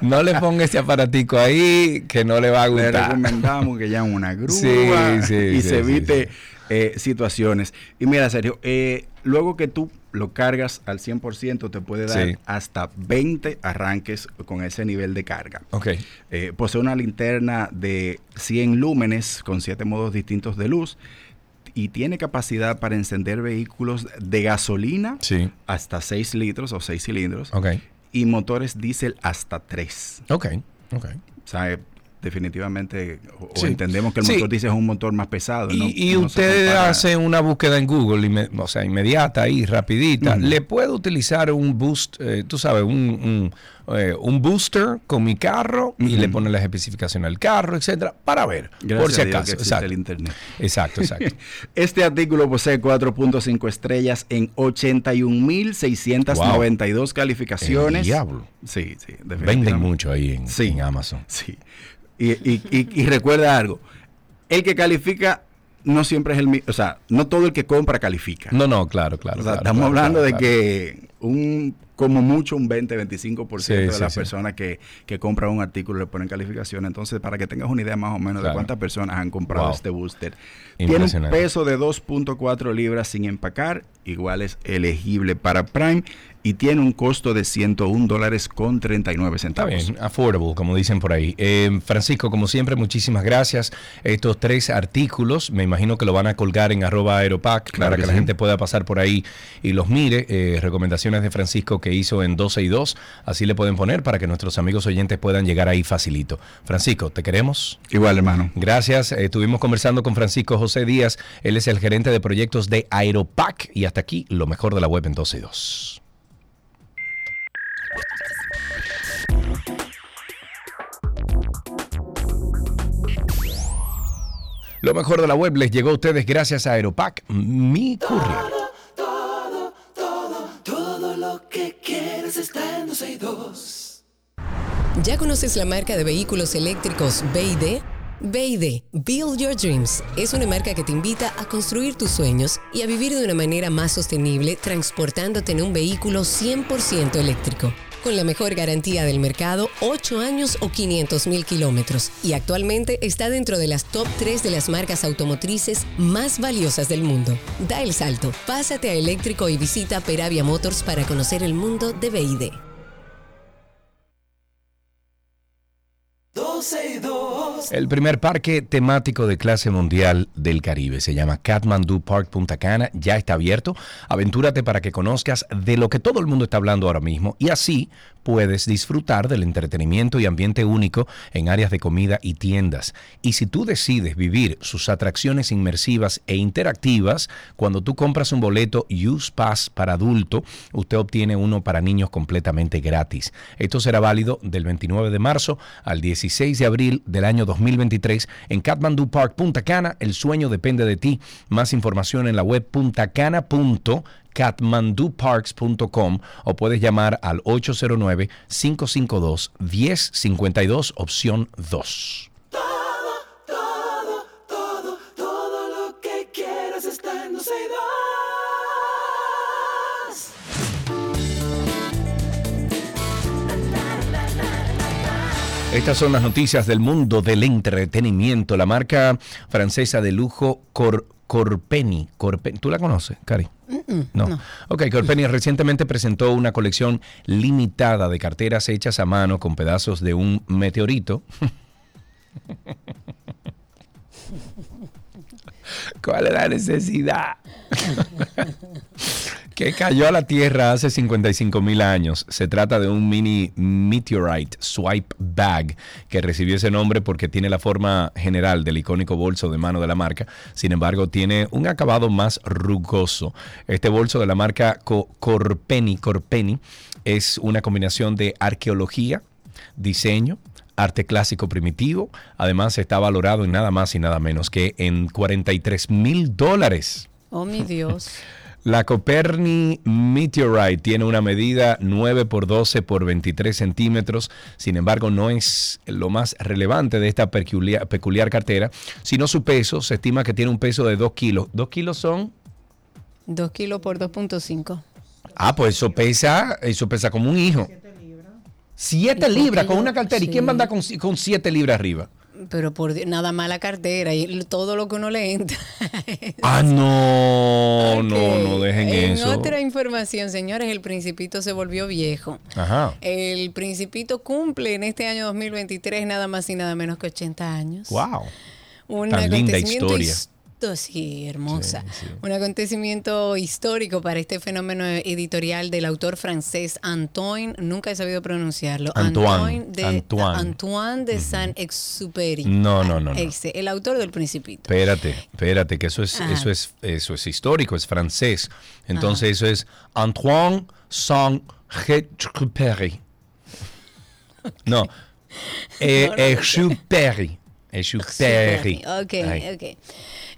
no le ponga ese aparatico ahí que no le va a Le gustar. recomendamos que llamen una grúa Sí, sí, y sí, se sí, evite eh, situaciones. Y mira, Sergio, eh, luego que tú lo cargas al 100%, te puede dar Sí. hasta 20 arranques con ese nivel de carga. Ok. Eh, posee una linterna de 100 lúmenes con 7 modos distintos de luz y tiene capacidad para encender vehículos de gasolina Sí. hasta 6 litros o 6 cilindros Ok. y motores diésel hasta 3. Ok. Ok. O sea, definitivamente o- Sí. entendemos que el Sí. motor diésel es un motor más pesado. Y, ¿no? y No usted hace una búsqueda en Google, inme- o sea, inmediata y rapidita. Le puede utilizar un boost, eh, tú sabes, un, un, eh, un booster con mi carro y le pone las especificaciones del carro, etcétera, para ver. Gracias por si acaso. Exacto. el internet. Exacto, exacto. Este artículo posee 4.5 estrellas en 81.692 calificaciones. El diablo. Sí, sí. Venden mucho ahí en, Sí. en Amazon. Sí. Y, y- y- y recuerda algo. El que califica no siempre es el mismo. O sea, no todo el que compra califica. No, no, claro, claro. O sea, claro, estamos claro, hablando claro, de que un como mucho un 20-25% Sí, de sí, las sí. personas que, que compran un artículo le ponen calificación. Entonces, para que tengas una idea más o menos de cuántas personas han comprado Wow. este booster. Tiene un peso de 2.4 libras sin empacar, igual es elegible para Prime y tiene un costo de 101 dólares con 39 Está centavos. bien, affordable, como dicen por ahí. Eh, Francisco, como siempre, muchísimas gracias. Estos tres artículos, me imagino que lo van a colgar en arroba aeropack Claro para que que, la sí. gente pueda pasar por ahí y los mire. Eh, recomendaciones de Francisco que hizo en 12 y 2, así le pueden poner para que nuestros amigos oyentes puedan llegar ahí facilito. Francisco, te queremos. Igual, hermano. Gracias. Eh, estuvimos conversando con Francisco José Díaz. Él es el gerente de proyectos de Aeropack. Y hasta aquí, lo mejor de la web en 12 y 2. Lo mejor de la web les llegó a ustedes gracias a Aeropack, mi courier. Todo lo que quieres está en 12 y 2. ¿Ya conoces la marca de vehículos eléctricos BD? BD, Build Your Dreams, es una marca que te invita a construir tus sueños y a vivir de una manera más sostenible transportándote en un vehículo 100% eléctrico. Con la mejor garantía del mercado, 8 años o 500 mil kilómetros. Y actualmente está dentro de las top 3 de las marcas automotrices más valiosas del mundo. Da el salto, pásate a eléctrico y visita Peravia Motors para conocer el mundo de BID. 12 y 2. El primer parque temático de clase mundial del Caribe se llama Kathmandu Park Punta Cana. Ya está abierto. Aventúrate para que conozcas de lo que todo el mundo está hablando ahora mismo y así puedes disfrutar del entretenimiento y ambiente único en áreas de comida y tiendas. Y si tú decides vivir sus atracciones inmersivas e interactivas, cuando tú compras un boleto Use Pass para adulto, usted obtiene uno para niños completamente gratis. Esto será válido del 29 de marzo al 16 de abril del año 2023 en Kathmandu Park Punta Cana. El sueño depende de ti. Más información en la web puntacana.katmanduparks.com o puedes llamar al 809-552-1052, opción 2. Estas son las noticias del mundo del entretenimiento. La marca francesa de lujo Cor Corpeni. Corpe- ¿Tú la conoces, Cari? No. Ok, Corpeni recientemente presentó una colección limitada de carteras hechas a mano con pedazos de un meteorito. ¿Cuál es la necesidad? que cayó a la Tierra hace 55 mil años. Se trata de un mini meteorite swipe bag que recibió ese nombre porque tiene la forma general del icónico bolso de mano de la marca. Sin embargo, tiene un acabado más rugoso. Este bolso de la marca Co- Corpeni, Corpeni es una combinación de arqueología, diseño, arte clásico primitivo. Además, está valorado en nada más y nada menos que en 43 mil dólares. Oh, mi Dios. La Coperni Meteorite tiene una medida 9 por 12 por 23 centímetros. Sin embargo, no es lo más relevante de esta peculiar, peculiar cartera, sino su peso. Se estima que tiene un peso de 2 kilos. ¿2 kilos son? 2 kilos por 2.5. Ah, pues eso pesa, eso pesa como un hijo. 7 libras con una cartera. ¿Y quién Sí. manda con 7 libras arriba? Pero por nada más la cartera y todo lo que uno le entra. Ah, no, no, no dejen en eso. otra información, señores, el principito se volvió viejo. Ajá. El principito cumple en este año 2023 nada más y nada menos que 80 años. Wow. Un Tan linda acontecimiento Sí, hermosa. Un acontecimiento histórico para este fenómeno editorial del autor francés Antoine, nunca he sabido pronunciarlo. Antoine, de, Antoine. Antoine de Saint-Exupéry. No, no, no, no. Ese, el autor del Principito. Espérate, espérate, que eso es, Ajá. eso es, eso es histórico, es francés. Entonces eso es Antoine Saint-Exupéry. No, eh, No, no, no. Exupéry. Exupéry. Ok, Ay. ok.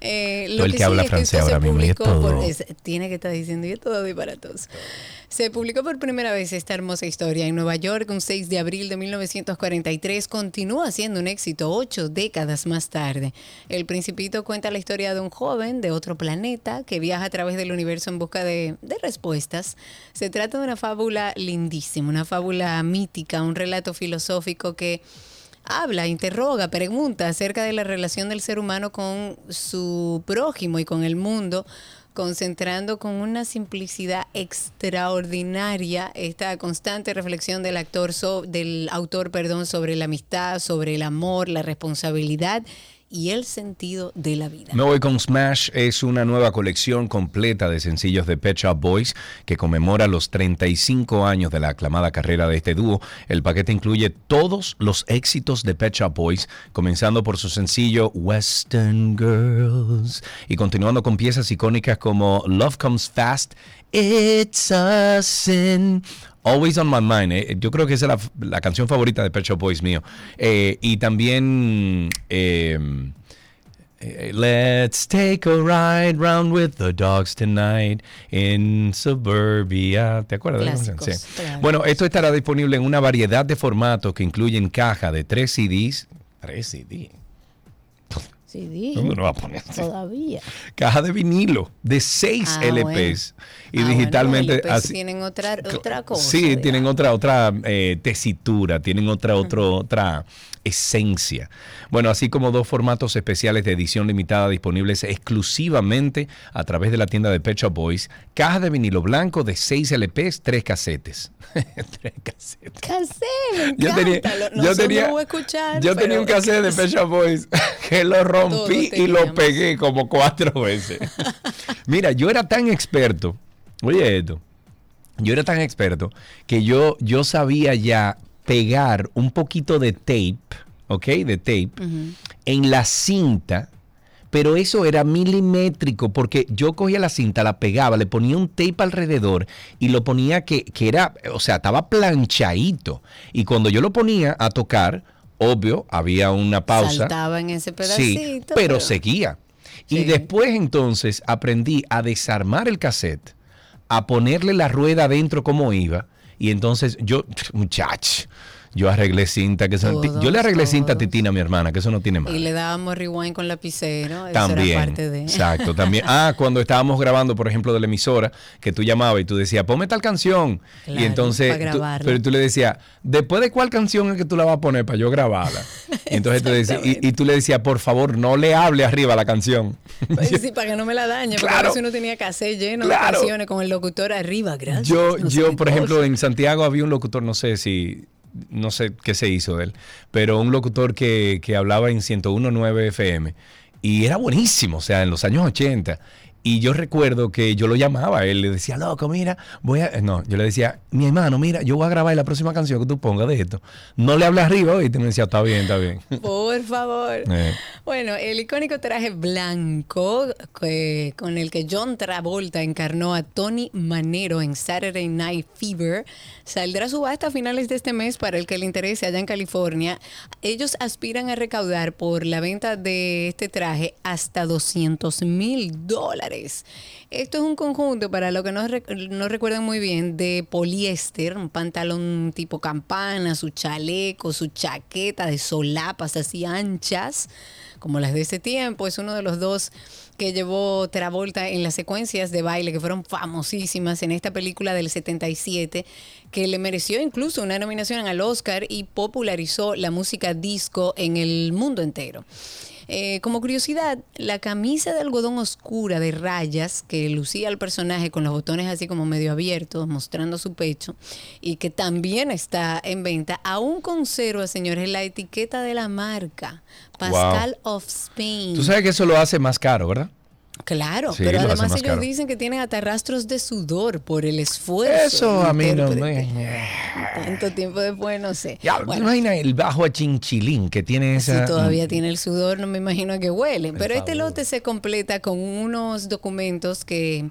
Eh, Todo el que habla francés ahora mismo, y es publicó por- todo. es- tiene que estar diciendo y es todo disparatos. Se publicó por primera vez esta hermosa historia en Nueva York un 6 de abril de 1943. Continúa siendo un éxito ocho décadas más tarde. El Principito cuenta la historia de un joven de otro planeta que viaja a través del universo en busca de, de respuestas. Se trata de una fábula lindísima, una fábula mítica, un relato filosófico que habla, interroga, pregunta acerca de la relación del ser humano con su prójimo y con el mundo, concentrando con una simplicidad extraordinaria esta constante reflexión del actor del autor, perdón, sobre la amistad, sobre el amor, la responsabilidad y el sentido de la vida. Me voy con Smash es una nueva colección completa de sencillos de Pet Shop Boys que conmemora los 35 años de la aclamada carrera de este dúo. El paquete incluye todos los éxitos de Pet Shop Boys, comenzando por su sencillo Western Girls y continuando con piezas icónicas como Love Comes Fast, It's a Sin. Always on My Mind. eh, Yo creo que esa es la, la canción favorita de Pet Shop Boys mío. Eh, y también eh, eh, Let's take a ride round with the dogs tonight in suburbia. ¿Te acuerdas de? Clásicos, Sí. claro. Bueno, esto estará disponible en una variedad de formatos que incluyen caja de tres CDs. Tres CDs. CD. ¿Dónde no va a poner? Todavía. Caja de vinilo de 6 Ah, LPs. Y Ah, digitalmente bueno, así- tienen otra, otra cosa. Sí, tienen otra otra eh, tesitura, tienen otra otro, otra esencia. Bueno, así como dos formatos especiales de edición limitada disponibles exclusivamente a través de la tienda de Pet Shop Boys, caja de vinilo blanco de 6 LPs, 3 casetes. tres casetes. Casé, me Yo tenía- Lo- yo tenía- no escuchar, Yo tenía un cassette de Pet Shop Boys que lo rompí y lo pegué como cuatro veces. Mira, yo era tan experto, oye esto, yo era tan experto que yo, yo sabía ya pegar un poquito de tape, ¿ok? De tape en la cinta. Pero eso era milimétrico porque yo cogía la cinta, la pegaba, le ponía un tape alrededor y lo ponía que, que era, o sea, estaba planchadito. Y cuando yo lo ponía a tocar, obvio, había una pausa. Saltaba en ese pedacito. Sí, pero, seguía. Y después entonces aprendí a desarmar el cassette, a ponerle la rueda adentro como iba. Y entonces yo, muchacho, yo arreglé cinta. que eso- Todos, Yo le arreglé cinta a Titina, mi hermana, que eso no tiene más. Y le dábamos rewind con lapicero. Eso También. era parte de. Exacto, también. Ah, cuando estábamos grabando, por ejemplo, de la emisora, que tú llamabas y tú decías, ponme tal canción. Claro, y entonces, para tú- grabarla. pero tú le decías, después de cuál canción es que tú la vas a poner para yo grabarla. Y entonces te decía, y, y tú le decías, por favor, no le hable arriba la canción. Sí, para que no me la dañe, porque Claro. a veces uno tenía que hacer lleno Claro. de canciones con el locutor arriba, gracias. Yo, no yo por ejemplo, en Santiago había un locutor, no sé si, no sé qué se hizo de él, pero un locutor que, que hablaba en 101.9 FM y era buenísimo, o sea, en los años 80. Y yo recuerdo que yo lo llamaba, él le decía, loco, mira, voy a... No, yo le decía, mi hermano, mira, yo voy a grabar la próxima canción que tú pongas de esto. No le hables arriba, y te me decía, está bien, está bien. Por favor. Eh. Bueno, el icónico traje blanco que- con el que John Travolta encarnó a Tony Manero en Saturday Night Fever saldrá a subasta a finales de este mes para el que le interese allá en California. Ellos aspiran a recaudar por la venta de este traje hasta 200 mil dólares. Esto es un conjunto, para lo que no, rec- no recuerdan muy bien, de poliéster, un pantalón tipo campana, su chaleco, su chaqueta de solapas así anchas, como las de ese tiempo. Es uno de los dos que llevó Travolta en las secuencias de baile que fueron famosísimas en esta película del 77, que le mereció incluso una nominación al Oscar y popularizó la música disco en el mundo entero. Eh, como curiosidad, la camisa de algodón oscura de rayas que lucía el personaje con los botones así como medio abiertos, mostrando su pecho, y que también está en venta, aún conserva, señores, la etiqueta de la marca, Pascal of Spain. Tú sabes que eso lo hace más caro, ¿verdad? Claro, Sí, pero además más ellos caro. dicen que tienen hasta rastros de sudor por el esfuerzo. Eso a mí no me... Tanto tiempo después, no sé. Ya, ¿tú imaginas el bajo a chinchilín que tiene Si esa... todavía tiene el sudor, no me imagino a qué huele. Pero este lote se completa con unos documentos que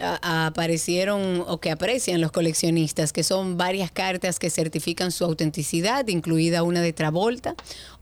aparecieron o que aprecian los coleccionistas, que son varias cartas que certifican su autenticidad, incluida una de Travolta,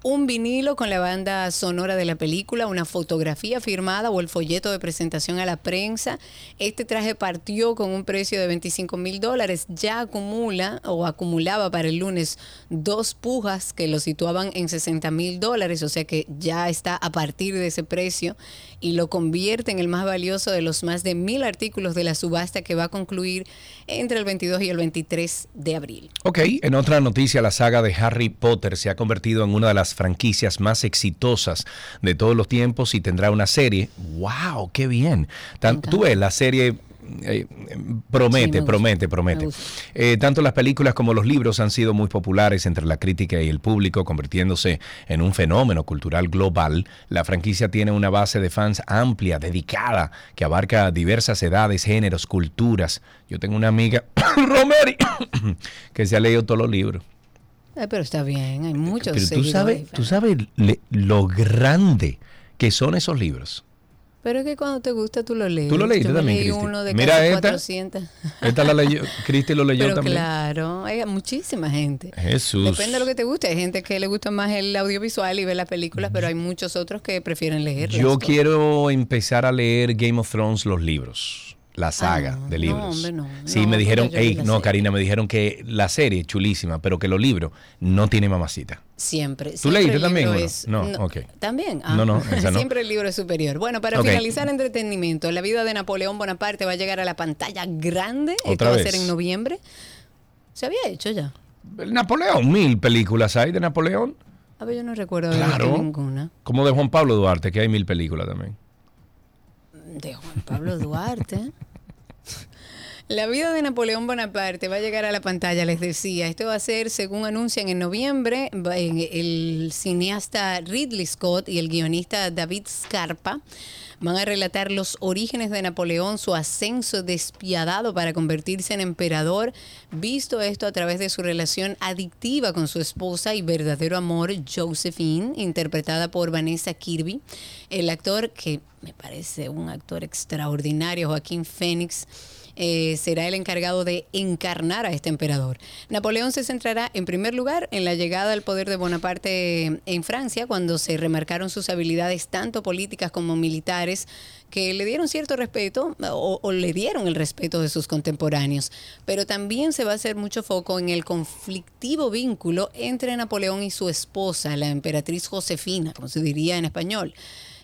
un vinilo con la banda sonora de la película, una fotografía firmada o el folleto de presentación a la prensa. Este traje partió con un precio de 25 mil dólares, ya acumula o acumulaba para el lunes dos pujas que lo situaban en 60 mil dólares, o sea que ya está a partir de ese precio y lo convierte en el más valioso de los más de mil artículos de la subasta que va a concluir entre el 22 y el 23 de abril. Ok, en otra noticia, la saga de Harry Potter se ha convertido en una de las franquicias más exitosas de todos los tiempos y tendrá una serie. ¡Wow! ¡Qué bien! Tan- Tú ves, la serie eh, promete, Sí, promete, me promete. Eh, tanto las películas como los libros han sido muy populares entre la crítica y el público, convirtiéndose en un fenómeno cultural global. La franquicia tiene una base de fans amplia, dedicada, que abarca diversas edades, géneros, culturas. Yo tengo una amiga, Romeri, que se ha leído todos los libros. Eh, pero está bien, hay muchos Pero tú sabes, tú sabes le- lo grande que son esos libros. Pero es que cuando te gusta tú lo lees. Tú lo leíste Yo también, leí uno de Mira casi esta. 400. Esta la leyó, Cristi lo leyó Pero también. claro, hay muchísima gente. Jesús. Depende de lo que te guste. Hay gente que le gusta más el audiovisual y ve las películas, pero hay muchos otros que prefieren leer. Yo quiero empezar a leer Game of Thrones los libros, la saga de libros. Ah, hombre, no. Sí, No, me dijeron, hey, no, serie. Karina, me dijeron que la serie chulísima, pero que los libros no tiene mamacita. Siempre. ¿Tú siempre leíste el también libro es- No, ok. También. No, no, esa no. Siempre el libro es superior. Bueno, para finalizar entretenimiento, la vida de Napoleón Bonaparte va a llegar a la pantalla grande. Esto va a ser en noviembre. Se había hecho ya. Napoleón, mil películas hay de Napoleón. A ver, yo no recuerdo de ninguna. Como de Juan Pablo Duarte, que hay mil películas también. De Juan Pablo Duarte. La vida de Napoleón Bonaparte va a llegar a la pantalla, les decía. Esto va a ser, según anuncian en noviembre, el cineasta Ridley Scott y el guionista David Scarpa van a relatar los orígenes de Napoleón, su ascenso despiadado para convertirse en emperador, visto esto a través de su relación adictiva con su esposa y verdadero amor, Josephine, interpretada por Vanessa Kirby. El actor, que me parece un actor extraordinario, Joaquín Phoenix, eh, será el encargado de encarnar a este emperador. Napoleón se centrará en primer lugar en la llegada al poder de Bonaparte en Francia, cuando se remarcaron sus habilidades tanto políticas como militares, que le dieron cierto respeto o, o le dieron el respeto de sus contemporáneos. Pero también se va a hacer mucho foco en el conflictivo vínculo entre Napoleón y su esposa, la emperatriz Josefina, como se diría en español.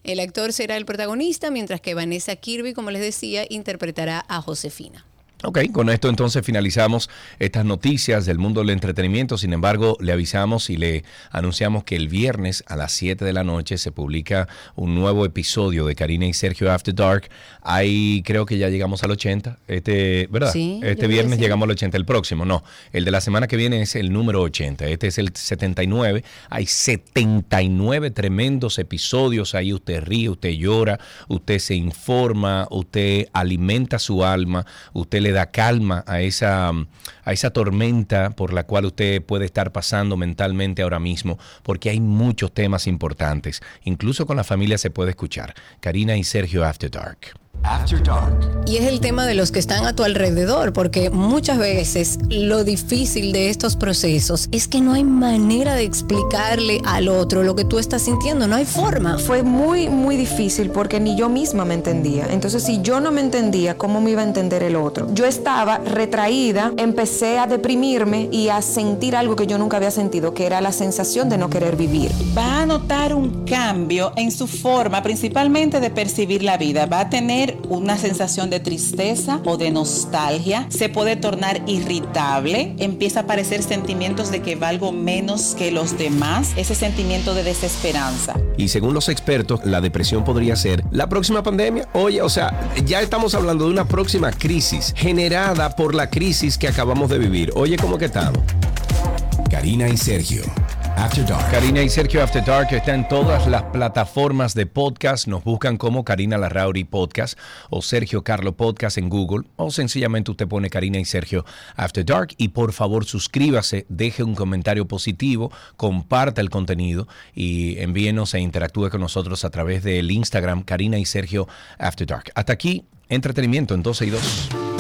El actor será el protagonista, mientras que Vanessa Kirby, como les decía, interpretará a Josefina. Ok, con esto entonces finalizamos estas noticias del mundo del entretenimiento. Sin embargo, le avisamos y le anunciamos que el viernes a las 7 de la noche se publica un nuevo episodio de Karina y Sergio After Dark. Ahí creo que ya llegamos al 80, este, ¿verdad? Sí, este viernes sí. llegamos al 80, el próximo, no. El de la semana que viene es el número 80, este es el 79. Hay 79 tremendos episodios ahí. Usted ríe, usted llora, usted se informa, usted alimenta su alma, usted le da calma a esa, a esa tormenta por la cual usted puede estar pasando mentalmente ahora mismo, porque hay muchos temas importantes. Incluso con la familia se puede escuchar. Karina y Sergio After Dark. After Dark. Y es el tema de los que están a tu alrededor, porque muchas veces lo difícil de estos procesos es que no hay manera de explicarle al otro lo que tú estás sintiendo, no hay forma. Fue muy, muy difícil porque ni yo misma me entendía. Entonces, si yo no me entendía, ¿cómo me iba a entender el otro? Yo estaba retraída, empecé a deprimirme y a sentir algo que yo nunca había sentido, que era la sensación de no querer vivir. va a notar un cambio en su forma, principalmente de percibir la vida. Va a tener una sensación de tristeza o de nostalgia. Se puede tornar irritable. Empieza a aparecer sentimientos de que valgo menos que los demás. Ese sentimiento de desesperanza. Y según los expertos, la depresión podría ser la próxima pandemia. Oye, o sea, ya estamos hablando de una próxima crisis generada por la crisis que acabamos de vivir. Oye, ¿cómo que estamos? Karina y Sergio. After Dark. Karina y Sergio After Dark está en todas las plataformas de podcast. Nos buscan como Karina Larrauri Podcast o Sergio Carlo Podcast en Google o sencillamente usted pone Karina y Sergio After Dark y por favor suscríbase, deje un comentario positivo, comparta el contenido y envíenos e interactúe con nosotros a través del Instagram Karina y Sergio After Dark. Hasta aquí, entretenimiento en 12 y 2.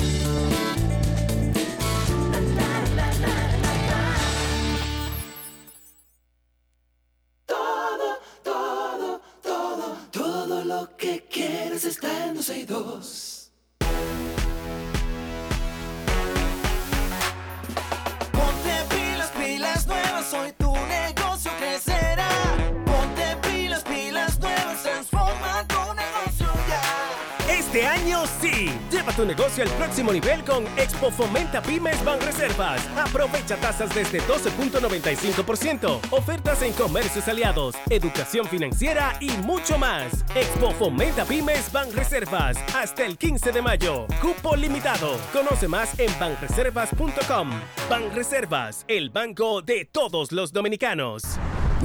Nivel con Expo Fomenta Pymes Banreservas. Aprovecha tasas desde 12.95%, ofertas en comercios aliados, educación financiera y mucho más. Expo Fomenta Pymes Banreservas hasta el 15 de mayo. Cupo limitado. Conoce más en banreservas.com. Banreservas, el banco de todos los dominicanos.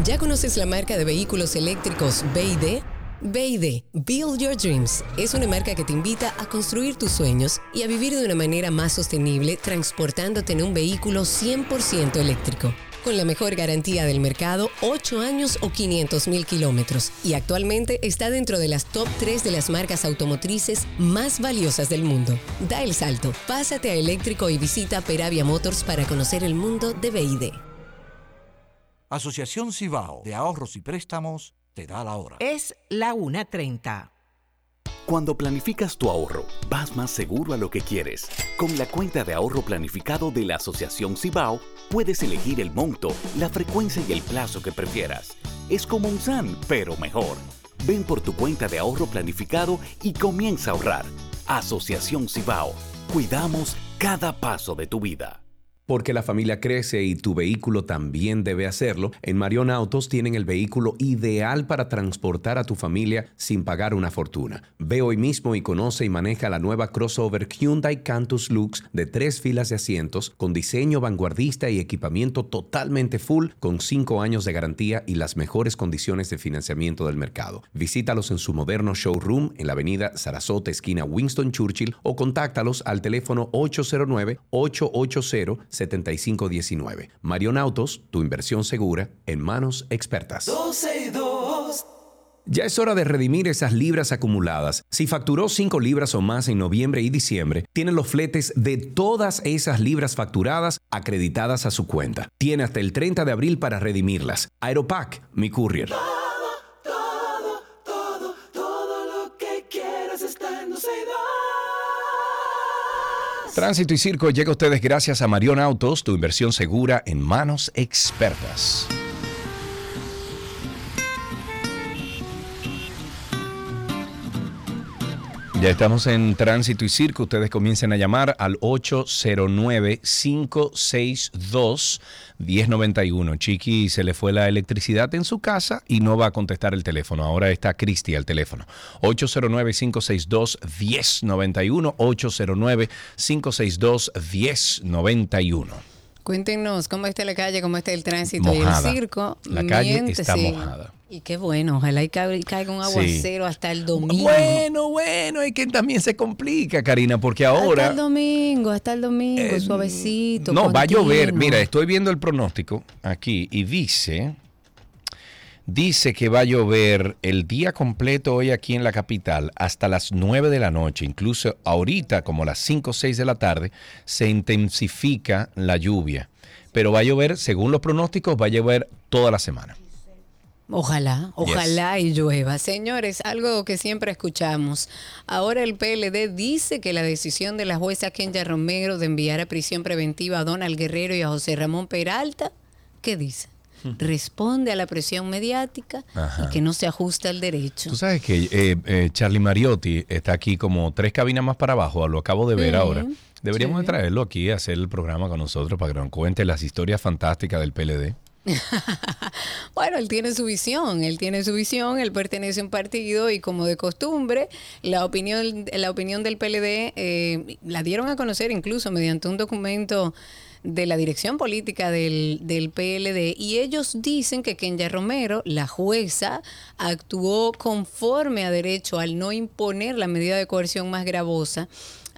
¿Ya conoces la marca de vehículos eléctricos BD? BD, Build Your Dreams, es una marca que te invita a construir tus sueños y a vivir de una manera más sostenible transportándote en un vehículo 100% eléctrico. Con la mejor garantía del mercado, 8 años o 500 mil kilómetros. Y actualmente está dentro de las top 3 de las marcas automotrices más valiosas del mundo. Da el salto, pásate a eléctrico y visita Peravia Motors para conocer el mundo de BID. Asociación Cibao de Ahorros y Préstamos te da la hora. Es la 1.30. Cuando planificas tu ahorro, vas más seguro a lo que quieres. Con la cuenta de ahorro planificado de la Asociación Cibao, puedes elegir el monto, la frecuencia y el plazo que prefieras. Es como un SAN, pero mejor. Ven por tu cuenta de ahorro planificado y comienza a ahorrar. Asociación Cibao. Cuidamos cada paso de tu vida. Porque la familia crece y tu vehículo también debe hacerlo, en Marion Autos tienen el vehículo ideal para transportar a tu familia sin pagar una fortuna. Ve hoy mismo y conoce y maneja la nueva crossover Hyundai Cantus Lux de tres filas de asientos con diseño vanguardista y equipamiento totalmente full con cinco años de garantía y las mejores condiciones de financiamiento del mercado. Visítalos en su moderno showroom en la avenida Sarasota, esquina Winston Churchill o contáctalos al teléfono 809-880-7519. Marion Autos, tu inversión segura en manos expertas. 12 y 2. Ya es hora de redimir esas libras acumuladas. Si facturó 5 libras o más en noviembre y diciembre, tiene los fletes de todas esas libras facturadas acreditadas a su cuenta. Tiene hasta el 30 de abril para redimirlas. Aeropack, mi courier. Todo lo que quieras está en 12 y 2. Tránsito y Circo llega a ustedes gracias a Marion Autos, tu inversión segura en manos expertas. Ya estamos en Tránsito y Circo. Ustedes comiencen a llamar al 809-562-1091. Chiqui se le fue la electricidad en su casa y no va a contestar el teléfono. Ahora está Cristi al teléfono. 809-562-1091. 809-562-1091. Cuéntenos cómo está la calle, cómo está el tránsito y el circo. La calle Miente, está sí. mojada. Y qué bueno, ojalá y caiga, un aguacero hasta el domingo. Bueno, bueno, es que también se complica, Karina, porque Hasta ahora... el domingo, hasta el domingo, suavecito. No, va a llover. Mira, estoy viendo el pronóstico aquí y dice, dice que va a llover el día completo hoy aquí en la capital hasta las 9 de la noche. Incluso ahorita, como las 5 o 6 de la tarde, se intensifica la lluvia. Pero va a llover, según los pronósticos, va a llover toda la semana. Ojalá, ojalá y llueva. Señores, algo que siempre escuchamos. Ahora el PLD dice que la decisión de la jueza Kenya Romero de enviar a prisión preventiva a Donald Guerrero y a José Ramón Peralta, ¿qué dice? Responde a la presión mediática Ajá. y que no se ajusta al derecho. Tú sabes que eh, eh, Charlie Mariotti está aquí como tres cabinas más para abajo, lo acabo de ver Sí, ahora. Deberíamos sí. de traerlo aquí a hacer el programa con nosotros para que nos cuente las historias fantásticas del PLD. Bueno, él tiene su visión, él tiene su visión, él pertenece a un partido y como de costumbre, la opinión, la opinión del PLD eh, la dieron a conocer incluso mediante un documento de la dirección política del, del PLD y ellos dicen que Kenya Romero, la jueza, actuó conforme a derecho al no imponer la medida de coerción más gravosa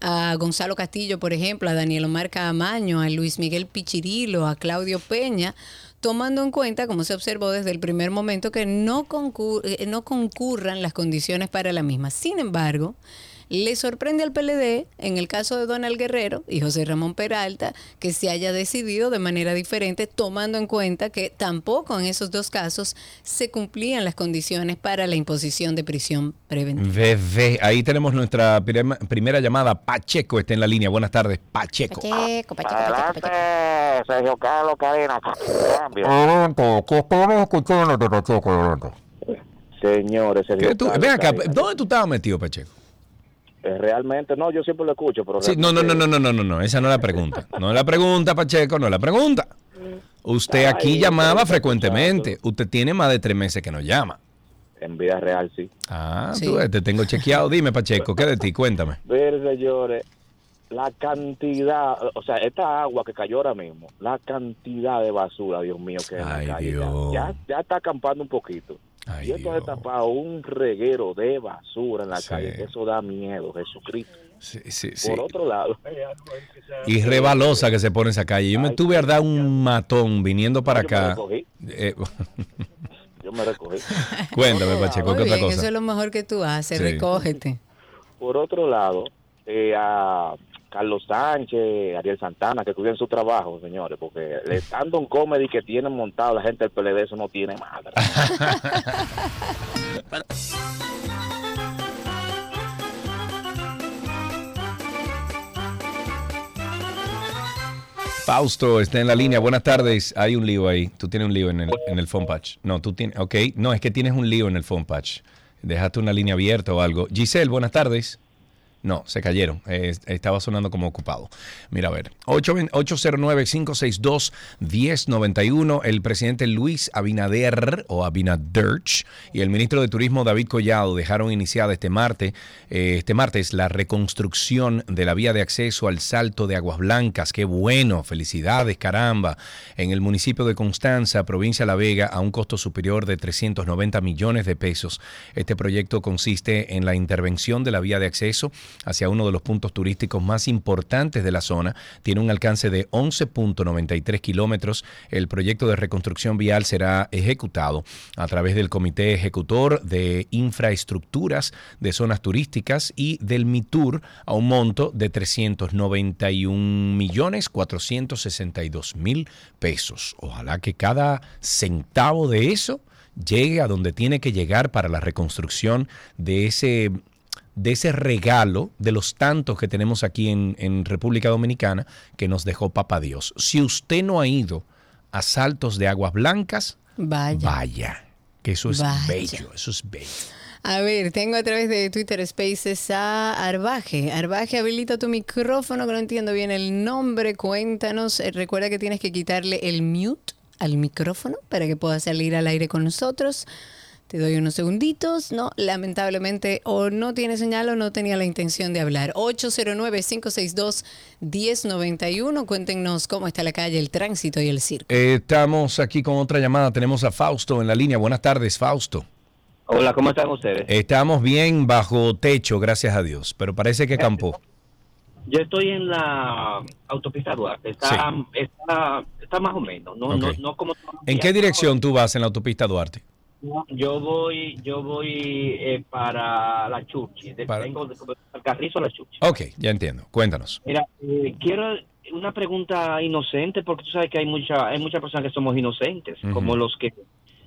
a Gonzalo Castillo, por ejemplo, a Daniel Omar Camaño, a Luis Miguel Pichirilo, a Claudio Peña, tomando en cuenta, como se observó desde el primer momento, que no, concur- eh, no concurran las condiciones para la misma. Sin embargo, le sorprende al PLD, en el caso de Donald Guerrero y José Ramón Peralta, que se haya decidido de manera diferente, tomando en cuenta que tampoco en esos dos casos se cumplían las condiciones para la imposición de prisión preventiva. Bebé, ahí tenemos nuestra prima- primera llamada. Pacheco está en la línea. Buenas tardes, Pacheco. Pacheco, Adelante, Sergio Carlos. Cambio. Adelante, que estamos escuchándote, Pacheco, adelante. Señores, Sergio ¿Qué tú- Carlos ven acá. ¿dónde tú estabas metido, Pacheco? Eh, Realmente, no, yo siempre lo escucho, pero Sí, no, no, no, no, no, no, no, no, esa no es la pregunta. No es la pregunta, Pacheco, no es la pregunta. Usted aquí Ay, llamaba frecuentemente. Usted tiene más de tres meses que no llama. En vida real, sí. Ah, Sí. tú te tengo chequeado. Dime, Pacheco, ¿qué de ti? Cuéntame. Ver, señores, la cantidad, o sea, esta agua que cayó ahora mismo, la cantidad de basura, Dios mío, que en Ay, la calle. Dios. Ya, ya, ya está acampando un poquito. Y esto ha tapado un reguero de basura en la calle, que eso da miedo, Jesucristo. Sí, sí, sí. Por otro lado, Y rebalosa que se pone esa calle. Yo me tuve a dar un matón viniendo para Yo me acá. recogí. Eh, yo me recogí. cuéntame, Pacheco, ¿qué otra cosa? eso es lo mejor que tú haces, Sí. recógete. Por otro lado, eh, a Carlos Sánchez, Ariel Santana, que cuiden su trabajo, señores, porque el stand-on comedy que tienen montado la gente del PLD, eso no tiene madre. Fausto está en la línea. Buenas tardes. Hay un lío ahí. Tú tienes un lío en el, en el phone patch. No, tú tienes. Ok. No, es que tienes un lío en el phone patch. Dejaste una línea abierta o algo. Giselle, buenas tardes. No, se cayeron. Eh, estaba sonando como ocupado. Mira, a ver. 809-562-1091. El presidente Luis Abinader o Abinaderch y el ministro de Turismo David Collado dejaron iniciada este martes, eh, este martes la reconstrucción de la vía de acceso al Salto de Aguas Blancas. Qué bueno. Felicidades, caramba. En el municipio de Constanza, provincia de La Vega, a un costo superior de 390 millones de pesos. Este proyecto consiste en la intervención de la vía de acceso hacia uno de los puntos turísticos más importantes de la zona. Tiene un alcance de 11.93 kilómetros. El proyecto de reconstrucción vial será ejecutado a través del Comité Ejecutor de Infraestructuras de Zonas Turísticas y del MITUR a un monto de 391 millones 462 mil pesos. Ojalá que cada centavo de eso llegue a donde tiene que llegar para la reconstrucción de ese de ese regalo de los tantos que tenemos aquí en, en República Dominicana que nos dejó Papá Dios. Si usted no ha ido a Saltos de Aguas Blancas, Vaya. vaya, que eso es Vaya. bello, eso es bello. A ver, tengo a través de Twitter Spaces a Arbaje. Arbaje, habilita tu micrófono, que no entiendo bien el nombre. Cuéntanos. Eh, Recuerda que tienes que quitarle el mute al micrófono para que pueda salir al aire con nosotros. Te doy unos segunditos. No, lamentablemente o no tiene señal o no tenía la intención de hablar. 809-562-1091. Cuéntenos cómo está la calle, el tránsito y el circo. Eh, estamos aquí con otra llamada. Tenemos a Fausto en la línea. Buenas tardes, Fausto. Hola, ¿cómo están ustedes? Estamos bien bajo techo, gracias a Dios, pero parece que campó. Yo estoy en la autopista Duarte. Está, está, está más o menos. No, no, Ok. no como ¿En qué dirección tú vas en la autopista Duarte? Yo voy, yo voy eh, para la Chuchi. Para- Vengo de, al Carrizo a la Chuchi. Ok, ya entiendo. Cuéntanos. Mira, eh, quiero una pregunta inocente porque tú sabes que hay mucha, hay muchas personas que somos inocentes, como los que,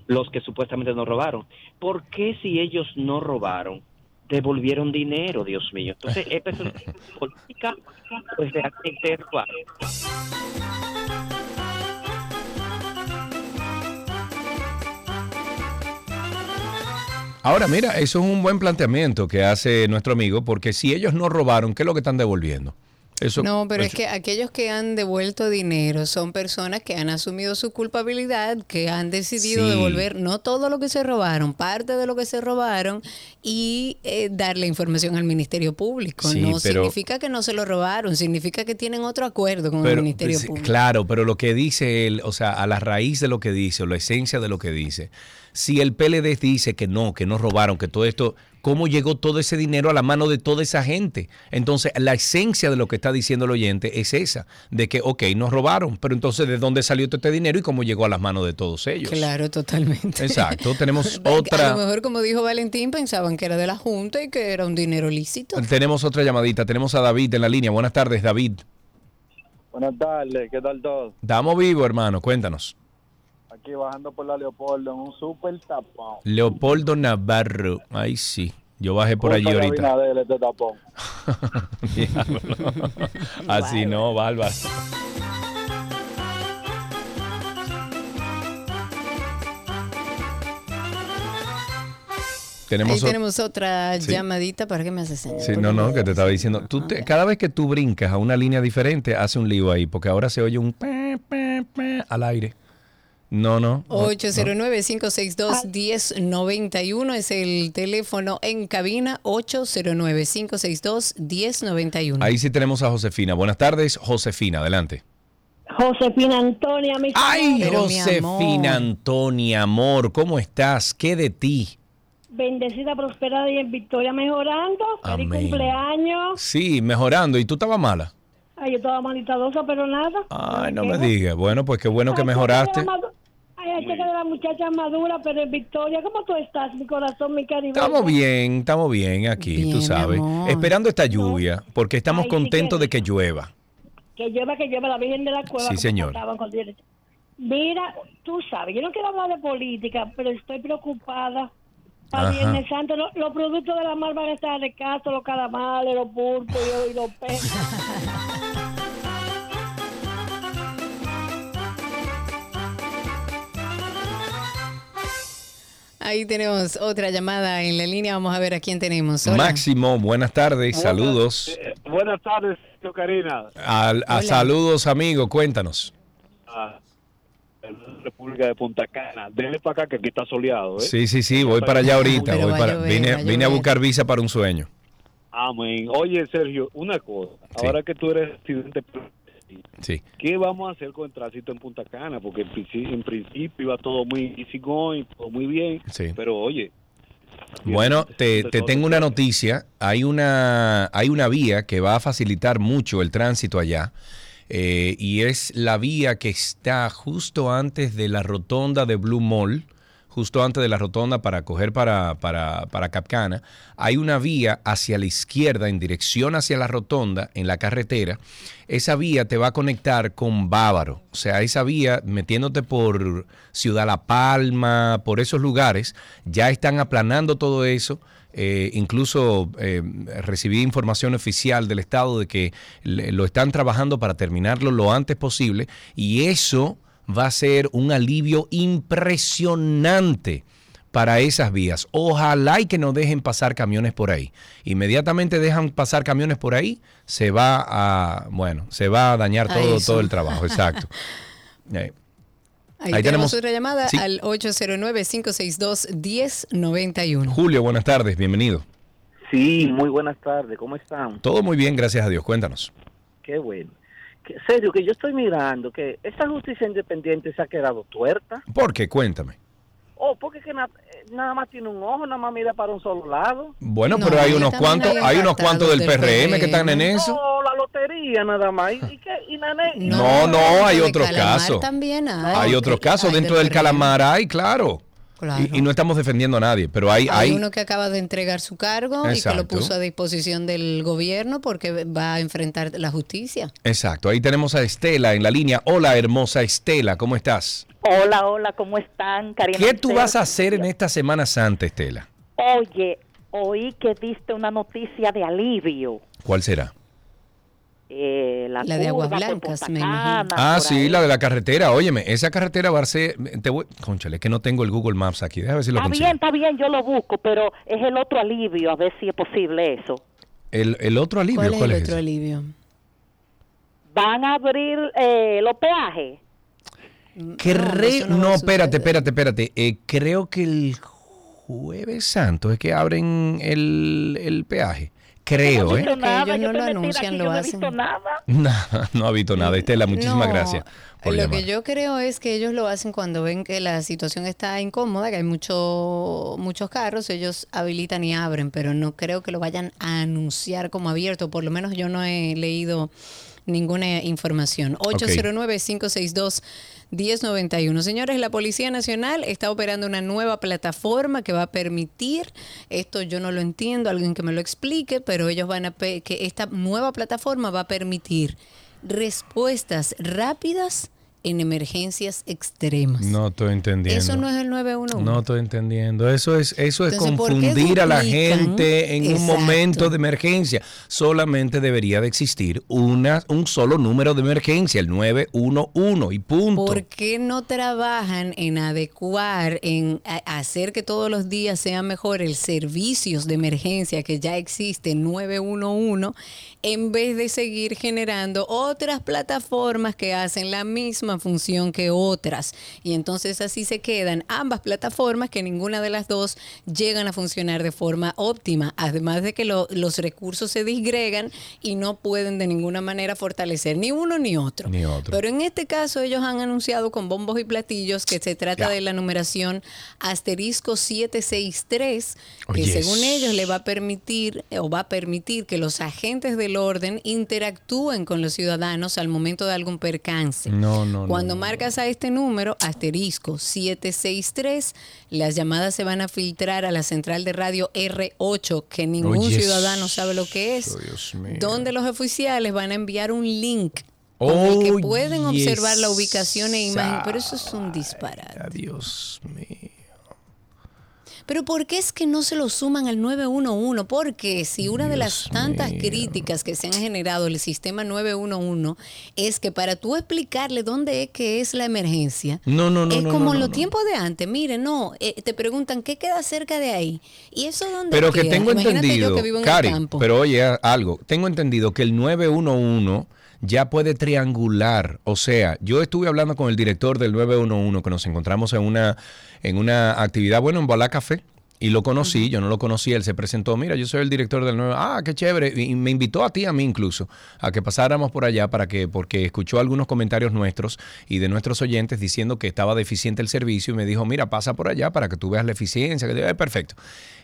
los que supuestamente nos robaron. ¿Por qué si ellos no robaron devolvieron dinero, Dios mío? Entonces, ¿es persecución política o es realmente actual? Ahora, mira, eso es un buen planteamiento que hace nuestro amigo, porque si ellos no robaron, ¿qué es lo que están devolviendo? Eso, No, pero es que aquellos que han devuelto dinero son personas que han asumido su culpabilidad, que han decidido Sí. devolver no todo lo que se robaron, parte de lo que se robaron y eh, darle información al Ministerio Público. Sí, no pero- significa que no se lo robaron, significa que tienen otro acuerdo con el Ministerio sí, Público. Claro, pero lo que dice él, o sea, a la raíz de lo que dice, o la esencia de lo que dice, si el PLD dice que no, que no robaron, que todo esto, ¿cómo llegó todo ese dinero a la mano de toda esa gente? Entonces, la esencia de lo que está diciendo el oyente es esa, de que, ok, nos robaron, pero entonces, ¿de dónde salió todo este dinero y cómo llegó a las manos de todos ellos? Claro, totalmente. Exacto, tenemos A lo otra, mejor, como dijo Valentín, pensaban que era de la Junta y que era un dinero lícito. tenemos otra llamadita, tenemos a David en la línea. Buenas tardes, David. Buenas tardes, ¿qué tal todo? Estamos vivos, hermano, cuéntanos. Aquí bajando por la Leopoldo en un super tapón. Leopoldo Navarro. Ay, sí. Yo bajé por allí ahorita. Abinader, este tapón. Así no, bárbaro. Tenemos Ahí tenemos otra Sí. llamadita. ¿Para qué me haces señas? Sí, no, no, que te estaba diciendo. Tú te- cada vez que tú brincas a una línea diferente, hace un lío ahí, porque ahora se oye un pe, pe, pe al aire. No, no. no, no. 809-562-1091 es el teléfono en cabina 809-562-1091. Ahí sí tenemos a Josefina. Buenas tardes, Josefina, adelante. Josefina Antonia, mi Ay, amor. Josefina Antonia, amor, ¿cómo estás? ¿Qué de ti? Bendecida, prosperada y en victoria mejorando. Feliz Amén. cumpleaños. Sí, mejorando. ¿Y tú estabas mala? Ay, yo estaba malitadosa, pero nada. Ay, no me digas. Bueno, pues qué bueno que mejoraste. Ay, hay que de la muchacha madura, pero en victoria. ¿Cómo tú estás, mi corazón, mi cariño? Estamos bien, estamos bien aquí, tú Bien, sabes. amor. Esperando esta lluvia, porque estamos Ay, sí contentos que- de que llueva. Que llueva, que llueva la Virgen de la Cueva. Sí, señor. Mira, tú sabes, yo no quiero hablar de política, pero estoy preocupada. Para. Viernes Santo, lo- los productos de la mar van a estar de caso, los calamares, los pulpos y, y los peces. Ahí tenemos otra llamada en la línea. Vamos a ver a quién tenemos. Hola. Máximo, buenas tardes, saludos. Eh, buenas tardes, Karina. Al- a saludos, amigo, cuéntanos. Ah, República de Punta Cana. Denle para acá que aquí está soleado, ¿eh? Sí, sí, sí, voy para allá ahorita. Voy para- llover, vine, a vine a buscar visa para un sueño. Amén. Oye, Sergio, una cosa. Ahora que tú eres Sí. ¿qué vamos a hacer con el tránsito en Punta Cana? Porque en, principio, en principio iba todo muy easy going, todo muy bien. Sí. Pero oye, Bueno, te, te tengo una noticia. Hay una, hay una vía que va a facilitar mucho el tránsito allá. eh, y es la vía que está justo antes de la rotonda de Blue Mall, justo antes de la rotonda para coger para, para, para Capcana. Hay una vía hacia la izquierda, en dirección hacia la rotonda, en la carretera. Esa vía te va a conectar con Bávaro. O sea, esa vía, metiéndote por Ciudad La Palma, por esos lugares, ya están aplanando todo eso. Eh, incluso eh, recibí información oficial del Estado de que lo están trabajando para terminarlo lo antes posible y eso va a ser un alivio impresionante para esas vías. Ojalá y que no dejen pasar camiones por ahí. Inmediatamente dejan pasar camiones por ahí, se va a, bueno, se va a dañar A todo, eso. todo el trabajo. Exacto. Eh, Ahí, Ahí tenemos, tenemos- otra llamada Sí. al 809-562-1091. Julio, buenas tardes, bienvenido. Sí, muy buenas tardes, ¿cómo están? Todo muy bien, gracias a Dios. Cuéntanos. Qué bueno. Que, serio, que yo estoy mirando que esta justicia independiente se ha quedado tuerta. ¿Por qué? Cuéntame. Oh, porque que na- nada más tiene un ojo, nada más mira para un solo lado. Bueno, pero hay unos cuantos, hay unos cuantos del PRM que están en eso. No, la lotería nada más. ¿Y, y qué? ¿Y nane- y No, no, hay otros casos. también hay. Hay otros casos Hay dentro del del calamar, hay, claro. Claro. Y, y no estamos defendiendo a nadie, pero hay, Hay, hay, uno que acaba de entregar su cargo y que lo puso a disposición del gobierno porque va a enfrentar la justicia. exacto. Ahí tenemos a Estela en la línea. Hola, hermosa Estela, ¿cómo estás? Hola, hola, ¿cómo están, Karina? ¿Qué tú vas a hacer en esta Semana Santa, Estela? Oye, oí que diste una noticia de alivio. ¿Cuál será? Eh, la, La de Aguas por Blancas, me imagino. Ah, sí, ahí. la de la carretera. Óyeme, esa carretera va a ser... Te voy, conchale, es que no tengo el Google Maps aquí. Déjame ver si lo Está consigo. bien, está bien, yo lo busco, pero es el otro alivio, a ver si es posible eso. El, el otro alivio, ¿Cuál ¿cuál, es el es? otro ese? alivio? ¿Van a abrir eh, los peajes? Creo, no, espérate, espérate, espérate. Eh, creo que el jueves santo es que abren el, el peaje. Creo, no ¿eh? visto nada, ellos no lo anuncian, aquí, lo no hacen. visto nada. No, no ha visto nada. Estela, muchísimas No, gracias por Lo llamar. que yo creo es que ellos lo hacen cuando ven que la situación está incómoda, que hay mucho, muchos carros, ellos habilitan y abren, pero no creo que lo vayan a anunciar como abierto. Por lo menos yo no he leído ninguna información. 809-562-1091. Señores, la Policía Nacional está operando una nueva plataforma que va a permitir, esto yo no lo entiendo, alguien que me lo explique, pero ellos van a, que esta nueva plataforma va a permitir respuestas rápidas en emergencias extremas. No estoy entendiendo. Eso no es el 911. No estoy entendiendo. Eso es, eso es Entonces, ¿por qué confundir a la gente en un momento de emergencia. Solamente debería de existir una, un solo número de emergencia, el 911 y punto. ¿Por qué no trabajan en adecuar, en hacer que todos los días sea mejor el servicios de emergencia que ya existe 911 en vez de seguir generando otras plataformas que hacen la misma función que otras? Y entonces así se quedan ambas plataformas que ninguna de las dos llegan a funcionar de forma óptima, además de que lo- los recursos se disgregan y no pueden de ninguna manera fortalecer ni uno ni otro. Ni otro. Pero en este caso ellos han anunciado con bombos y platillos que se trata de la numeración asterisco 763, que Oh, yes. según ellos le va a permitir o va a permitir que los agentes del orden interactúen con los ciudadanos al momento de algún percance. No, no, no. Cuando marcas a este número, asterisco 763, las llamadas se van a filtrar a la central de radio R8, que ningún ciudadano sabe lo que es, donde los oficiales van a enviar un link con el que Oh, pueden yes. observar la ubicación e imagen, pero eso es un disparate. Dios mío. Pero ¿por qué es que no se lo suman al 911? Porque si una de las tantas críticas que se han generado el sistema 911 es que para tú explicarle dónde es que es la emergencia, No, no, no. es como en los tiempos de antes. Mire, no, eh, te preguntan qué queda cerca de ahí. ¿Y eso dónde Pero que queda? tengo Imagínate entendido, yo que vivo en Cari, el campo. pero oye algo, tengo entendido que el 911 ya puede triangular, o sea, yo estuve hablando con el director del 911 que nos encontramos en una en una actividad, bueno, en Balá Café. Y lo conocí, yo no lo conocía, él se presentó, mira, yo soy el director del 9, ah, qué chévere, y me invitó a ti, a mí incluso, a que pasáramos por allá para que, porque escuchó algunos comentarios nuestros y de nuestros oyentes diciendo que estaba deficiente el servicio y me dijo, mira, pasa por allá para que tú veas la eficiencia, que eh, perfecto.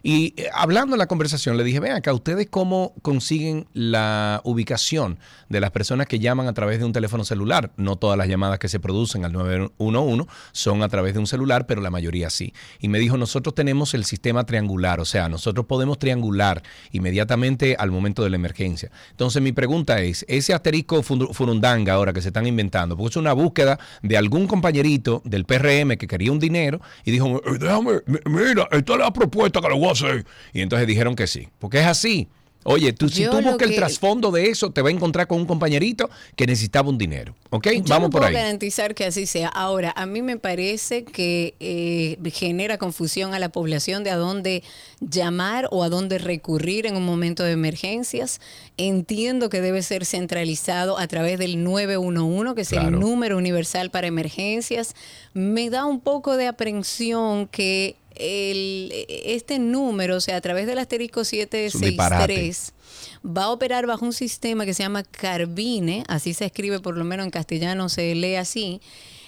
Y eh, hablando en la conversación, le dije, ven acá, ¿ustedes cómo consiguen la ubicación de las personas que llaman a través de un teléfono celular? No todas las llamadas que se producen al 911 son a través de un celular, pero la mayoría sí. Y me dijo, nosotros tenemos el sistema triangular, o sea, nosotros podemos triangular inmediatamente al momento de la emergencia. Entonces mi pregunta es, ese asterisco furundanga ahora que se están inventando, porque es una búsqueda de algún compañerito del PRM que quería un dinero y dijo, "Eh, déjame, mi- mira, esta es la propuesta que le voy a hacer. Y entonces dijeron que sí, porque es así. Oye, tú, si tú buscas el que- trasfondo de eso, te va a encontrar con un compañerito que necesitaba un dinero. ¿Ok? Yo Vamos no por puedo ahí. garantizar que así sea. Ahora, a mí me parece que eh, genera confusión a la población de a dónde llamar o a dónde recurrir en un momento de emergencias. Entiendo que debe ser centralizado a través del 911, que es el número universal para emergencias. Me da un poco de aprensión que el, este número, o sea, a través del asterisco un disparate. 763, va a operar bajo un sistema que se llama Carbine, así se escribe, por lo menos en castellano se lee así,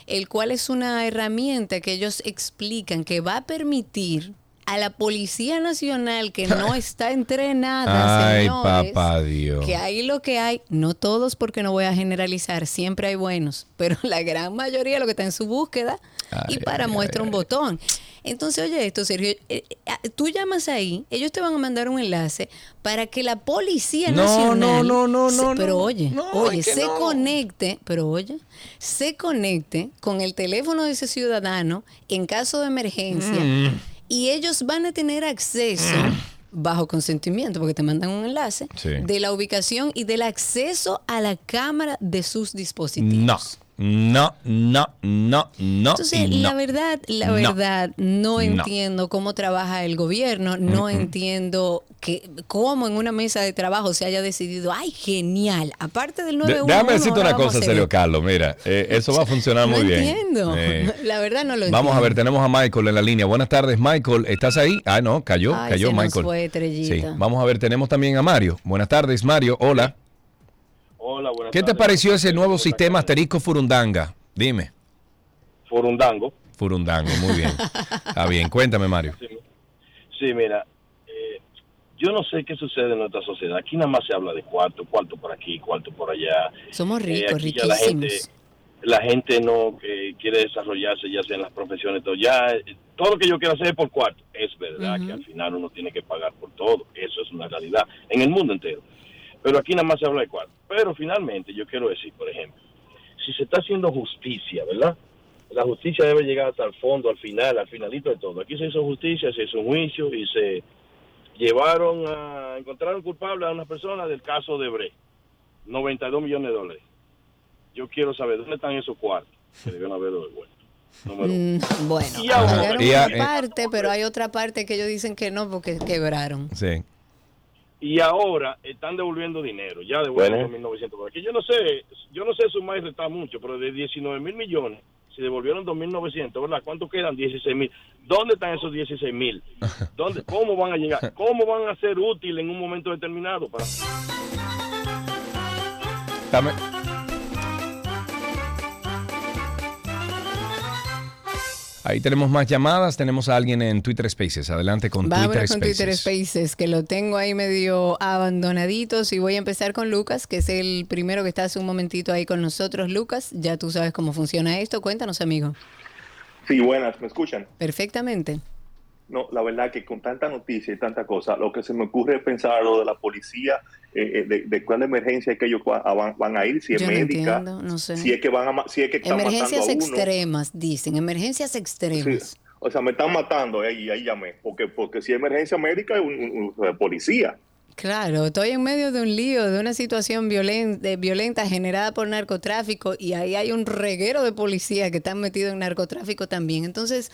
el cual es una herramienta que ellos explican que va a permitir a la Policía Nacional que no está entrenada, Ay, señores, papá Dios. que ahí lo que hay, no todos porque no voy a generalizar, siempre hay buenos, pero la gran mayoría lo que está en su búsqueda y para muestra un botón. Entonces, oye esto, Sergio, eh, eh, tú llamas ahí, ellos te van a mandar un enlace para que la Policía No, Nacional, no, no, no, se- no, pero no. oye, No, oye, se no. conecte, pero oye, se conecte con el teléfono de ese ciudadano en caso de emergencia Mm. Y ellos van a tener acceso bajo consentimiento, porque te mandan un enlace, Sí. de la ubicación y del acceso a la cámara de sus dispositivos. No, no, no, no, no. Entonces, no. la verdad, la verdad, no, No. entiendo cómo trabaja el gobierno, no entiendo que cómo en una mesa de trabajo se haya decidido, ay, genial, aparte del De- 911. déjame decirte una cosa, esto. Carlos. Mira, eh, eso va a funcionar muy bien. entiendo, Eh, la verdad no lo entiendo. Vamos a ver, tenemos a Michael en la línea. Buenas tardes, Michael. ¿Estás ahí? Ah, no, cayó, Ay, cayó se nos Michael. fue, Estrellita. Sí, vamos a ver, tenemos también a Mario. Buenas tardes, Mario. Hola. Hola, buenas ¿Qué te pareció ese nuevo sistema asterisco Furundanga? Dime. Furundango. Furundango, muy bien. Está bien, cuéntame, Mario. Sí, mira, eh, yo no sé qué sucede en nuestra sociedad. Aquí nada más se habla de cuarto, cuarto por aquí, cuarto por allá. Somos Eh, ricos, aquí ya la gente, riquísimos. la gente no eh, quiere desarrollarse ya sea en las profesiones, todo. Ya, eh, todo lo que yo quiero hacer es por cuarto. Es verdad que al final uno tiene que pagar por todo. Eso es una realidad en el mundo entero. Pero aquí nada más se habla de cuarto. Pero finalmente yo quiero decir, por ejemplo, si se está haciendo justicia, ¿verdad? La justicia debe llegar hasta el fondo, al final, al finalito de todo. Aquí se hizo justicia, se hizo un juicio y se llevaron a, encontraron culpable a una persona del caso de Bre. 92 millones de dólares. Yo quiero saber dónde están esos cuartos que debieron haberlo devuelto. Número uno. Mm, bueno, Y ahora- pagaron Y a- una parte, pero hay otra parte que ellos dicen que no porque quebraron. Sí. Y ahora están devolviendo dinero, ya devuelven Bueno. 2.900 dólares. Que yo no sé, yo no sé sumar y restar mucho, pero de 19 mil millones, si devolvieron 2.900, ¿verdad? ¿Cuánto quedan? 16 mil. ¿Dónde están esos 16 mil? ¿Dónde, ¿Cómo van a llegar? ¿Cómo van a ser útiles en un momento determinado? Para... Dame- Ahí tenemos más llamadas. Tenemos a alguien en Twitter Spaces. Adelante con Vámonos Twitter con Spaces. Twitter Spaces, que lo tengo ahí medio abandonaditos. Y voy a empezar con Lucas, que es el primero que está hace un momentito ahí con nosotros. Lucas, ya tú sabes cómo funciona esto. Cuéntanos, amigo. Sí, buenas, ¿me escuchan? Perfectamente. No, la verdad que con tanta noticia y tanta cosa, lo que se me ocurre es pensar lo de la policía, eh, eh, de, de cuál emergencia es que ellos va- van, van a ir, si es Yo no médica, entiendo, no sé. si es que van a, si es que están Emergencias matando a uno. extremas, dicen. Emergencias extremas. o sea, me están matando, eh, y ahí llamé, porque, porque si hay emergencia médica, es un, un- un policía. Claro, estoy en medio de un lío, de una situación violenta, violenta generada por narcotráfico y ahí hay un reguero de policías que están metidos en narcotráfico también. Entonces,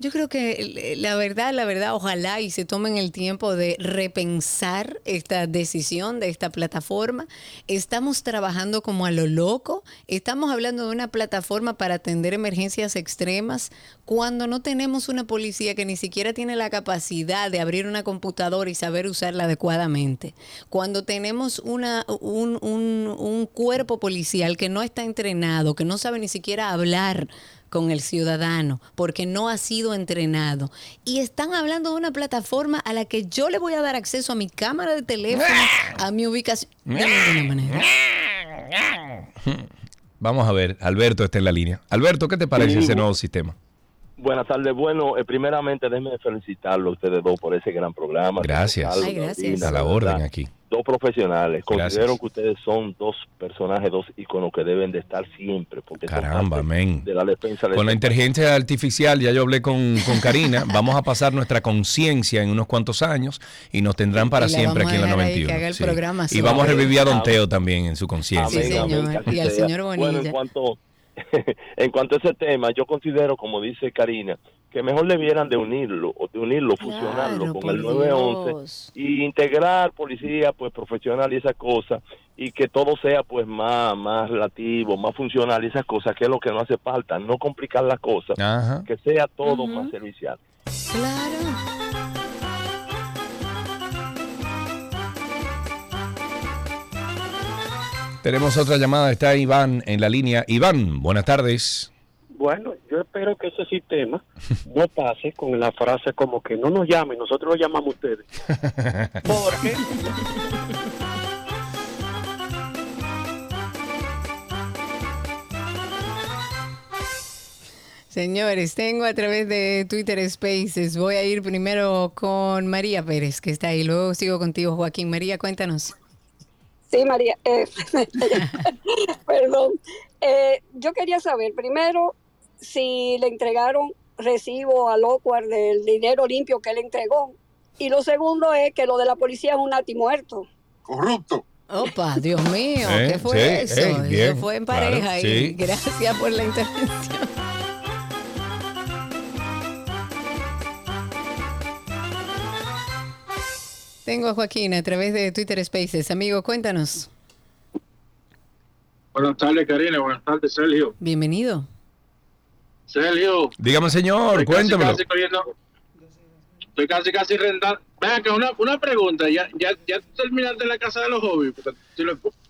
yo creo que eh, la verdad, la verdad, ojalá y se tomen el tiempo de repensar esta decisión de esta plataforma. Estamos trabajando como a lo loco. Estamos hablando de una plataforma para atender emergencias extremas cuando no tenemos una policía que ni siquiera tiene la capacidad de abrir una computadora y saber usarla adecuadamente. Cuando tenemos una, un, un- un cuerpo policial que no está entrenado, que no sabe ni siquiera hablar con el ciudadano porque no ha sido entrenado. Y están hablando de una plataforma a la que yo le voy a dar acceso a mi cámara de teléfono, a mi ubicación. De ninguna manera. Vamos a ver, Alberto está en la línea. Alberto, ¿qué te parece Sí. ese nuevo sistema? Buenas tardes. Bueno, eh, primeramente déjenme felicitarlo a ustedes dos por ese gran programa. Gracias. Ay, gracias. A la de orden aquí. Dos profesionales. Gracias. Considero que ustedes son dos personajes, dos íconos que deben de estar siempre. Porque Caramba, parte men. De la defensa de Con la inteligencia artificial, ya yo hablé con, con Karina, vamos a pasar nuestra conciencia en unos cuantos años y nos tendrán para siempre aquí en la dejar ahí 91. que haga el sí. programa Y vamos a revivir a Don Teo también en su conciencia. Amén, amén, Y al señor Bueno, Bonilla. en cuanto, en cuanto a ese tema, yo considero, como dice Karina, que mejor debieran de unirlo, o de unirlo, fusionarlo con el por 911 Dios. y integrar policía pues profesional y esas cosas y que todo sea pues más más relativo, más funcional y esas cosas, que es lo que no hace falta, no complicar las cosas, Ajá. que sea todo más servicial. Tenemos otra llamada, está Iván en la línea. Iván, buenas tardes. Bueno, yo espero que ese sistema no pase con la frase como que no nos llamen, nosotros lo llamamos ustedes. Porque Señores, tengo a través de Twitter Spaces. Voy a ir primero con María Pérez, que está ahí. Luego sigo contigo, Joaquín. María, cuéntanos. Sí, María. eh, perdón. Eh, yo quería saber primero si le entregaron recibo a Locuar del dinero limpio que le entregó. Y lo segundo es que lo de la policía es un muerto. Corrupto. Opa, Dios mío, Eh, ¿qué fue sí, eso? eh, eso bien, fue en claro, pareja. y sí. gracias por la intervención. Tengo a Joaquín a través de Twitter Spaces. Amigo, cuéntanos. Buenas tardes, Karina. Buenas tardes, Sergio. Bienvenido. Sergio. Dígame, señor, cogiendo- estoy casi, casi rentando. Venga, que una, una pregunta. ¿Ya, ya, ¿Ya terminaste la casa de los hobbies?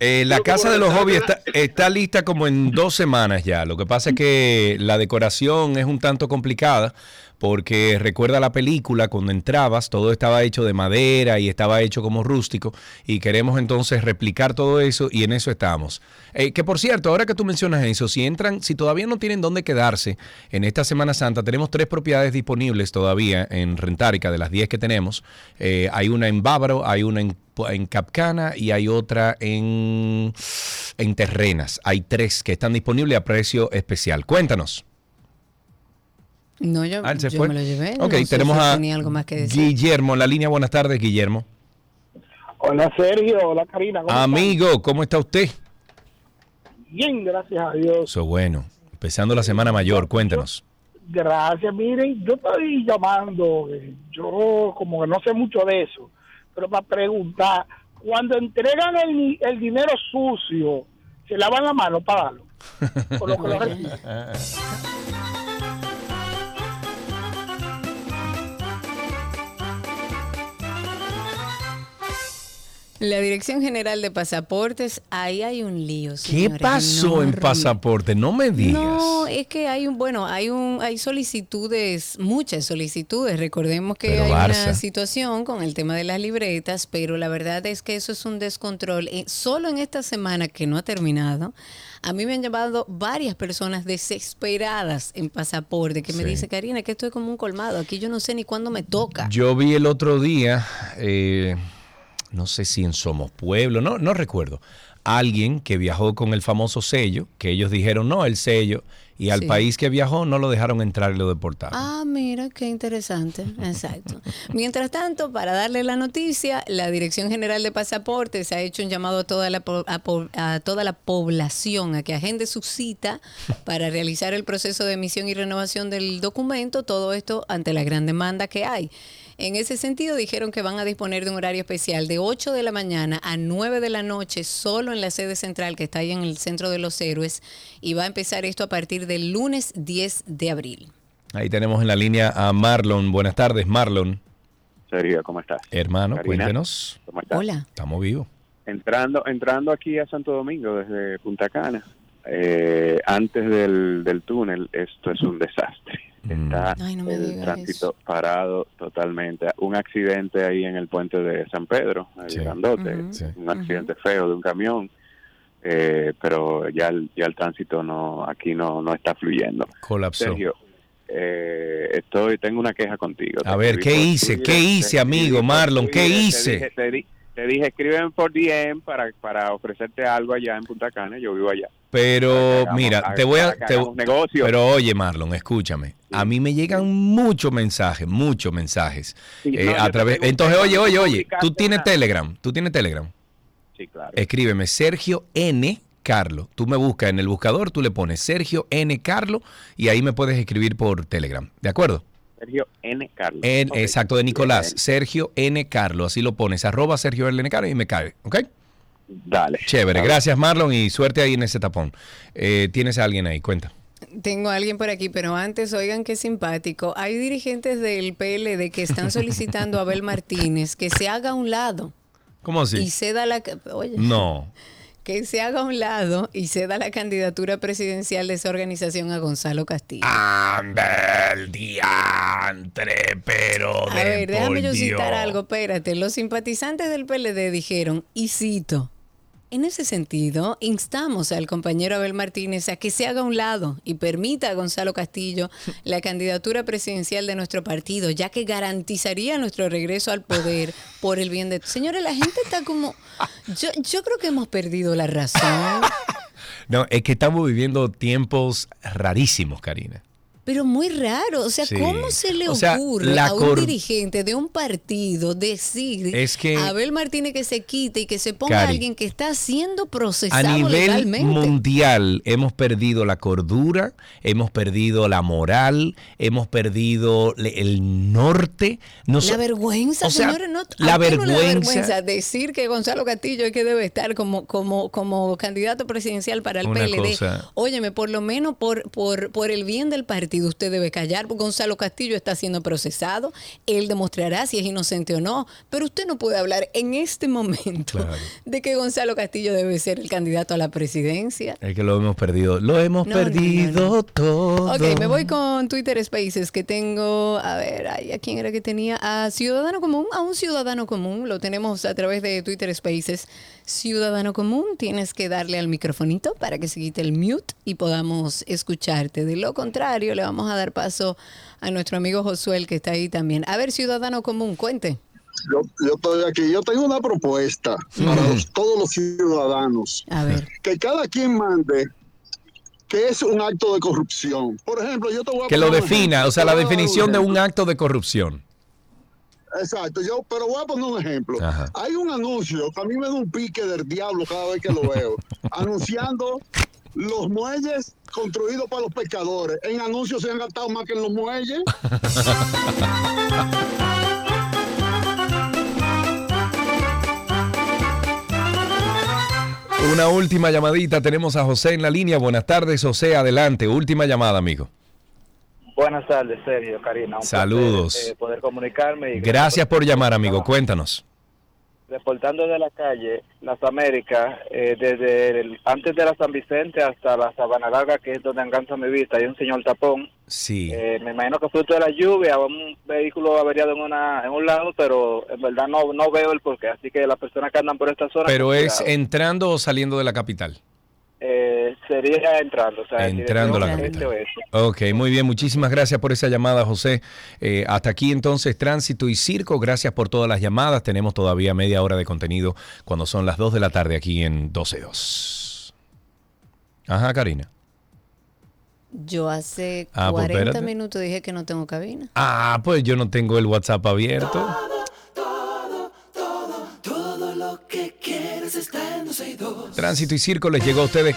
Eh, la casa de los hobbies está, está lista como en dos semanas ya. Lo que pasa es que la decoración es un tanto complicada porque recuerda la película cuando entrabas, todo estaba hecho de madera y estaba hecho como rústico y queremos entonces replicar todo eso y en eso estamos. Eh, que por cierto, ahora que tú mencionas eso, si entran, si todavía no tienen dónde quedarse en esta Semana Santa, tenemos tres propiedades disponibles todavía en Rentárica de las 10 que tenemos. Eh, hay una en Bávaro, hay una en en Capcana y hay otra en, en Terrenas. Hay tres que están disponibles a precio especial. Cuéntanos. No, yo, Ah, yo fue. me lo llevé. Ok, no tenemos si a tenía algo más que decir. Guillermo en la línea. Buenas tardes, Guillermo. Hola Sergio, hola Karina. ¿cómo Amigo, ¿cómo está usted? Bien, gracias a Dios. Eso bueno. Empezando la semana mayor, cuéntanos. Gracias, miren, yo estoy llamando, eh, yo como que no sé mucho de eso, pero para preguntar, cuando entregan el, ni- el dinero sucio, ¿se lavan la mano para darlo? Por lo que lo La Dirección General de Pasaportes, ahí hay un lío. ¿Qué señores, pasó en enorme. pasaporte? No me digas. No, es que hay un, bueno, hay un, hay solicitudes, muchas solicitudes. Recordemos que Pero hay Barça. una situación con el tema de las libretas, pero la verdad es que eso es un descontrol. Eh, solo en esta semana que no ha terminado, a mí me han llamado varias personas desesperadas en pasaporte que me Sí. dicen, Karina, que esto es como un colmado. Aquí yo no sé ni cuándo me toca. Yo vi el otro día, eh, no sé si en Somos Pueblo, no, no recuerdo, alguien que viajó con el famoso sello, que ellos dijeron, no, el sello, Y al Sí. país que viajó no lo dejaron entrar y lo deportaron. Ah, mira, qué interesante. Exacto. Mientras tanto, para darle la noticia, la Dirección General de Pasaportes ha hecho un llamado a toda la, po- a po- a toda la población a que agende su cita para realizar el proceso de emisión y renovación del documento, todo esto ante la gran demanda que hay. En ese sentido, dijeron que van a disponer de un horario especial de 8 de la mañana a 9 de la noche, solo en la sede central que está ahí en el Centro de los Héroes, y va a empezar esto a partir del lunes 10 de abril. Ahí tenemos en la línea a Marlon. Buenas tardes, Marlon. Sergio, ¿cómo estás? Hermano, Karina, cuéntenos. ¿cómo estás? Hola. Estamos vivos. Entrando, entrando aquí a Santo Domingo desde Punta Cana, eh, antes del, del túnel, esto es un desastre. Está Ay, no me el tránsito parado totalmente. Un accidente ahí en el puente de San Pedro, el Sí. grandote. Sí. un accidente feo de un camión, eh, pero ya el, ya el tránsito no aquí no, no está fluyendo. Colapsó. Sergio, eh, estoy, tengo una queja contigo. A Te ver, ¿qué hice? Twitter, ¿Qué hice, amigo Marlon? ¿Qué te hice? dije- Te, di- te dije, escríbeme por DM para, para ofrecerte algo allá en Punta Cana, yo vivo allá. Pero hagamos- mira, te voy a... te- negocio. pero oye, Marlon, escúchame. A mí me llegan muchos mensajes, muchos mensajes. Sí, eh, no, a través, entonces, oye, oye, oye, tú tienes Telegram, tú tienes Telegram. Sí, claro. Escríbeme Sergio N. Carlo. Tú me buscas en el buscador, tú le pones Sergio N. Carlo y ahí me puedes escribir por Telegram. ¿De acuerdo? Sergio N. Carlos. En-. Exacto, de Nicolás. Sergio N. Carlo. Así lo pones. Arroba Sergio N. Carlo y me cae. ¿Ok? Dale. Chévere. Dale. Gracias, Marlon. Y suerte ahí en ese tapón. Eh, ¿Tienes a alguien ahí? Cuenta. Tengo a alguien por aquí, pero antes, oigan qué simpático. Hay dirigentes del PLD que están solicitando a Abel Martínez que se haga a un lado ¿Cómo y así? ceda la... Oye, No. que se haga a un lado y ceda la candidatura presidencial de esa organización a Gonzalo Castillo. Ande el diantre, pero A ver, déjame yo citar algo, espérate. Los simpatizantes del PLD dijeron, y cito, en ese sentido, instamos al compañero Abel Martínez a que se haga a un lado y permita a Gonzalo Castillo la candidatura presidencial de nuestro partido, ya que garantizaría nuestro regreso al poder por el bien de... Señores, la gente está como... Yo, yo creo que hemos perdido la razón. No, es que estamos viviendo tiempos rarísimos, Karina. Pero muy raro, o sea, Sí. ¿cómo se le O sea, ocurre a un dirigente de un partido decir Es que- a Abel Martínez que se quite y que se ponga a Cari, alguien que está siendo A procesado nivel legalmente? mundial hemos perdido la cordura, hemos perdido la moral, hemos perdido el norte. No la vergüenza, o sea, señores, no, ¿a la no vergüenza- decir que Gonzalo Castillo es que debe estar como, como, como candidato presidencial para el PLD. cosa- Óyeme, por lo menos por, por, por el bien del partido usted debe callar, porque Gonzalo Castillo está siendo procesado, él demostrará si es inocente o no, pero usted no puede hablar en este momento de que Gonzalo Castillo debe ser el candidato a la presidencia. Es que lo hemos perdido. Lo hemos No, no, no, perdido todo. Ok, me voy con Twitter Spaces que tengo, a ver, ay, ¿a quién era que tenía? A Ciudadano Común, a un Ciudadano Común, lo tenemos a través de Twitter Spaces. Ciudadano Común, tienes que darle al microfonito para que se quite el mute y podamos escucharte. De lo contrario, le vamos a dar paso a nuestro amigo Josuel que está ahí también. A ver, Ciudadano Común, cuente. Yo, yo estoy aquí. Yo tengo una propuesta para los- todos los ciudadanos. A ver. Que cada quien mande que es un acto de corrupción. Por ejemplo, yo te voy a Que lo defina, o sea, la definición de un acto de corrupción. Exacto, yo, pero voy a poner un ejemplo. Ajá. Hay un anuncio que a mí me da un pique del diablo cada vez que lo veo, anunciando los muelles construidos para los pescadores. En anuncios se han gastado más que en los muelles. Una última llamadita. Tenemos a José en la línea. Buenas tardes, José. Adelante. Última llamada, amigo. Buenas tardes, Sergio, Karina. Un Saludos. placer, eh, poder comunicarme. Y Gracias por llamar, amigo. Cuéntanos. Reportando de la calle, Las Américas, eh, desde el- antes de la San Vicente hasta la Sabana Larga, que es donde alcanza mi vista, hay un señor tapón. Sí. Eh, me imagino que fruto de la lluvia, un vehículo averiado en, una, en un lado, pero en verdad no, no veo el porqué. Así que las personas que andan por esta zona... Pero es cuidado. entrando o saliendo de la capital. Eh, sería entrando, o sea, Entrando a la capital. Ok, muy bien. Muchísimas gracias por esa llamada, José. Eh, hasta aquí entonces Tránsito y Circo. Gracias por todas las llamadas. Tenemos todavía media hora de contenido cuando son las 2 de la tarde aquí en 12.2. Ajá, Karina. Yo hace Ah, pues 40 espérate. minutos dije que no tengo cabina. Ah, pues yo no tengo el WhatsApp abierto. Todo lo que quieres está en 12 Tránsito y Circo les llegó a ustedes.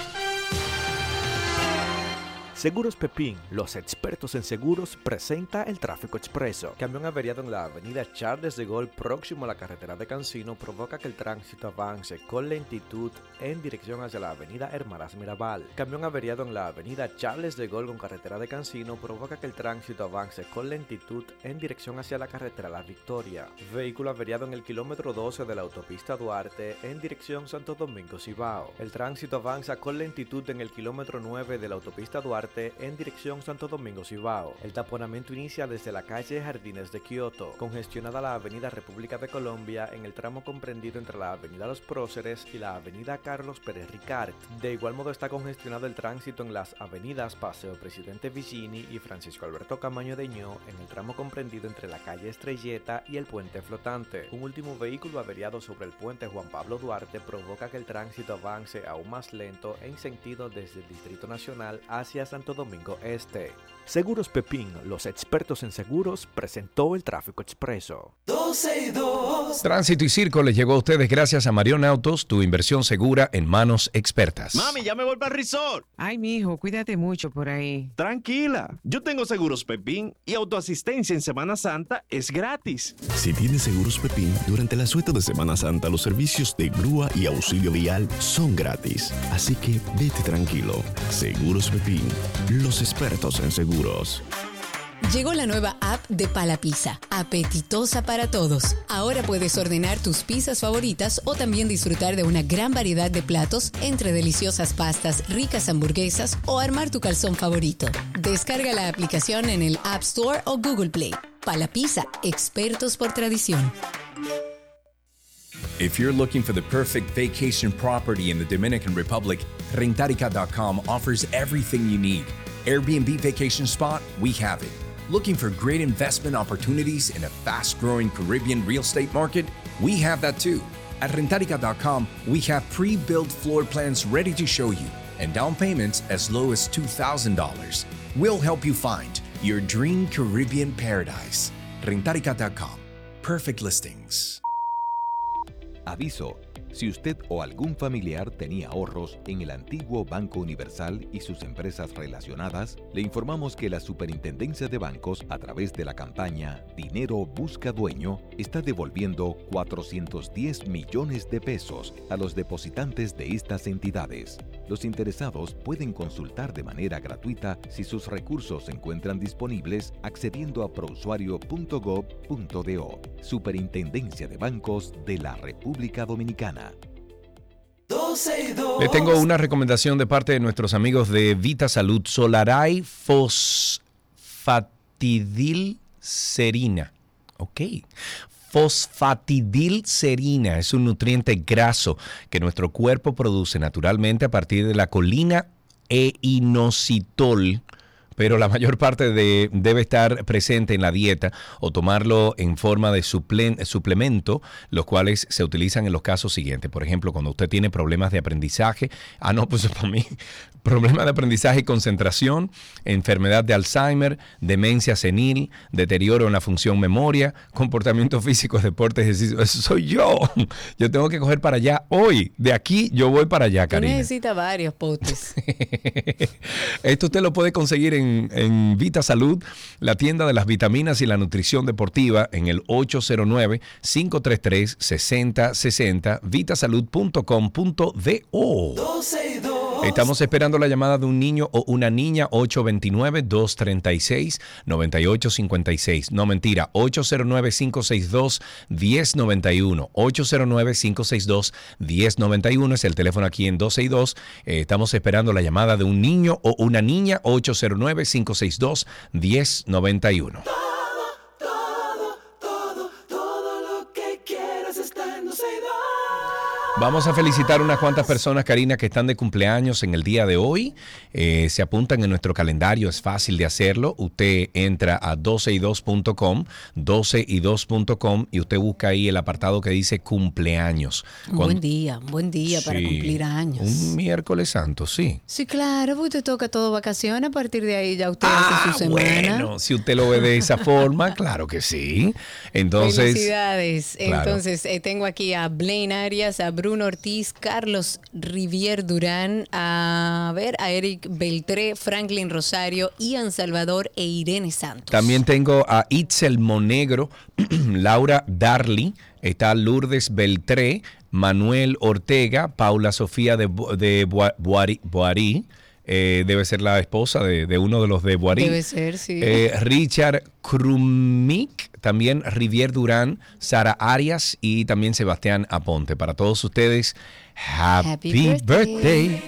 Seguros Pepín, los expertos en seguros, presenta el tráfico expreso. Camión averiado en la avenida Charles de Gaulle próximo a la carretera de Cancino provoca que el tránsito avance con lentitud en dirección hacia la avenida Hermanas Mirabal. Camión averiado en la avenida Charles de Gaulle con carretera de Cancino provoca que el tránsito avance con lentitud en dirección hacia la carretera La Victoria. Vehículo averiado en el kilómetro 12 de la autopista Duarte en dirección Santo Domingo Cibao. El tránsito avanza con lentitud en el kilómetro 9 de la autopista Duarte en dirección Santo Domingo Cibao. El taponamiento inicia desde la calle Jardines de Kioto, congestionada la avenida República de Colombia en el tramo comprendido entre la avenida Los Próceres y la avenida Carlos Pérez Ricard. De igual modo está congestionado el tránsito en las avenidas Paseo Presidente Vicini y Francisco Alberto Camaño Deñó en el tramo comprendido entre la calle Estrelleta y el puente flotante. Un último vehículo averiado sobre el puente Juan Pablo Duarte provoca que el tránsito avance aún más lento en sentido desde el Distrito Nacional hacia Santo Domingo Este. Seguros Pepín, los expertos en seguros, presentó el tráfico expreso. 12 y 2. Tránsito y Circo les llegó a ustedes gracias a Marion Autos, tu inversión segura en manos expertas. Mami, ya me voy para el resort. Ay, mijo, cuídate mucho por ahí. Tranquila, yo tengo seguros Pepín y autoasistencia en Semana Santa es gratis. Si tienes seguros Pepín, durante la sueta de Semana Santa los servicios de grúa y auxilio vial son gratis. Así que vete tranquilo. Seguros Pepín, los expertos en seguros. Llegó la nueva app de Pala Pizza, apetitosa para todos. Ahora puedes ordenar tus pizzas favoritas o también disfrutar de una gran variedad de platos entre deliciosas pastas, ricas hamburguesas o armar tu calzón favorito. Descarga la aplicación en el App Store o Google Play. Pala Pizza, expertos por tradición. If you're looking for the perfect vacation property in the Dominican Republic, Rentarica.com offers everything you need. Airbnb vacation spot, we have it. Looking for great investment opportunities in a fast growing Caribbean real estate market? We have that too. At Rentarica.com, we have pre built floor plans ready to show you and down payments as low as $2,000. We'll help you find your dream Caribbean paradise. Rentarica.com. Perfect listings. Aviso. Si usted o algún familiar tenía ahorros en el antiguo Banco Universal y sus empresas relacionadas, le informamos que la Superintendencia de Bancos, a través de la campaña Dinero Busca Dueño, está devolviendo 410 millones de pesos a los depositantes de estas entidades. Los interesados pueden consultar de manera gratuita si sus recursos se encuentran disponibles accediendo a prousuario.gov.do. Superintendencia de Bancos de la República Dominicana. 12 y 2. Le tengo una recomendación de parte de nuestros amigos de Vita Salud Solaray Fosfatidil Serina. Ok. Fosfatidil serina es un nutriente graso que nuestro cuerpo produce naturalmente a partir de la colina e inositol pero la mayor parte de- debe estar presente en la dieta o tomarlo en forma de suplemento, los cuales se utilizan en los casos siguientes. Por ejemplo, cuando usted tiene problemas de aprendizaje, ah, no, pues para mí, problemas de aprendizaje y concentración, enfermedad de Alzheimer, demencia senil, deterioro en la función memoria, comportamiento físico, deporte, ejercicio. Eso soy yo. Yo tengo que coger para allá hoy. De aquí yo voy para allá, Karina. necesitas varios potes. Esto usted lo puede conseguir en, en Vita Salud, la tienda de las vitaminas y la nutrición deportiva en el 809-533-6060, vitasalud.com.do. 12 y 2. Estamos esperando la llamada de un niño o una niña 829-236-9856. No mentira, 809-562-1091. 809-562-1091 es el teléfono aquí en 12 y 2. Eh, estamos esperando la llamada de un niño o una niña 809-562-1091. Vamos a felicitar unas cuantas personas, Karina, que están de cumpleaños en el día de hoy. Eh, se apuntan en nuestro calendario, es fácil de hacerlo. Usted entra a 12y2.com, 12y2.com y usted busca ahí el apartado que dice cumpleaños. Un buen día, un buen día para cumplir años. Un miércoles santo, sí. Sí, claro, pues te toca todo vacaciones. A partir de ahí ya usted hace su semana. Ah, Bueno, si usted lo ve de esa forma, claro que sí. Entonces, Felicidades. Claro. Entonces, eh, tengo aquí a Blaine Arias, a Bruno Ortiz, Carlos Rivier Durán, a ver, a Eric Beltré, Franklin Rosario, Ian Salvador e Irene Santos. También tengo a Itzel Monegro, Laura Darly, está Lourdes Beltré, Manuel Ortega, Paula Sofía de, de Buarí, eh, debe ser la esposa de, de uno de los de Buarí. Debe ser, sí. Eh, Richard Krumik, también Rivier Durán, Sara Arias y también Sebastián Aponte. Para todos ustedes, Happy, Happy birthday. birthday.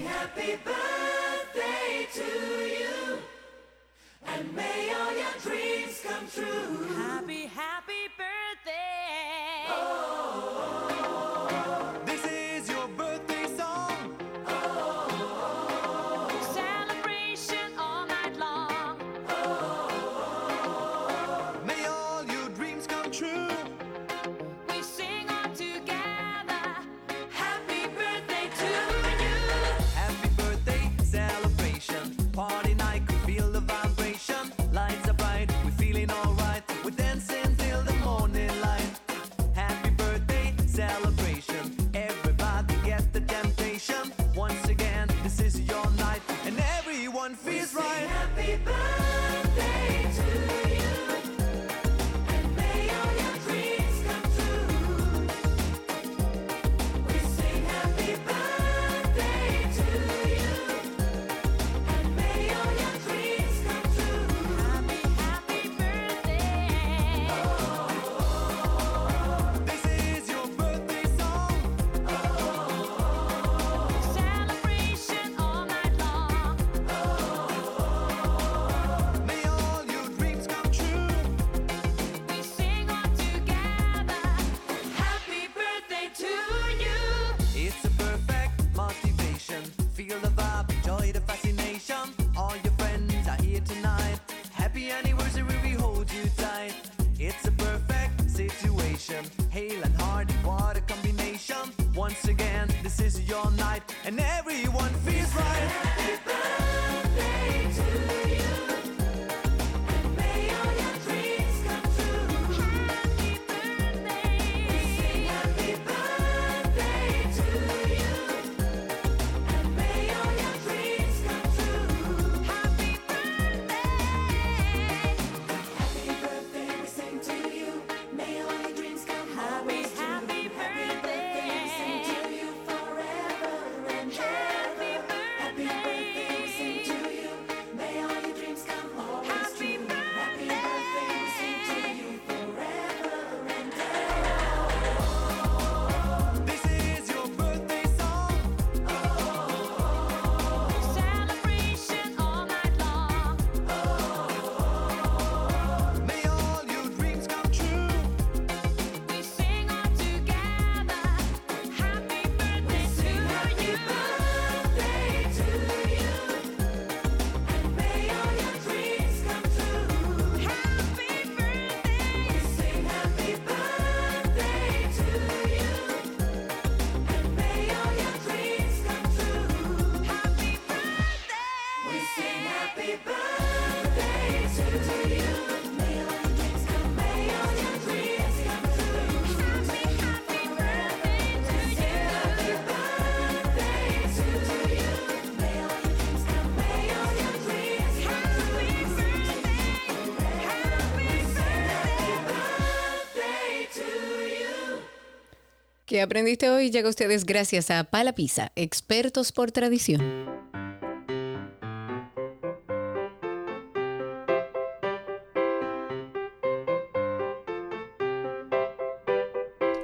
¿Qué aprendiste hoy? Llega a ustedes gracias a Pala Pizza, expertos por tradición.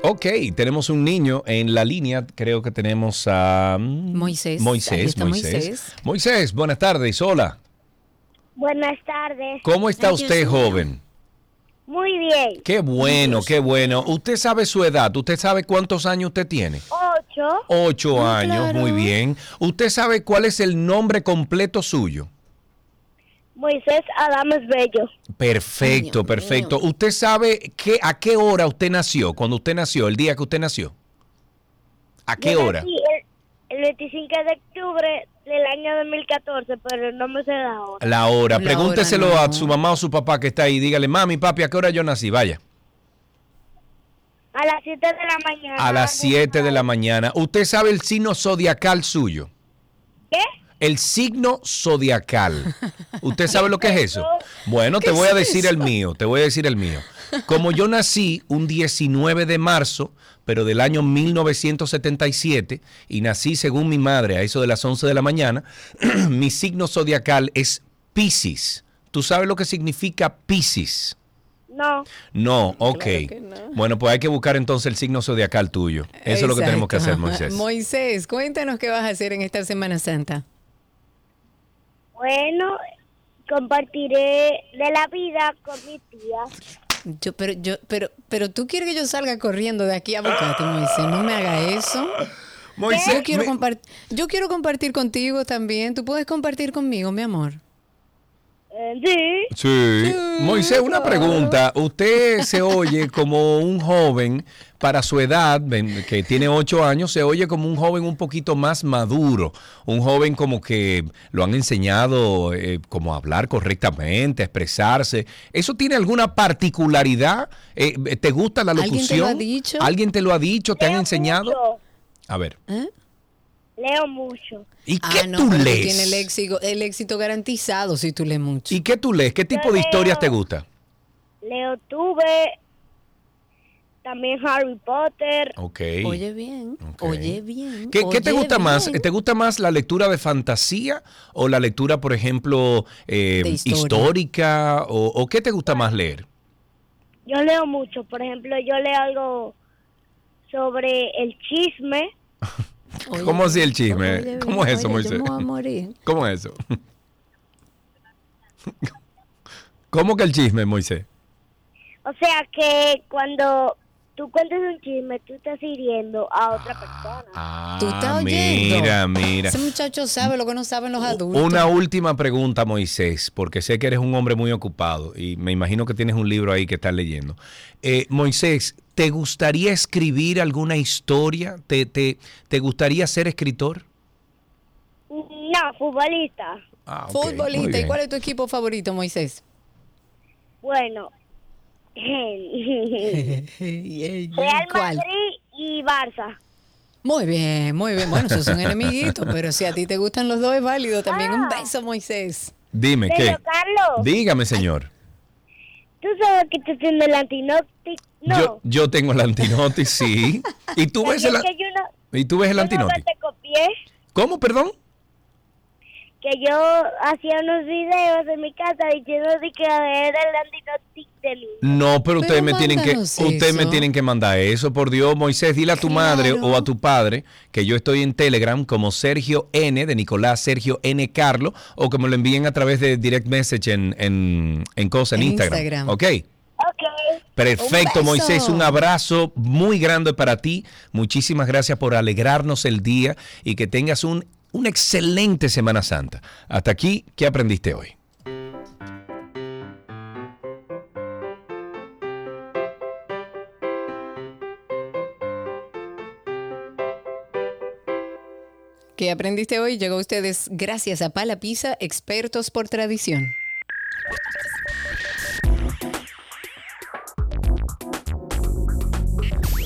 Ok, tenemos un niño en la línea. Creo que tenemos a mm, Moisés. Moisés, está Moisés. Moisés. Moisés, buenas tardes. Hola. Buenas tardes. ¿Cómo está usted, joven? Bien. Qué bueno, qué bueno. Usted sabe su edad. ¿Usted sabe cuántos años usted tiene? Ocho. Ocho. Ah, años, claro. muy bien. ¿Usted sabe cuál es el nombre completo suyo? Moisés Adames Bello. Perfecto, perfecto. ¿Usted sabe qué, a qué hora usted nació? Cuando usted nació, el día que usted nació. ¿A qué Yo hora? nací El, el 25 de octubre del año 2014, pero no me sé la hora. La hora. La Pregúnteselo hora a su mamá o su papá que está ahí. Dígale, mami, papi, ¿a qué hora yo nací? Vaya. A las 7 de la mañana. A las 7 de la mañana. ¿Usted sabe el signo zodiacal suyo? ¿Qué? El signo zodiacal. ¿Usted sabe lo que es eso? Bueno, te ¿Qué voy a es decir el mío, te voy a decir el mío. Como yo nací un 19 de marzo, pero del año 1977, y nací según mi madre a eso de las 11 de la mañana, mi signo zodiacal es Pisces. ¿Tú sabes lo que significa Pisces? No. No, ok. Bueno, pues hay que buscar entonces el signo zodiacal tuyo. Eso es lo que tenemos que hacer. Moisés. Moisés, cuéntanos qué vas a hacer en esta Semana Santa. Bueno, compartiré de la vida con mi tía. Yo, pero, yo, pero, pero tú quieres que yo salga corriendo de aquí a Bocate, Moisés. No me haga eso. Moisés, yo quiero, me- yo quiero compartir contigo también. Tú puedes compartir conmigo, mi amor. Eh, sí. Sí. Moisés, una pregunta. Usted se oye como un joven para su edad, que tiene ocho años, se oye como un joven un poquito más maduro, un joven como que lo han enseñado eh, como a hablar correctamente, a expresarse. ¿Eso tiene alguna particularidad? Eh, ¿Te gusta la ¿Alguien locución? te lo ha dicho? ¿Alguien te lo ha dicho? ¿Te han enseñado? A ver. Leo mucho. ¿Y Ah, qué no, tú lees? tienes el éxito, el éxito garantizado si tú lees mucho. ¿Y qué tú lees? ¿Qué tipo de historias te gusta? Leo tuve. También Harry Potter. Ok. Oye bien, oye bien. ¿Qué, qué te oye gusta más? bien. ¿Te gusta más la lectura de fantasía o la lectura, por ejemplo, eh, histórica? O, o qué te gusta más leer? Yo leo mucho. Por ejemplo, yo leo algo sobre el chisme. ¿Cómo así el chisme? Oye, ¿Cómo es eso, oye, Moisés? Yo me voy a morir. ¿Cómo es eso? ¿Cómo que el chisme, Moisés? O sea que cuando tú cuentas un chisme, tú estás hiriendo a otra persona. ¿Tú estás Ah, oyendo? mira, mira. Ese muchacho sabe lo que no saben los adultos. Una última pregunta, Moisés, porque sé que eres un hombre muy ocupado y me imagino que tienes un libro ahí que estás leyendo. Eh, Moisés, ¿te gustaría escribir alguna historia? ¿Te, te, te gustaría ser escritor? No, futbolista. Ah, Futbolista. ¿Y cuál es tu equipo favorito, Moisés? Bueno. Real ¿Cuál? Madrid y Barça. Muy bien, muy bien. Bueno, esos son enemiguitos, pero si a ti te gustan los dos es válido también. Un Ah. beso, Moisés. Dime, ¿qué? Pero, Carlos, Dígame, señor. tú sabes que tú tienes el antinótico. No. Yo, yo tengo el antinotis, sí. ¿Y tú ves el, no- ¿y tú ves el antinotis? vez te copié ¿Cómo, perdón? que yo hacía unos videos en mi casa diciendo de que era el antinótico de mí. No, pero ustedes me tienen que ustedes me eso. tienen que mandar eso, por Dios, Moisés, dile a tu madre o a tu padre que yo estoy en Telegram como Sergio N de Nicolás Sergio N Carlo o que me lo envíen a través de direct message en en, en cosa en, En Instagram. Instagram. ¿Ok? Perfecto, Un. Moisés, un abrazo muy grande para ti. Muchísimas gracias por alegrarnos el día y que tengas un, una excelente Semana Santa. Hasta aquí, ¿qué aprendiste hoy? ¿Qué aprendiste hoy? Llegó a ustedes gracias a Pala Pizza, expertos por tradición.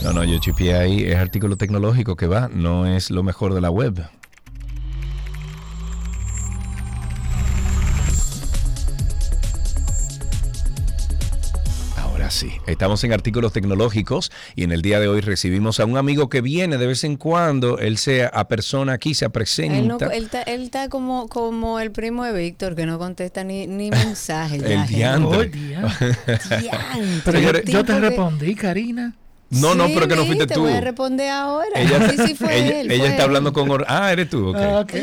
No, no, yo ahí, es artículo tecnológico que va, no es lo mejor de la web. Ahora sí, estamos en artículos tecnológicos y en el día de hoy recibimos a un amigo que viene de vez en cuando, él se apersona aquí, se Él, no- presenta. él está, él está como, como el primo de Víctor, que no contesta ni, ni mensajes. El diantre. gente. Diantre, Pero yo, te que- respondí, Karina. No, no, Sí, pero que no fuiste te tú. voy a responder ahora. Ella, sí, sí, fue ella- él. ella fue está él. hablando con... Or- Ah, eres tú, ok. Ah, Ok,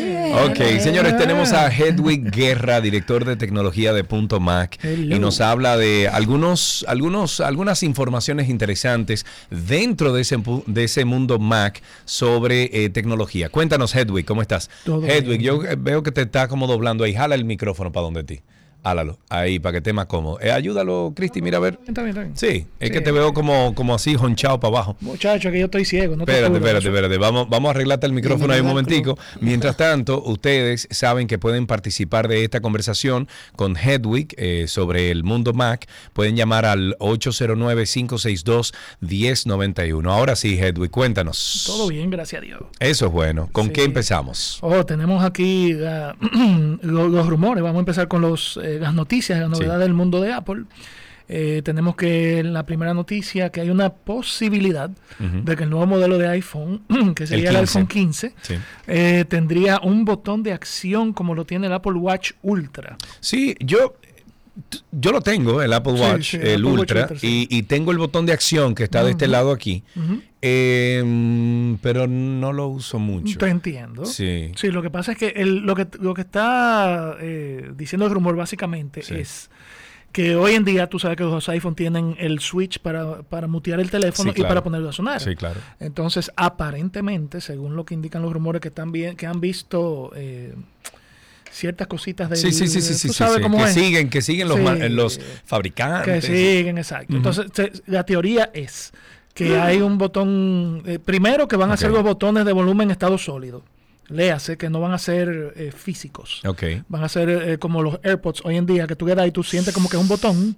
ok. señores, tenemos a Hedwig Guerra, director de tecnología de Punto Mac, y nos habla de algunos, algunos, algunas informaciones interesantes dentro de ese, de ese mundo Mac sobre eh, tecnología. Cuéntanos, Hedwig, ¿cómo estás? Todo Hedwig, bien. yo eh, veo que te está como doblando ahí. Jala el micrófono para donde ti. Hálalo, ahí, para que esté más cómodo. Eh, ayúdalo, Cristi, mira a ver. Está bien, está bien. Sí, es que te veo como, como así, honchado para abajo. Muchacho, que yo estoy ciego. No te Espérate, apures, espérate, espérate. Vamos, vamos a arreglarte el micrófono ahí un momentico. Mientras tanto, ustedes saben que pueden participar de esta conversación con Hedwig eh, sobre el mundo Mac. Pueden llamar al 809-562-1091. Ahora sí, Hedwig, cuéntanos. Todo bien, gracias a Dios. Eso es bueno. ¿Con Sí. qué empezamos? Oh, tenemos aquí ah, lo- los, rumores. Vamos a empezar con los, eh, las noticias, las novedades del mundo de Apple. Eh, tenemos que la primera noticia que hay una posibilidad de que el nuevo modelo de iPhone, que sería el, 15. iPhone 15, Sí. eh, tendría un botón de acción como lo tiene el Apple Watch Ultra. Sí, yo, yo lo tengo, el Apple Watch, sí, el el Apple Watch Ultra, sí. y, y tengo el botón de acción que está de este lado aquí, eh, mm, pero no lo uso mucho. Te entiendo. Sí. Sí, lo que pasa es que el- lo, que lo que está eh, diciendo el rumor básicamente es que hoy en día tú sabes que los iPhone tienen el switch para, para mutear el teléfono Sí, y para ponerlo a sonar. Sí, claro. Entonces, aparentemente, según lo que indican los rumores que están bien, que han visto eh, ciertas cositas de Sí, sí, sí, sí, sí, tú sí, sabes sí, cómo que es. siguen, que siguen los, Sí. los fabricantes. Que siguen, exacto. Entonces, se- la teoría es que hay un botón, eh, primero que van a ser los botones de volumen en estado sólido. Léase que no van a ser eh, físicos. Ok. Van a ser eh, como los AirPods hoy en día, que tú quedas y tú sientes como que es un botón.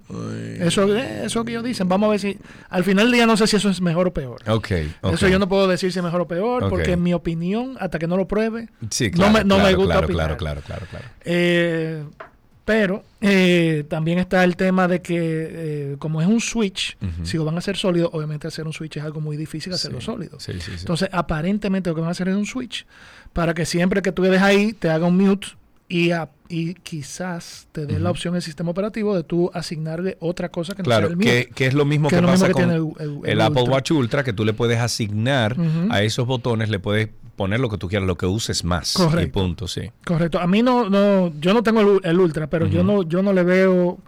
Eso eh, eso que ellos dicen. Vamos a ver si. Al final del día no sé si eso es mejor o peor. Ok, ok. Eso yo no puedo decir si es mejor o peor, porque en mi opinión, hasta que no lo pruebe, Sí, claro, no me, no me claro, gusta claro, opinar. claro, claro, claro, claro. Pero eh, también está el tema de que, eh, como es un switch, si lo van a hacer sólido, obviamente hacer un switch es algo muy difícil hacerlo Sí, sólido. sí, sí, sí. Entonces, aparentemente lo que van a hacer es un switch para que siempre que tú quedes ahí te haga un mute y, a- y quizás te dé la opción el sistema operativo de tú asignarle otra cosa que no Claro, sea el mute. que, que es lo mismo que, lo pasa mismo con el, el- el Apple. Watch Ultra, que tú le puedes asignar a esos botones, le puedes poner lo que tú quieras, lo que uses más. Y Correcto. punto, sí. Correcto. A mí no, no, yo no tengo el, el ultra, pero yo no, yo no le veo,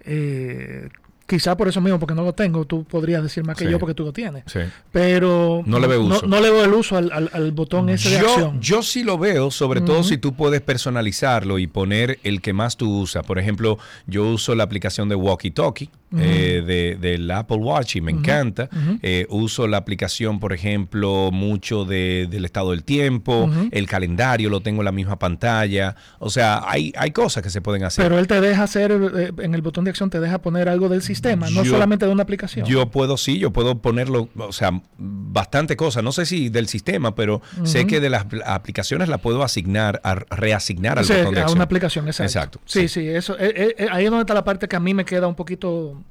eh, quizá por eso mismo, porque no lo tengo. Tú podrías decir más que Sí. yo porque tú lo tienes. Sí. Pero No le veo uso. No, le veo el uso al, al- al botón ese de Yo, acción. yo sí lo veo, sobre todo si tú puedes personalizarlo y poner el que más tú usas. Por ejemplo, yo uso la aplicación de Walkie Talkie eh, de, del Apple Watch y me encanta. Eh, uso la aplicación, por ejemplo, mucho de- del estado del tiempo, el calendario lo tengo en la misma pantalla. O sea, hay, hay cosas que se pueden hacer. Pero él te deja hacer, eh, en el botón de acción te deja poner algo del sistema, no Yo- solamente de una aplicación. Yo puedo, sí, yo puedo ponerlo, o sea, bastante cosas. No sé si del sistema, pero sé que de las apl- aplicaciones la puedo asignar, a reasignar al Sí, botón de a acción. una aplicación, exacto. Exacto. Sí, sí, eso, eh, eh, eh, ahí es donde está la parte que a mí me queda un poquito...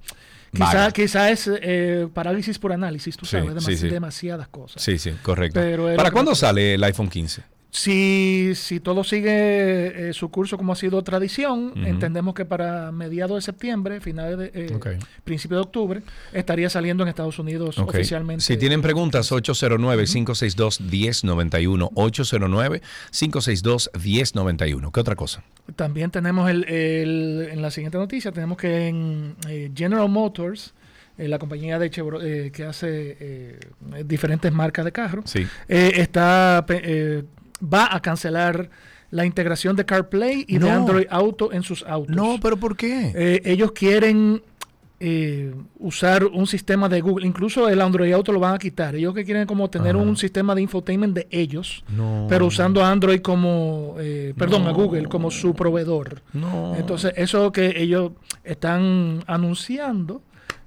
Quizá, quizá es eh, parálisis por análisis, tú Sí, sabes, sí, demasi- sí. demasiadas cosas. Sí, sí, correcto. Pero ¿Para cuándo sale el iPhone 15? Si, si todo sigue eh, su curso como ha sido tradición, entendemos que para mediados de septiembre, finales de eh, principio de octubre, estaría saliendo en Estados Unidos oficialmente. Si tienen preguntas, 809-562-1091. 809-562-1091. ¿Qué otra cosa? También tenemos el, el- en la siguiente noticia, tenemos que en eh, General Motors, la compañía de Chevro- eh, que hace eh, diferentes marcas de carros, Sí. eh, está eh, va a cancelar la integración de CarPlay y de. Android Auto en sus autos. No, pero ¿por qué? Eh, ellos quieren eh, usar un sistema de Google, incluso el Android Auto lo van a quitar. Ellos que quieren como tener Ajá. un sistema de infotainment de ellos, No. pero usando a Android como, eh, perdón, a. Google como su proveedor. No. Entonces, eso que ellos están anunciando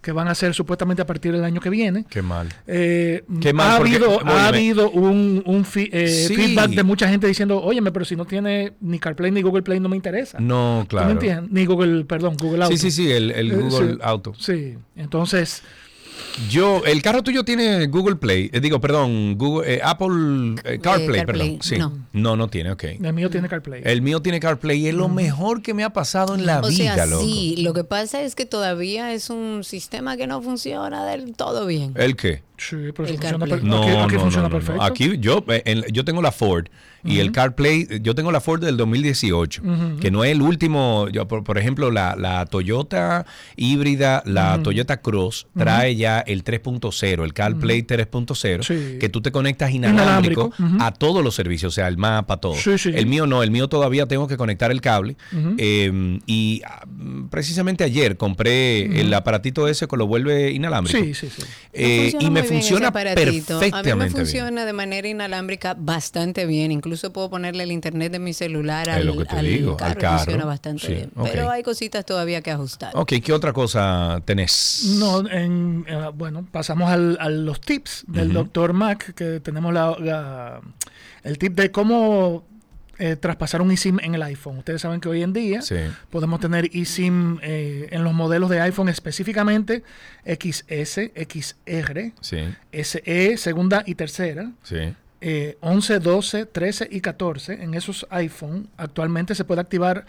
que van a hacer supuestamente a partir del año que viene. Qué mal. Eh, Qué mal, ha porque- habido, ha habido un, un fi- eh, Sí. feedback de mucha gente diciendo, óyeme, pero si no tiene ni CarPlay ni Google Play no me interesa. No, ¿Tú me claro. entiendes? Ni Google, perdón, Google Auto. Sí, sí, sí, el, el Eh, Google sí, Auto. Sí, entonces Yo, el carro tuyo tiene Google Play, eh, digo, perdón, Google, eh, Apple eh, CarPlay, CarPlay, perdón. Sí. no. no, no tiene, ok. El mío tiene CarPlay. El mío tiene CarPlay y es lo mejor que me ha pasado en la o vida, sea, loco. sí, lo que pasa es que todavía es un sistema que no funciona del todo bien. ¿El qué? Sí, pero El eso funciona, CarPlay. per- No, aquí, aquí no, funciona no, no, no. perfecto. Aquí yo, eh, en- yo tengo la Ford y el. CarPlay, yo tengo la Ford del 2018, Ujú. que no es el último, yo, por, por ejemplo, la, la Toyota híbrida, la. Toyota Cross, trae ya el 3.0, el CarPlay 3.0, Sí. que tú te conectas inalámbrico, a todos los servicios, o sea, el mapa, todo. Sí, sí. El mío no, el mío todavía tengo que conectar el cable. Eh, y ah, precisamente ayer compré el aparatito ese que lo vuelve inalámbrico. Sí, sí, sí. Eh, y me muy bien ese funciona aparatito. perfectamente A mí me bien. funciona de manera inalámbrica bastante bien. Incluso puedo ponerle el internet de mi celular Es al, lo que te al digo, al carro. y carro. Funciona bastante Sí, bien. Pero hay cositas todavía que ajustar. Ok, ¿qué otra cosa tenés? No, en, eh, bueno, pasamos al- a los tips del doctor Mac, que tenemos la, la- el tip de cómo eh, traspasar un eSIM en el iPhone. Ustedes saben que hoy en día Sí. podemos tener eSIM eh, en los modelos de iPhone específicamente XS, XR, Sí, SE, segunda y tercera. sí. eh, 11, 12, 13 y 14. En esos iPhone actualmente se puede activar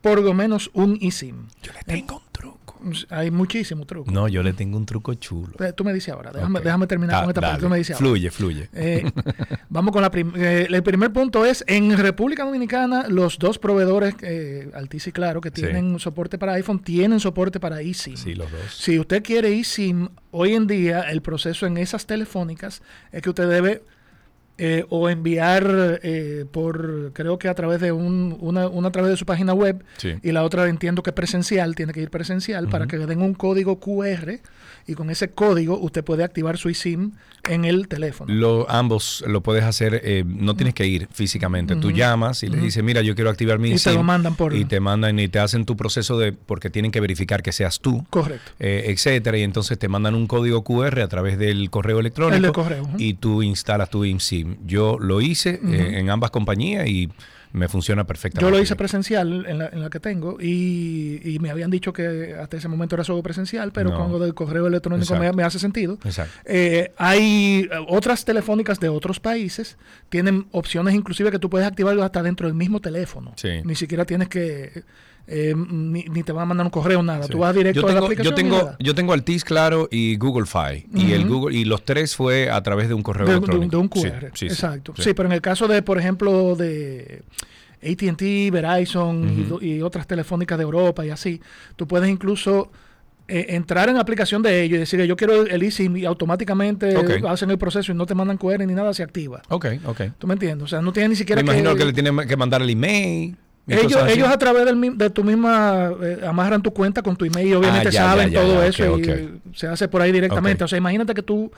por lo menos un eSIM. Yo le tengo un truco. Hay muchísimos trucos. No, yo le tengo un truco chulo. Eh, Tú me dices ahora, déjame, déjame terminar Da- con esta parte. dale. Tú me dices ahora. Fluye, fluye. Eh, vamos con la prim- eh, el primer punto es en República Dominicana los dos proveedores eh, Altis y Claro que Sí. tienen soporte para iPhone tienen soporte para eSIM. Sí, los dos. Si usted quiere eSIM hoy en día el proceso en esas telefónicas es que usted debe eh, o enviar eh, por creo que a través de un, una, una a través de su página web Sí. y la otra entiendo que presencial tiene que ir presencial para que le den un código QR y con ese código usted puede activar su eSIM en el teléfono. Lo, ambos lo puedes hacer, eh, no tienes que ir físicamente. Tú Ujú. llamas y le dices, mira, yo quiero activar mi Y te SIM", lo mandan por- Y te mandan y te hacen tu proceso de, porque tienen que verificar que seas tú. Correcto. eh, etcétera, y entonces te mandan un código QR a través del correo electrónico El de correo, y tú instalas tu IMSIM. Yo lo hice eh, en ambas compañías y me funciona perfectamente. Yo lo hice presencial en la, en la que tengo y, y me habían dicho que hasta ese momento era solo presencial, pero No. con lo del correo electrónico me, hace sentido. Exacto. Eh, hay eh, otras telefónicas de otros países, tienen opciones inclusive que tú puedes activarlo hasta dentro del mismo teléfono. Sí. Ni siquiera tienes que, eh, ni, ni te van a mandar un correo, nada. Sí. Tú vas directo yo a la tengo, aplicación. yo tengo, yo tengo Altis Claro y Google Fi. Y el. Google, y los tres fue a través de un correo de, electrónico. de un QR. sí, sí, Exacto. sí. Pero en el caso de, por ejemplo, de ATT, Verizon y otras telefónicas de Europa y así, tú puedes incluso eh, entrar en la aplicación de ellos y decir, yo quiero el eSIM y automáticamente Ok. hacen el proceso y no te mandan QR ni nada, se activa. Ok, ok. ¿Tú me entiendes? O sea, no tienes ni siquiera Me imagino que, le tienen que mandar el email. Ellos, ellos a través del, de tu misma, eh, amarran tu cuenta con tu email y obviamente Ah, ya, saben ya, ya, todo eso y se hace por ahí directamente. O sea, imagínate que tú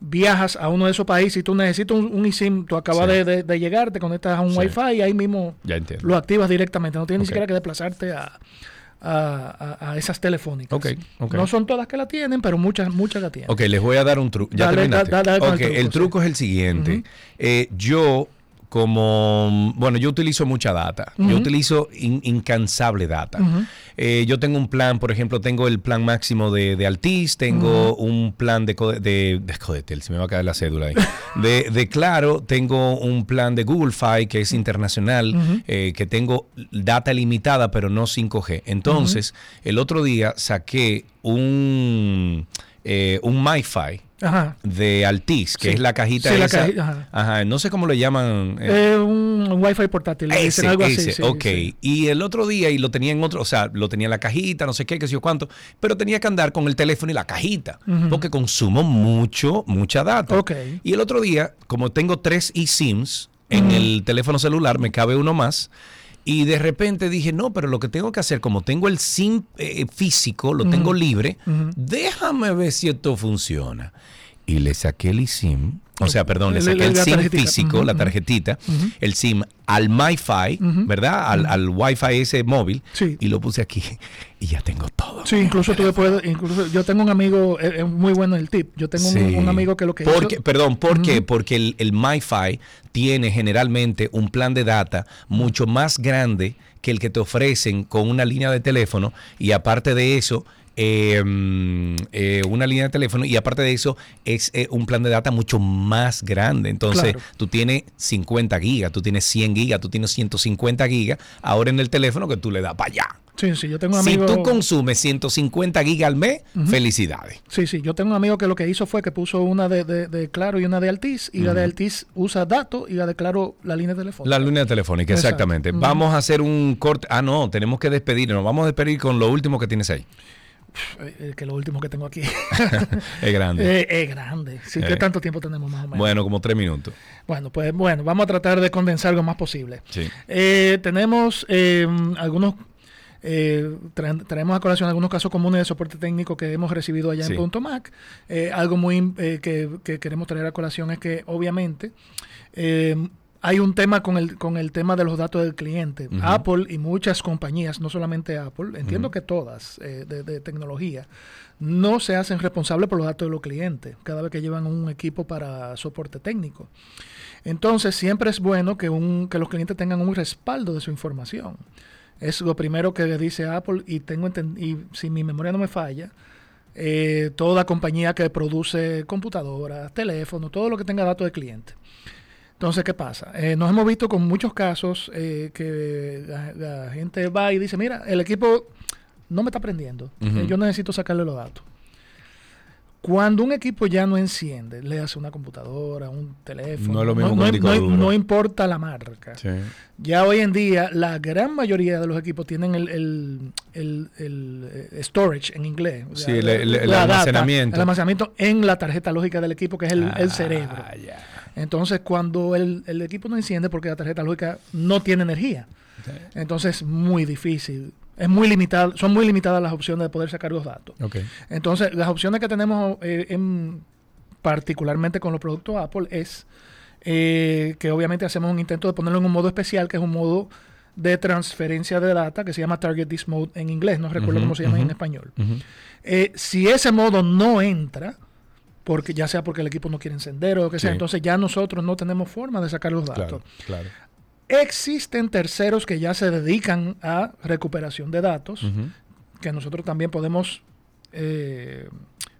viajas a uno de esos países y tú necesitas un, un eSIM, tú acabas Sí. de, de- de llegar, te conectas a un Sí. Wi-Fi y ahí mismo lo activas directamente. No tienes ni siquiera que desplazarte a, a- a- esas telefónicas. No son todas que la tienen, pero muchas, muchas la tienen. Ok, les voy a dar un truco. ¿Ya Dale, terminaste? da- dale el truco, el sí. truco es el siguiente. Eh, yo, como, bueno, yo utilizo mucha data. Yo utilizo in- incansable data. Eh, yo tengo un plan, por ejemplo, tengo el plan máximo de, de Altis, tengo un plan de, de, de Codetel, se me va a caer la cédula ahí. De, de Claro, tengo un plan de Google Fi que es internacional, eh, que tengo data limitada, pero no 5G. Entonces, el otro día saqué un, eh, un MiFi Ajá. de Altis, que Sí. es la cajita Sí, la caji- ajá. Ajá, no sé cómo le llaman. eh, Eh, un, un Wi-Fi portátil. le dicen ese, algo así. ese, sí, ok. Y el otro día, y lo tenía en otro, o sea, lo tenía en la cajita, no sé qué, qué sé yo cuánto, pero tenía que andar con el teléfono y la cajita, porque consumo mucho, mucha data. Ok. Y el otro día, como tengo tres eSIMs en el teléfono celular, me cabe uno más. Y de repente dije, no, pero lo que tengo que hacer, como tengo el SIM eh, físico, lo tengo libre, déjame ver si esto funciona. Y le saqué el eSIM, o sea, perdón, le saqué el SIM físico, la tarjetita, el SIM al MiFi. ¿verdad? Al, al Wi-Fi ese móvil, Sí. y lo puse aquí y ya tengo todo. Sí, incluso tú puedes, incluso yo tengo un amigo, es, es muy bueno el tip. Yo tengo un- Sí. un, amigo que lo que Porque, hizo, perdón, ¿por qué? Porque el, el MiFi tiene generalmente un plan de data mucho más grande que el que te ofrecen con una línea de teléfono y aparte de eso eh, mm, eh, una línea de teléfono y aparte de eso es eh, un plan de data mucho más grande. Entonces Claro. tú tienes 50 gigas, tú tienes 100 gigas, tú tienes 150 gigas ahora en el teléfono que tú le das para allá. Sí, sí, yo tengo un Si tú consumes 150 gigas al mes, felicidades. Sí, sí, yo tengo un amigo que lo que hizo fue que puso una de, de- de Claro y una de Altiz, y la de. Altiz usa datos y la de Claro la línea telefónica. La línea telefónica, exactamente. Vamos a hacer un corte. Ah, no, tenemos que despedirnos. Vamos a despedir con lo último que tienes ahí. Eh, eh, que lo último que tengo aquí. Es grande. Eh, es grande. Sí, Eh. ¿Qué tanto tiempo tenemos más o menos? Bueno, como tres minutos. Bueno, pues bueno, vamos a tratar de condensar lo más posible. Sí. Eh, tenemos eh, algunos, eh, tra- traemos a colación algunos casos comunes de soporte técnico que hemos recibido allá Sí. en Punto Mac. Eh, algo muy eh, que, que queremos traer a colación es que obviamente eh, hay un tema con el, con el tema de los datos del cliente. Apple y muchas compañías, no solamente Apple, entiendo que todas eh, de, de tecnología, no se hacen responsables por los datos de los clientes cada vez que llevan un equipo para soporte técnico. Entonces, siempre es bueno que, un, que los clientes tengan un respaldo de su información. Es lo primero que dice Apple y tengo y si mi memoria no me falla, eh, toda compañía que produce computadoras, teléfonos, todo lo que tenga datos de cliente. Entonces, ¿qué pasa? Eh, nos hemos visto con muchos casos eh, que la, la gente va y dice, mira, el equipo no me está prendiendo, Ujú. Eh, yo necesito sacarle los datos. Cuando un equipo ya no enciende, le hace una computadora, un teléfono, No es lo mismo que un no- disco no- duro. no importa la marca. Sí. Ya hoy en día, la gran mayoría de los equipos tienen el, el- el- el, eh, storage en inglés. Sí, La- el- la- el- el la data, almacenamiento. el almacenamiento en la tarjeta lógica del equipo, que es el, el cerebro. Entonces, cuando el, el equipo no enciende, porque la tarjeta lógica no tiene energía, entonces es muy difícil. Es muy limitado, son muy limitadas las opciones de poder sacar los datos. Entonces, las opciones que tenemos eh, en- particularmente con los productos Apple es eh, que obviamente hacemos un intento de ponerlo en un modo especial, que es un modo de transferencia de data que se llama Target This Mode en inglés, no recuerdo cómo se llama en español. Eh, si ese modo no entra, porque ya sea porque el equipo no quiere encender o lo que sea, Sí. entonces ya nosotros no tenemos forma de sacar los datos. Claro, claro. Existen terceros que ya se dedican a recuperación de datos, que nosotros también podemos eh,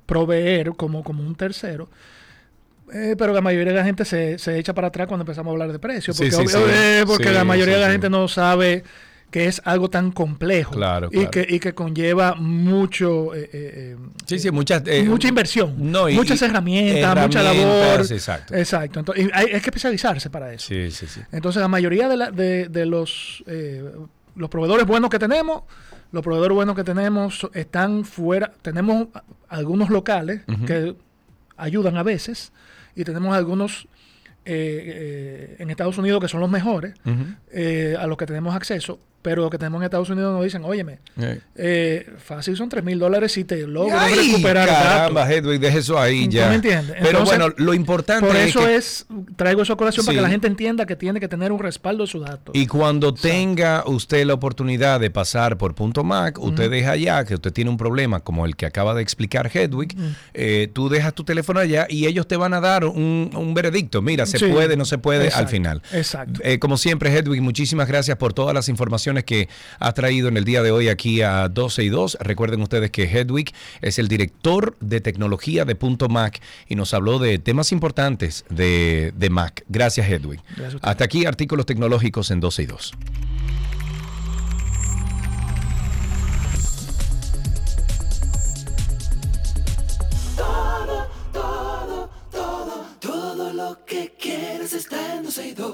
proveer como, como un tercero. Eh, pero la mayoría de la gente se, se echa para atrás cuando empezamos a hablar de precios. Porque, sí, eh, porque la mayoría de la gente no sabe que es algo tan complejo Claro, y, que, y que conlleva mucho eh, eh, Sí, sí, muchas. eh, mucha inversión, no, y- muchas y- herramientas, mucha herramientas, labor. exacto. Exacto. Entonces, y hay, hay que especializarse para eso. Sí, sí, sí. Entonces, la mayoría de, la- de, de los, eh, los proveedores buenos que tenemos, los proveedores buenos que tenemos están fuera. Tenemos algunos locales que ayudan a veces y tenemos algunos eh, eh, en Estados Unidos que son los mejores, eh, a los que tenemos acceso, pero los que tenemos en Estados Unidos nos dicen, óyeme, Eh. eh, fácil son 3 mil dólares si te logro recuperar caramba, datos. Hedwig, deja eso ahí ¿Tú ya. me entiendes? Pero Entonces, bueno, lo importante Por es eso que- es, traigo eso a colación para que la gente entienda que tiene que tener un respaldo de sus datos. Y cuando tenga usted la oportunidad de pasar por Punto Mac, usted deja allá que usted tiene un problema como el que acaba de explicar Hedwig, eh, tú dejas tu teléfono allá y ellos te van a dar un, un veredicto. Mira, se Sí. puede, no se puede al final. Exacto. Eh, como siempre, Hedwig, muchísimas gracias por todas las informaciones que has traído en el día de hoy aquí a 12 y 2. Recuerden ustedes que Hedwig es el director de tecnología de Punto Mac y nos habló de temas importantes de, de Mac. Gracias, Hedwig. Gracias. Hasta aquí artículos tecnológicos en 12 y 2. Todo, todo, todo, todo lo que quieres está en 12 y 2.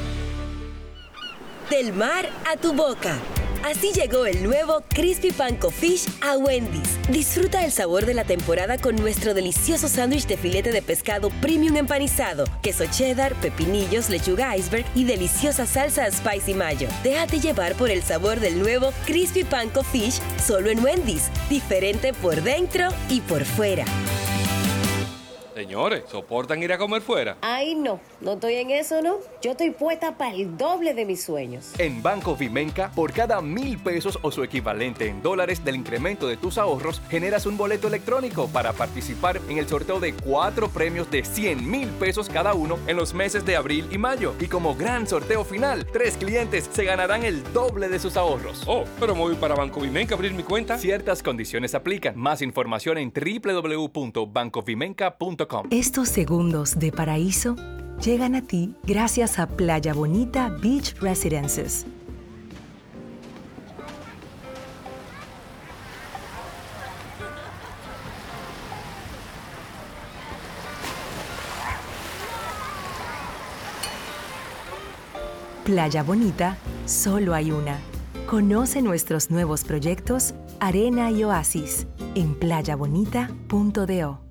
Del mar a tu boca. Así llegó el nuevo Crispy Panko Fish a Wendy's. Disfruta el sabor de la temporada con nuestro delicioso sándwich de filete de pescado premium empanizado, queso cheddar, pepinillos, lechuga iceberg y deliciosa salsa spicy mayo. Déjate llevar por el sabor del nuevo Crispy Panko Fish solo en Wendy's. Diferente por dentro y por fuera. Señores, ¿soportan ir a comer fuera? Ay, no, no estoy en eso, ¿no? Yo estoy puesta para el doble de mis sueños. En Banco Vimenca, por cada mil pesos o su equivalente en dólares del incremento de tus ahorros, generas un boleto electrónico para participar en el sorteo de cuatro premios de 100 mil pesos cada uno en los meses de abril y mayo. Y como gran sorteo final, tres clientes se ganarán el doble de sus ahorros. Oh, pero me voy para Banco Vimenca a abrir mi cuenta. Ciertas condiciones aplican. Más información en www.bancovimenca.com. Estos segundos de paraíso llegan a ti gracias a Playa Bonita Beach Residences. Playa Bonita, solo hay una. Conoce nuestros nuevos proyectos Arena y Oasis en playabonita.do.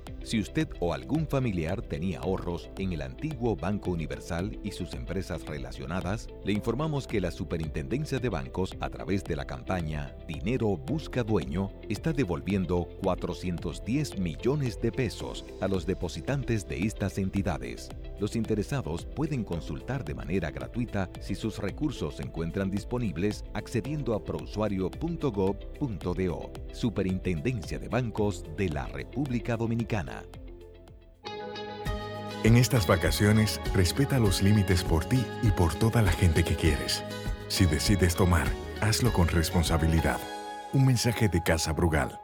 Si usted o algún familiar tenía ahorros en el antiguo Banco Universal y sus empresas relacionadas, le informamos que la Superintendencia de Bancos, a través de la campaña Dinero Busca Dueño, está devolviendo 410 millones de pesos a los depositantes de estas entidades. Los interesados pueden consultar de manera gratuita si sus recursos se encuentran disponibles accediendo a prousuario.gov.do. Superintendencia de Bancos de la República Dominicana. En estas vacaciones, respeta los límites por ti y por toda la gente que quieres. Si decides tomar, hazlo con responsabilidad. Un mensaje de Casa Brugal.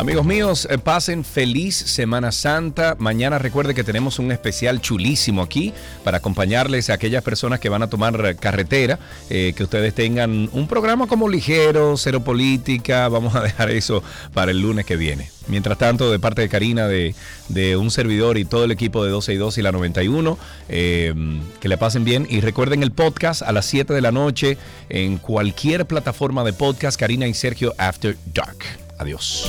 Amigos míos, eh, pasen feliz Semana Santa. Mañana recuerde que tenemos un especial chulísimo aquí para acompañarles a aquellas personas que van a tomar carretera, eh, que ustedes tengan un programa como ligero, cero política. Vamos a dejar eso para el lunes que viene. Mientras tanto, de parte de Karina, de, de un servidor y todo el equipo de 12 y 2 y la 91, eh, que le pasen bien. Y recuerden el podcast a las 7 de la noche en cualquier plataforma de podcast, Karina y Sergio After Dark. Adiós.